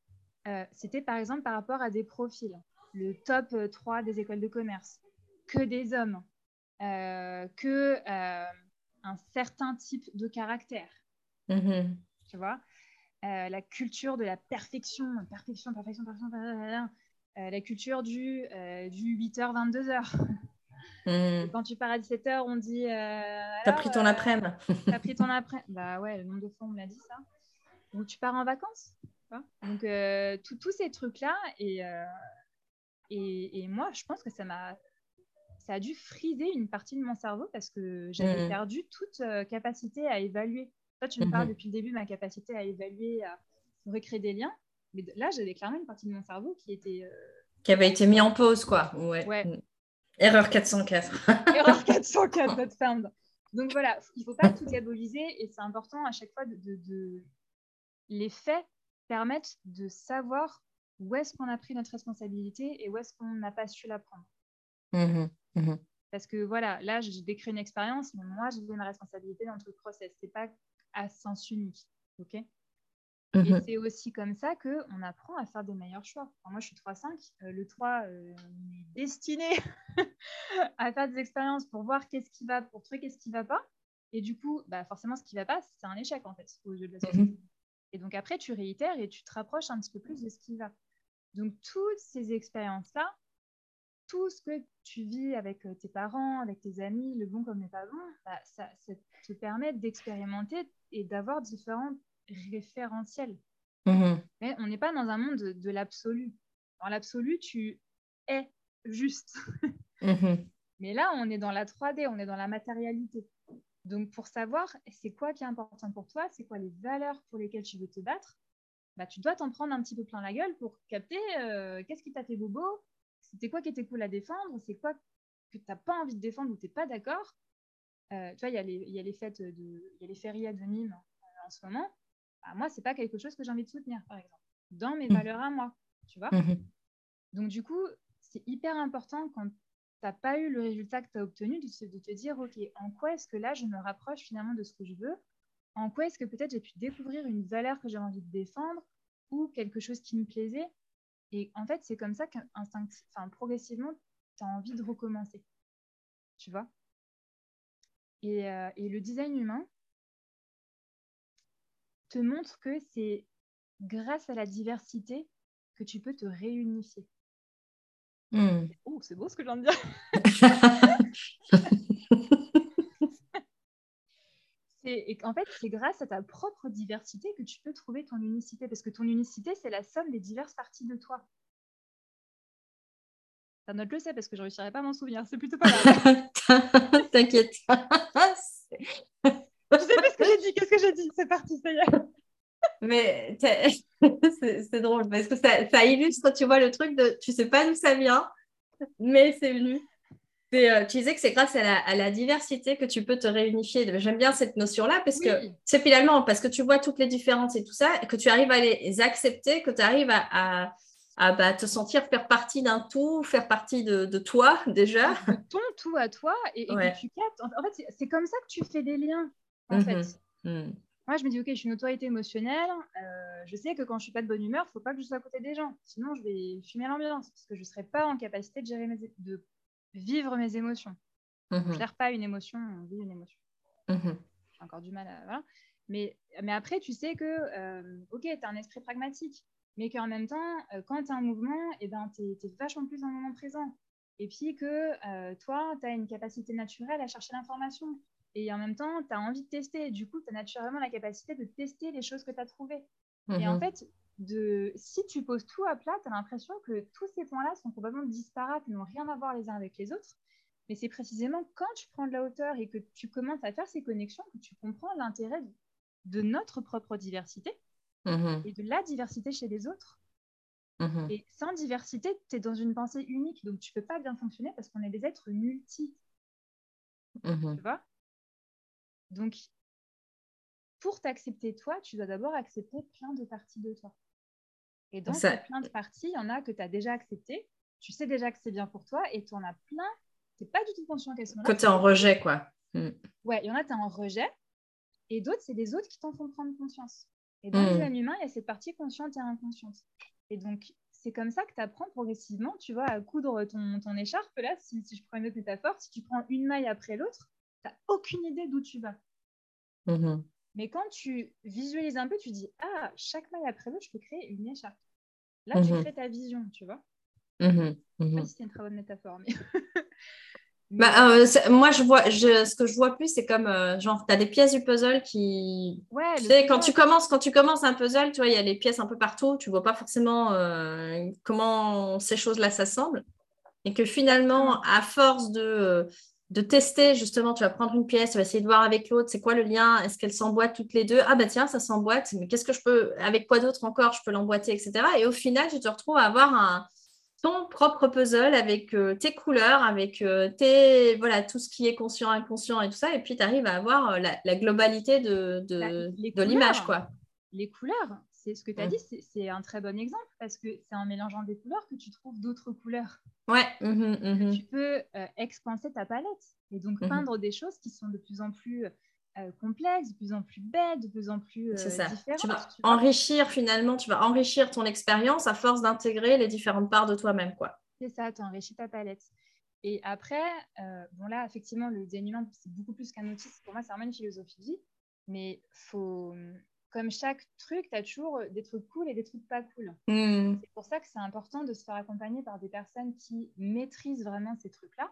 euh, c'était par exemple par rapport à des profils. Le top 3 des écoles de commerce, que des hommes, euh, que euh, un certain type de caractère. Mm-hmm. Tu vois? Euh, la culture de la perfection, perfection, perfection, perfection, euh, la culture du, du 8h, 22h. Hmm. Quand tu pars à 17h, on dit.
T'as pris ton après-midi.
T'as pris ton après Bah ouais, le nombre de fois on me l'a dit ça. Donc tu pars en vacances. Donc tous ces trucs-là, et, et, et, moi, je pense que ça m'a ça a dû friser une partie de mon cerveau parce que j'avais mmh. perdu toute euh, capacité à évaluer. Toi, tu me parles mmh depuis le début de ma capacité à évaluer, à recréer des liens. Mais là, j'avais clairement une partie de mon cerveau qui était. Euh,
qui avait été mis en pause, quoi. Ouais. Mmh. Erreur 404.
Erreur 404, not found. Donc voilà, il ne faut pas tout diaboliser et c'est important à chaque fois de, de... Les faits permettent de savoir où est-ce qu'on a pris notre responsabilité et où est-ce qu'on n'a pas su la prendre. Mmh Parce que voilà, là, j'ai décrit une expérience, mais moi, j'ai ma responsabilité dans tout le process. C'est pas à sens unique. OK? Et mmh c'est aussi comme ça qu'on apprend à faire des meilleurs choix. moi, je suis 3-5. Euh, le 3, euh, est destiné à faire des expériences pour voir qu'est-ce qui va, pour trouver qu'est-ce qui va pas. Et du coup, bah, forcément, ce qui va pas, c'est un échec, en fait, aux yeux de la mmh société. Et donc, après, tu réitères et tu te rapproches un petit peu plus de ce qui va. Donc, toutes ces expériences-là, tout ce que tu vis avec euh, tes parents, avec tes amis, le bon comme le pas bon, bah, ça, te permet d'expérimenter et d'avoir différents référentiels. Mmh Mais on n'est pas dans un monde de, l'absolu. Dans l'absolu, tu es juste. Mmh Mais là, on est dans la 3D, on est dans la matérialité. Donc, pour savoir c'est quoi qui est important pour toi, c'est quoi les valeurs pour lesquelles tu veux te battre, bah, tu dois t'en prendre un petit peu plein la gueule pour capter euh, qu'est-ce qui t'a fait bobo, c'était quoi qui était cool à défendre, c'est quoi que tu n'as pas envie de défendre ou tu n'es pas d'accord. Euh, tu vois, il y, a les, y a les fêtes, de, il y a les férias de Nîmes euh, en ce moment. Bah, moi, c'est pas quelque chose que j'ai envie de soutenir, par exemple, dans mes mmh. valeurs à moi, tu vois. Mmh Donc, du coup, c'est hyper important quand pas eu le résultat que tu as obtenu de, te dire, OK, en quoi est-ce que là, je me rapproche finalement de ce que je veux? En quoi est-ce que peut-être j'ai pu découvrir une valeur que j'ai envie de défendre ou quelque chose qui me plaisait? Et en fait, c'est comme ça qu'instinctivement, progressivement, tu as envie de recommencer. Tu vois? Et, euh, et, le design humain te montre que c'est grâce à la diversité que tu peux te réunifier. Oh, c'est beau ce que je viens de dire. Et en fait, c'est grâce à ta propre diversité que tu peux trouver ton unicité, parce que ton unicité, c'est la somme des diverses parties de toi. Ça note le sait, parce que je ne réussirais pas à m'en souvenir. C'est plutôt pas grave.
T'inquiète.
je sais pas ce que j'ai dit. Qu'est-ce que j'ai dit? C'est parti, ça y est.
Mais c'est drôle parce que ça, ça, illustre, tu vois, le truc de tu sais pas d'où ça vient, mais c'est venu. Euh, tu disais que c'est grâce à la, diversité que tu peux te réunifier. J'aime bien cette notion-là parce que c'est finalement parce que tu vois toutes les différences et tout ça, que tu arrives à les accepter, que tu arrives à, bah, te sentir faire partie d'un tout, faire partie de, toi déjà.
De ton tout à toi et, que tu captes. En fait, c'est comme ça que tu fais des liens. En mmh fait. Mmh. Moi, je me dis, OK, je suis une autorité émotionnelle. Euh, je sais que quand je suis pas de bonne humeur, il ne faut pas que je sois à côté des gens. Sinon, je vais fumer l'ambiance parce que je ne serai pas en capacité de gérer mes, de vivre mes émotions. Je ne gère pas une émotion, on vit une émotion. J'ai encore du mal à. Mais, mais après, tu sais que, euh, ok, tu as un esprit pragmatique, mais qu'en même temps, euh, quand tu as un mouvement, et eh ben, tu es, vachement plus dans le moment présent. Et puis que toi, tu as une capacité naturelle à chercher l'information. Et en même temps, tu as envie de tester. Du coup, tu as naturellement la capacité de tester les choses que tu as trouvées. Et en fait, de si tu poses tout à plat, tu as l'impression que tous ces points-là sont probablement disparates, n'ont rien à voir les uns avec les autres. Mais c'est précisément quand tu prends de la hauteur et que tu commences à faire ces connexions que tu comprends l'intérêt de notre propre diversité mmh et de la diversité chez les autres. Mmh et sans diversité, tu es dans une pensée unique, donc tu peux pas bien fonctionner parce qu'on est des êtres multi. Mmh tu vois? Donc, pour t'accepter toi, tu dois d'abord accepter plein de parties de toi. Et dans ces plein de parties, il y en a que tu as déjà accepté, tu sais déjà que c'est bien pour toi, et tu en as plein, tu n'es pas du tout conscient qu'elles sont là.
Que tu es en rejet, quoi.
Mm. Ouais, il y en a, tu es en rejet, et d'autres, c'est des autres qui t'en font prendre conscience. Et dans mm. le humain, il y a cette partie consciente et inconsciente. Et donc, c'est comme ça que tu apprends progressivement, tu vois, à coudre ton, ton écharpe. Là, si, je prends une autre métaphore, si tu prends une maille après l'autre, tu n'as aucune idée d'où tu vas. Mm-hmm. Mais quand tu visualises un peu, tu dis Ah, chaque maille après l'autre, je peux créer une écharpe. Là, tu mhm. crées ta vision, tu vois. Mhm, je sais pas mhm. si c'était une très bonne métaphore, mais.
Bah, euh, moi, je vois, je, ce que je vois plus, c'est comme euh, genre, tu as des pièces du puzzle qui.
Ouais,
tu sais, quand tu, commences, quand tu commences un puzzle, tu vois, il y a les pièces un peu partout, tu vois pas forcément euh, comment ces choses-là s'assemblent. Et que finalement, à force de, de tester, justement, tu vas prendre une pièce, tu vas essayer de voir avec l'autre, c'est quoi le lien, est-ce qu'elles s'emboîtent toutes les deux? Ah, bah tiens, ça s'emboîte, mais qu'est-ce que je peux, avec quoi d'autre encore, je peux l'emboîter, etc. Et au final, tu te retrouves à avoir un ton propre puzzle avec euh, tes couleurs, avec euh, tes, voilà, tout ce qui est conscient, inconscient et tout ça. Et puis, tu arrives à avoir euh, la, globalité de, de, l'image. quoi.
Les couleurs, c'est ce que tu as dit, c'est un très bon exemple parce que c'est en mélangeant des couleurs que tu trouves d'autres couleurs.
Ouais. Mm-hmm.
Tu peux expanser ta palette et donc mm-hmm. peindre des choses qui sont de plus en plus euh, complexe, de plus en plus bête, de plus en plus euh, ça. Tu
vas enrichir finalement, tu vas enrichir ton expérience à force d'intégrer les différentes parts de toi-même. quoi.
C'est ça, tu enrichis ta palette. Et après, euh, bon là, effectivement, le humain, c'est beaucoup plus qu'un outil. Pour moi, c'est vraiment une philosophie de vie. Mais faut, comme chaque truc, tu as toujours des trucs cool et des trucs pas cool. Hmm. C'est pour ça que c'est important de se faire accompagner par des personnes qui maîtrisent vraiment ces trucs-là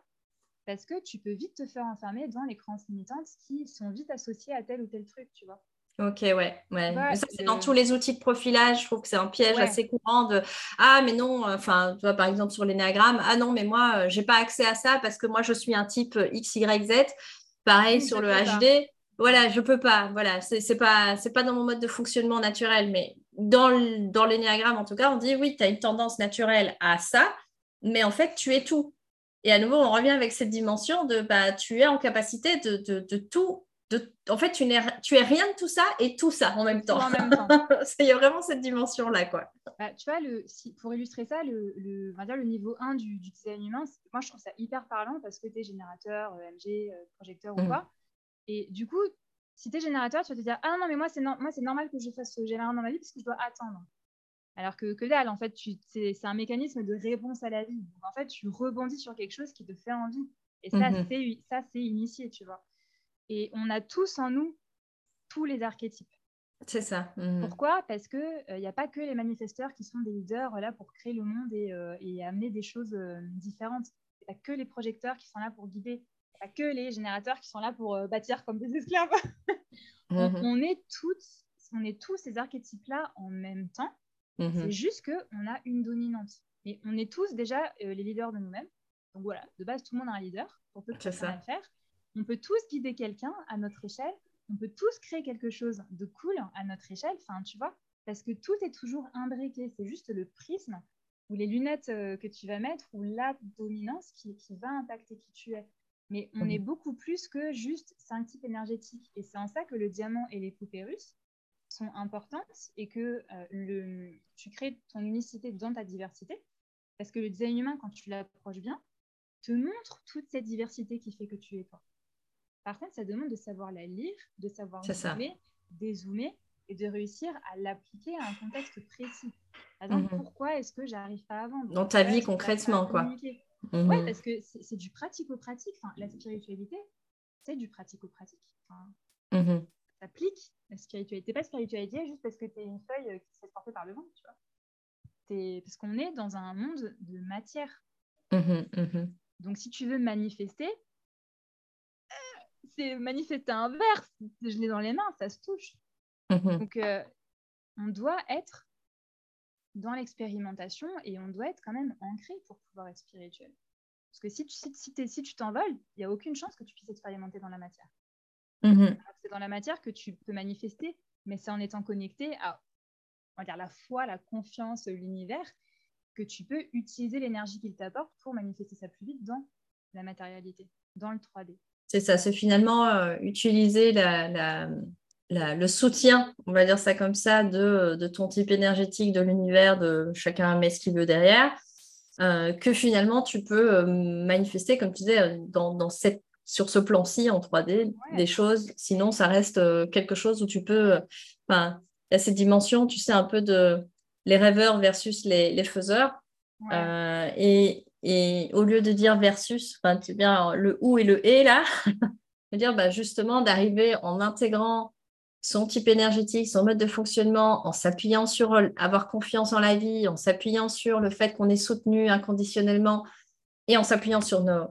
parce que tu peux vite te faire enfermer dans les croyances limitantes qui sont vite associées à tel ou tel truc, tu vois.
Ok, ouais, ouais. ça, c'est dans tous les outils de profilage. Je trouve que c'est un piège assez courant de Ah, mais non, enfin, tu vois, par exemple, sur l'énéagramme, ah non, mais moi, euh, j'ai pas accès à ça parce que moi, je suis un type X, Y, Z. Pareil sur le HD. Voilà, je peux pas. Voilà, c'est pas, pas dans mon mode de fonctionnement naturel, mais dans, dans l'énéagramme, en tout cas, on dit oui, tu as une tendance naturelle à ça, mais en fait, tu es tout. Et à nouveau, on revient avec cette dimension de bah, tu es en capacité de, de, tout. De, en fait, tu, tu es rien de tout ça et tout ça en même temps. En même temps. Il y a vraiment cette dimension-là. quoi.
Bah, tu vois, le, si, pour illustrer ça, le, le, on va dire le niveau 1 du, du design humain, moi, je trouve ça hyper parlant parce que tu es générateur, EMG, euh, euh, projecteur ou mm. quoi. Et du coup, si tu es générateur, tu vas te dire Ah non, mais moi, c'est moi c'est normal que je fasse ce générateur dans ma vie parce que je dois attendre. Alors que, que dalle, en fait, c'est un mécanisme de réponse à la vie. en fait, tu rebondis sur quelque chose qui te fait envie. Et ça, mhm. ça c'est initié, tu vois. Et on a tous en nous tous les archétypes.
C'est ça.
Mhm. Pourquoi? Parce qu'il n'y euh, a pas que les manifesteurs qui sont des leaders là pour créer le monde et, euh, amener des choses euh, différentes. Il n'y a pas que les projecteurs qui sont là pour guider. Pas que les générateurs qui sont là pour bâtir comme des esclaves. Mhm. on, est toutes, on est tous ces archétypes-là en même temps. C'est mhm. juste qu'on a une dominante. Et on est tous déjà euh, les leaders de nous-mêmes. Donc voilà, de base, tout le monde a un leader pour peu que ça à faire. On peut tous guider quelqu'un à notre échelle. On peut tous créer quelque chose de cool à notre échelle. Enfin, tu vois, parce que tout est toujours imbriqué. C'est juste le prisme ou les lunettes euh, que tu vas mettre ou la dominance qui, va impacter qui tu es. Mais on mhm. est beaucoup plus que juste cinq types énergétiques. Et c'est en ça que le diamant et les poupées russes, sont importantes et que euh, le, tu crées ton unicité dans ta diversité. Parce que le design humain, quand tu l'approches bien, te montre toute cette diversité qui fait que tu es toi. Par contre, ça demande de savoir la lire, de savoir zoomer, dézoomer et de réussir à l'appliquer à un contexte précis. Par exemple, mhm. pourquoi est-ce que j'arrive pas à vendre?
Dans ta vie concrètement, quoi.
Mhm. Oui, parce que c'est du pratico-pratique. Enfin, la spiritualité, c'est du pratico-pratique. Enfin, mhm t'appliques la spiritualité. Pas spiritualité juste parce que tu es une feuille euh, qui se fait porter par le vent, tu vois. Parce qu'on est dans un monde de matière. Mmh mmh Donc, si tu veux manifester, euh, c'est manifester un verre. Je l'ai dans les mains, ça se touche. Mmh Donc, euh, on doit être dans l'expérimentation et on doit être quand même ancré pour pouvoir être spirituel. Parce que si tu si, si tu t'envoles, il n'y a aucune chance que tu puisses expérimenter dans la matière. Mhm. C'est dans la matière que tu peux manifester, mais c'est en étant connecté à on va dire, la foi, la confiance, l'univers, que tu peux utiliser l'énergie qu'il t'apporte pour manifester ça plus vite dans la matérialité, dans le 3D.
C'est ça, c'est finalement euh, utiliser la, le soutien, on va dire ça comme ça, de, de ton type énergétique, de l'univers, de chacun met ce qu'il veut derrière, euh, que finalement tu peux euh, manifester, comme tu disais, dans, dans cette sur ce plan-ci en 3D des choses. Sinon, ça reste euh, quelque chose où tu peux. Euh, enfin, il y a cette dimension, tu sais, un peu de les rêveurs versus les, les faiseurs. Euh, et, et, au lieu de dire versus, enfin, tu bien le ou et le et là, dire bah, justement d'arriver en intégrant son type énergétique, son mode de fonctionnement, en s'appuyant sur avoir confiance en la vie, en s'appuyant sur le fait qu'on est soutenu inconditionnellement et en s'appuyant sur nos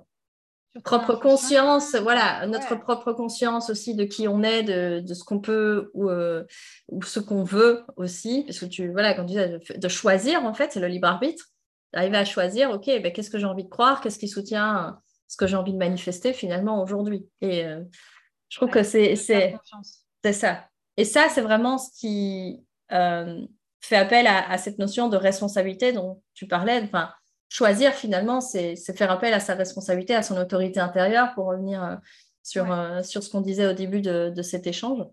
propres consciences, voilà, notre propre conscience aussi de qui on est, de, ce qu'on peut ou, euh, ou ce qu'on veut aussi, parce que tu, voilà, quand tu dis de choisir, en fait, c'est le libre arbitre, d'arriver à choisir, ok, ben, qu'est-ce que j'ai envie de croire, qu'est-ce qui soutient ce que j'ai envie de manifester finalement aujourd'hui? Et euh, je trouve que c'est c'est ça. Et ça, c'est vraiment ce qui euh, fait appel à, cette notion de responsabilité dont tu parlais. Enfin, choisir finalement, c'est faire appel à sa responsabilité, à son autorité intérieure pour revenir euh, sur, sur ce qu'on disait au début de, de cet échange.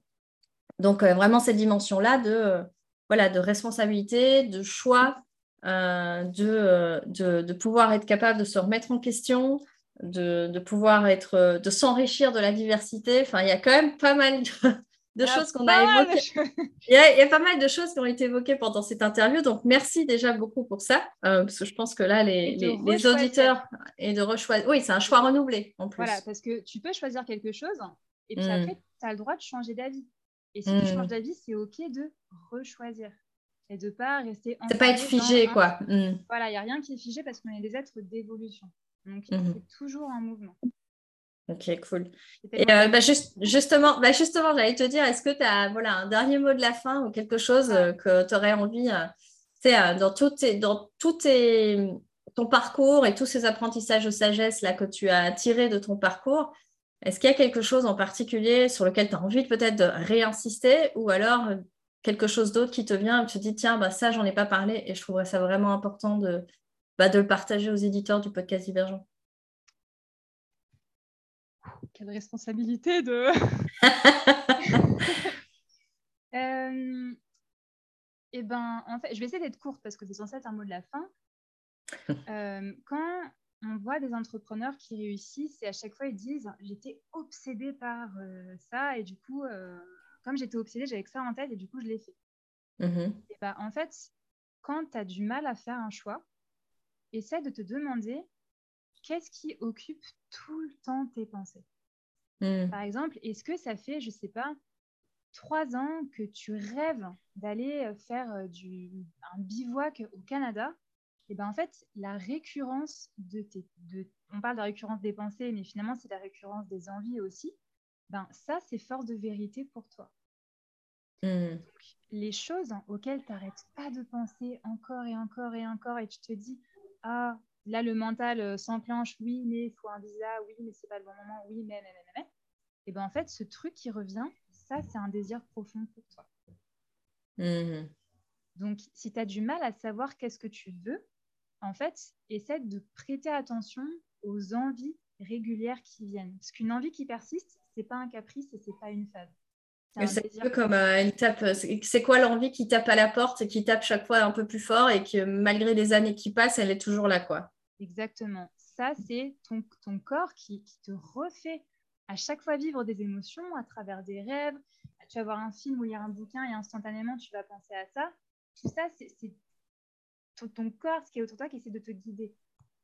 Donc, vraiment cette dimension-là de, voilà, de responsabilité, de choix, de, de, de, pouvoir être capable de se remettre en question, de, pouvoir être, euh, de s'enrichir de la diversité. Enfin, il y a quand même pas mal de, choses qu'on a évoquées. Il, y a, pas mal de choses qui ont été évoquées pendant cette interview. Donc, merci déjà beaucoup pour ça. Euh, parce que je pense que là, les, les, auditeurs et de rechoisir. Oui, c'est un choix renouvelé en plus.
Voilà, parce que tu peux choisir quelque chose et puis après, hmm. tu as le droit de changer d'avis. Et si tu hmm. changes d'avis, c'est OK de rechoisir et de pas rester.
C'est pas être figé, quoi.
Hmm. Voilà, il n'y a rien qui est figé parce qu'on est des êtres d'évolution. Donc, c'est toujours un mouvement.
Ok, cool. Et euh, bah, justement, bah, justement j'allais te dire, est-ce que tu as voilà, un dernier mot de la fin ou quelque chose euh, que tu aurais envie, euh, dans tout, dans tout ton parcours et tous ces apprentissages de sagesse là, que tu as tirés de ton parcours, est-ce qu'il y a quelque chose en particulier sur lequel tu as envie peut-être de réinsister ou alors quelque chose d'autre qui te vient et tu te dis, tiens, bah, ça, j'en ai pas parlé et je trouverais ça vraiment important de, bah, de le partager aux éditeurs du podcast Divergent?
Quelle responsabilité de. euh... Eh ben, en fait, je vais essayer d'être courte parce que c'est censé être un mot de la fin. Euh, quand on voit des entrepreneurs qui réussissent et à chaque fois ils disent j'étais obsédée par euh, ça et du coup, comme j'étais obsédée, j'avais que ça en tête et du coup je l'ai fait. Mm-hmm. ben, en fait, quand tu as du mal à faire un choix, essaie de te demander qu'est-ce qui occupe tout le temps tes pensées? Hmm. Par exemple, est-ce que ça fait, je ne sais pas, trois ans que tu rêves d'aller euh, faire euh, du, un bivouac au Canada? Et eh ben en fait, la récurrence de tes... De, on parle de la récurrence des pensées, mais finalement, c'est la récurrence des envies aussi. Ben, ça, c'est force de vérité pour toi. Hmm. les choses auxquelles tu n'arrêtes pas de penser encore et encore et encore, et tu te dis, ah, là, le mental euh, s'enclenche, oui, mais il faut un visa, oui, mais c'est pas le bon moment, oui, mais, mais, mais, mais. Et bien, en fait, ce truc qui revient, ça, c'est un désir profond pour toi. Mmh. Donc, si tu as du mal à savoir qu'est-ce que tu veux, en fait, essaie de prêter attention aux envies régulières qui viennent. Parce qu'une envie qui persiste, c'est pas un caprice et c'est pas une phase.
C'est un peu comme euh, tape. C'est quoi l'envie qui tape à la porte et qui tape chaque fois un peu plus fort et que malgré les années qui passent, elle est toujours là, quoi.
Exactement. Ça, c'est ton, ton, corps qui, te refait à chaque fois vivre des émotions à travers des rêves. Tu vas voir un film ou lire un bouquin et instantanément, tu vas penser à ça. Tout ça, c'est ton, ton corps, ce qui est autour de toi, qui essaie de te guider.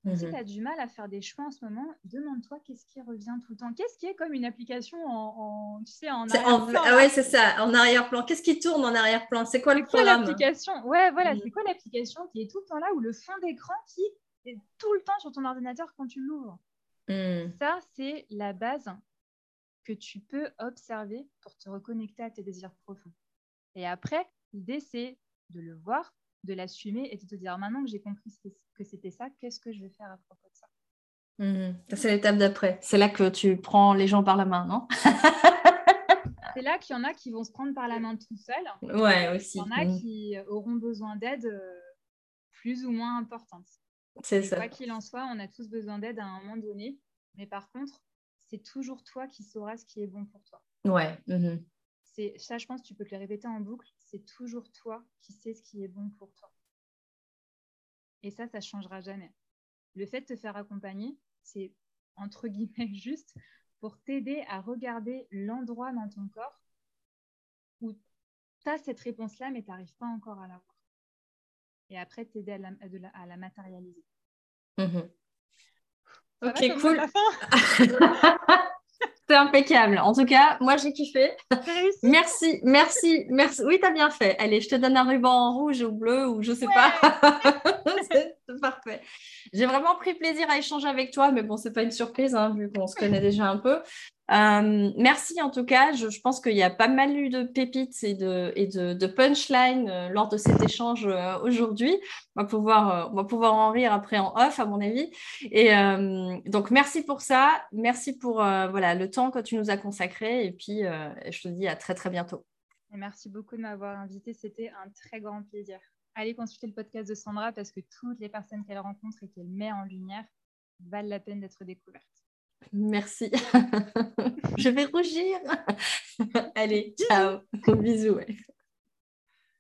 Si mhm. tu as du mal à faire des choix en ce moment, demande-toi qu'est-ce qui revient tout le temps. Qu'est-ce qui est comme une application en, tu sais, en
arrière-plan Ah ouais, c'est ça, en arrière-plan. Qu'est-ce qui tourne en arrière-plan? C'est quoi le programme?
l'application? Ouais, voilà, mhm. c'est quoi l'application qui est tout le temps là ou le fond d'écran qui est tout le temps sur ton ordinateur quand tu l'ouvres? Mhm. Ça, c'est la base que tu peux observer pour te reconnecter à tes désirs profonds. Et après, l'idée, c'est de le voir, de l'assumer et de te dire maintenant que j'ai compris que c'était ça, qu'est-ce que je vais faire à propos de ça?
Mhm. C'est l'étape d'après. C'est là que tu prends les gens par la main, non?
C'est là qu'il y en a qui vont se prendre par la main tout seuls.
Ouais, aussi.
Il y en a mhm. qui auront besoin d'aide euh, plus ou moins importante.
C'est ça.
Quoi qu'il en soit, on a tous besoin d'aide à un moment donné. Mais par contre, c'est toujours toi qui sauras ce qui est bon pour toi.
Ouais. Mhm
c'est ça, je pense, tu peux te le répéter en boucle. C'est toujours toi qui sais ce qui est bon pour toi. Et ça, ça ne changera jamais. Le fait de te faire accompagner, c'est entre guillemets juste pour t'aider à regarder l'endroit dans ton corps où tu as cette réponse-là, mais tu n'arrives pas encore à l'avoir. Et après, t'aider à la, à la matérialiser.
Mhm. Ok, cool. C'est impeccable. En tout cas, moi, j'ai kiffé. Merci, merci, merci. Oui, tu as bien fait. Allez, je te donne un ruban en rouge ou bleu ou je sais pas. c'est parfait. J'ai vraiment pris plaisir à échanger avec toi, mais bon, c'est pas une surprise, hein, vu qu'on se connaît déjà un peu. Euh, merci en tout cas. Je, pense qu'il y a pas mal eu de pépites et de, punchlines euh, lors de cet échange euh, aujourd'hui. On, va pouvoir, on va pouvoir en rire après en off, à mon avis. Et donc, merci pour ça. Merci pour voilà, le temps que tu nous as consacré. Et puis, je te dis à très, très bientôt.
merci beaucoup de m'avoir invité. C'était un très grand plaisir. Allez consulter le podcast de Sandra parce que toutes les personnes qu'elle rencontre et qu'elle met en lumière valent la peine d'être découvertes.
Merci. Je vais rougir. Allez, ciao. Bisous.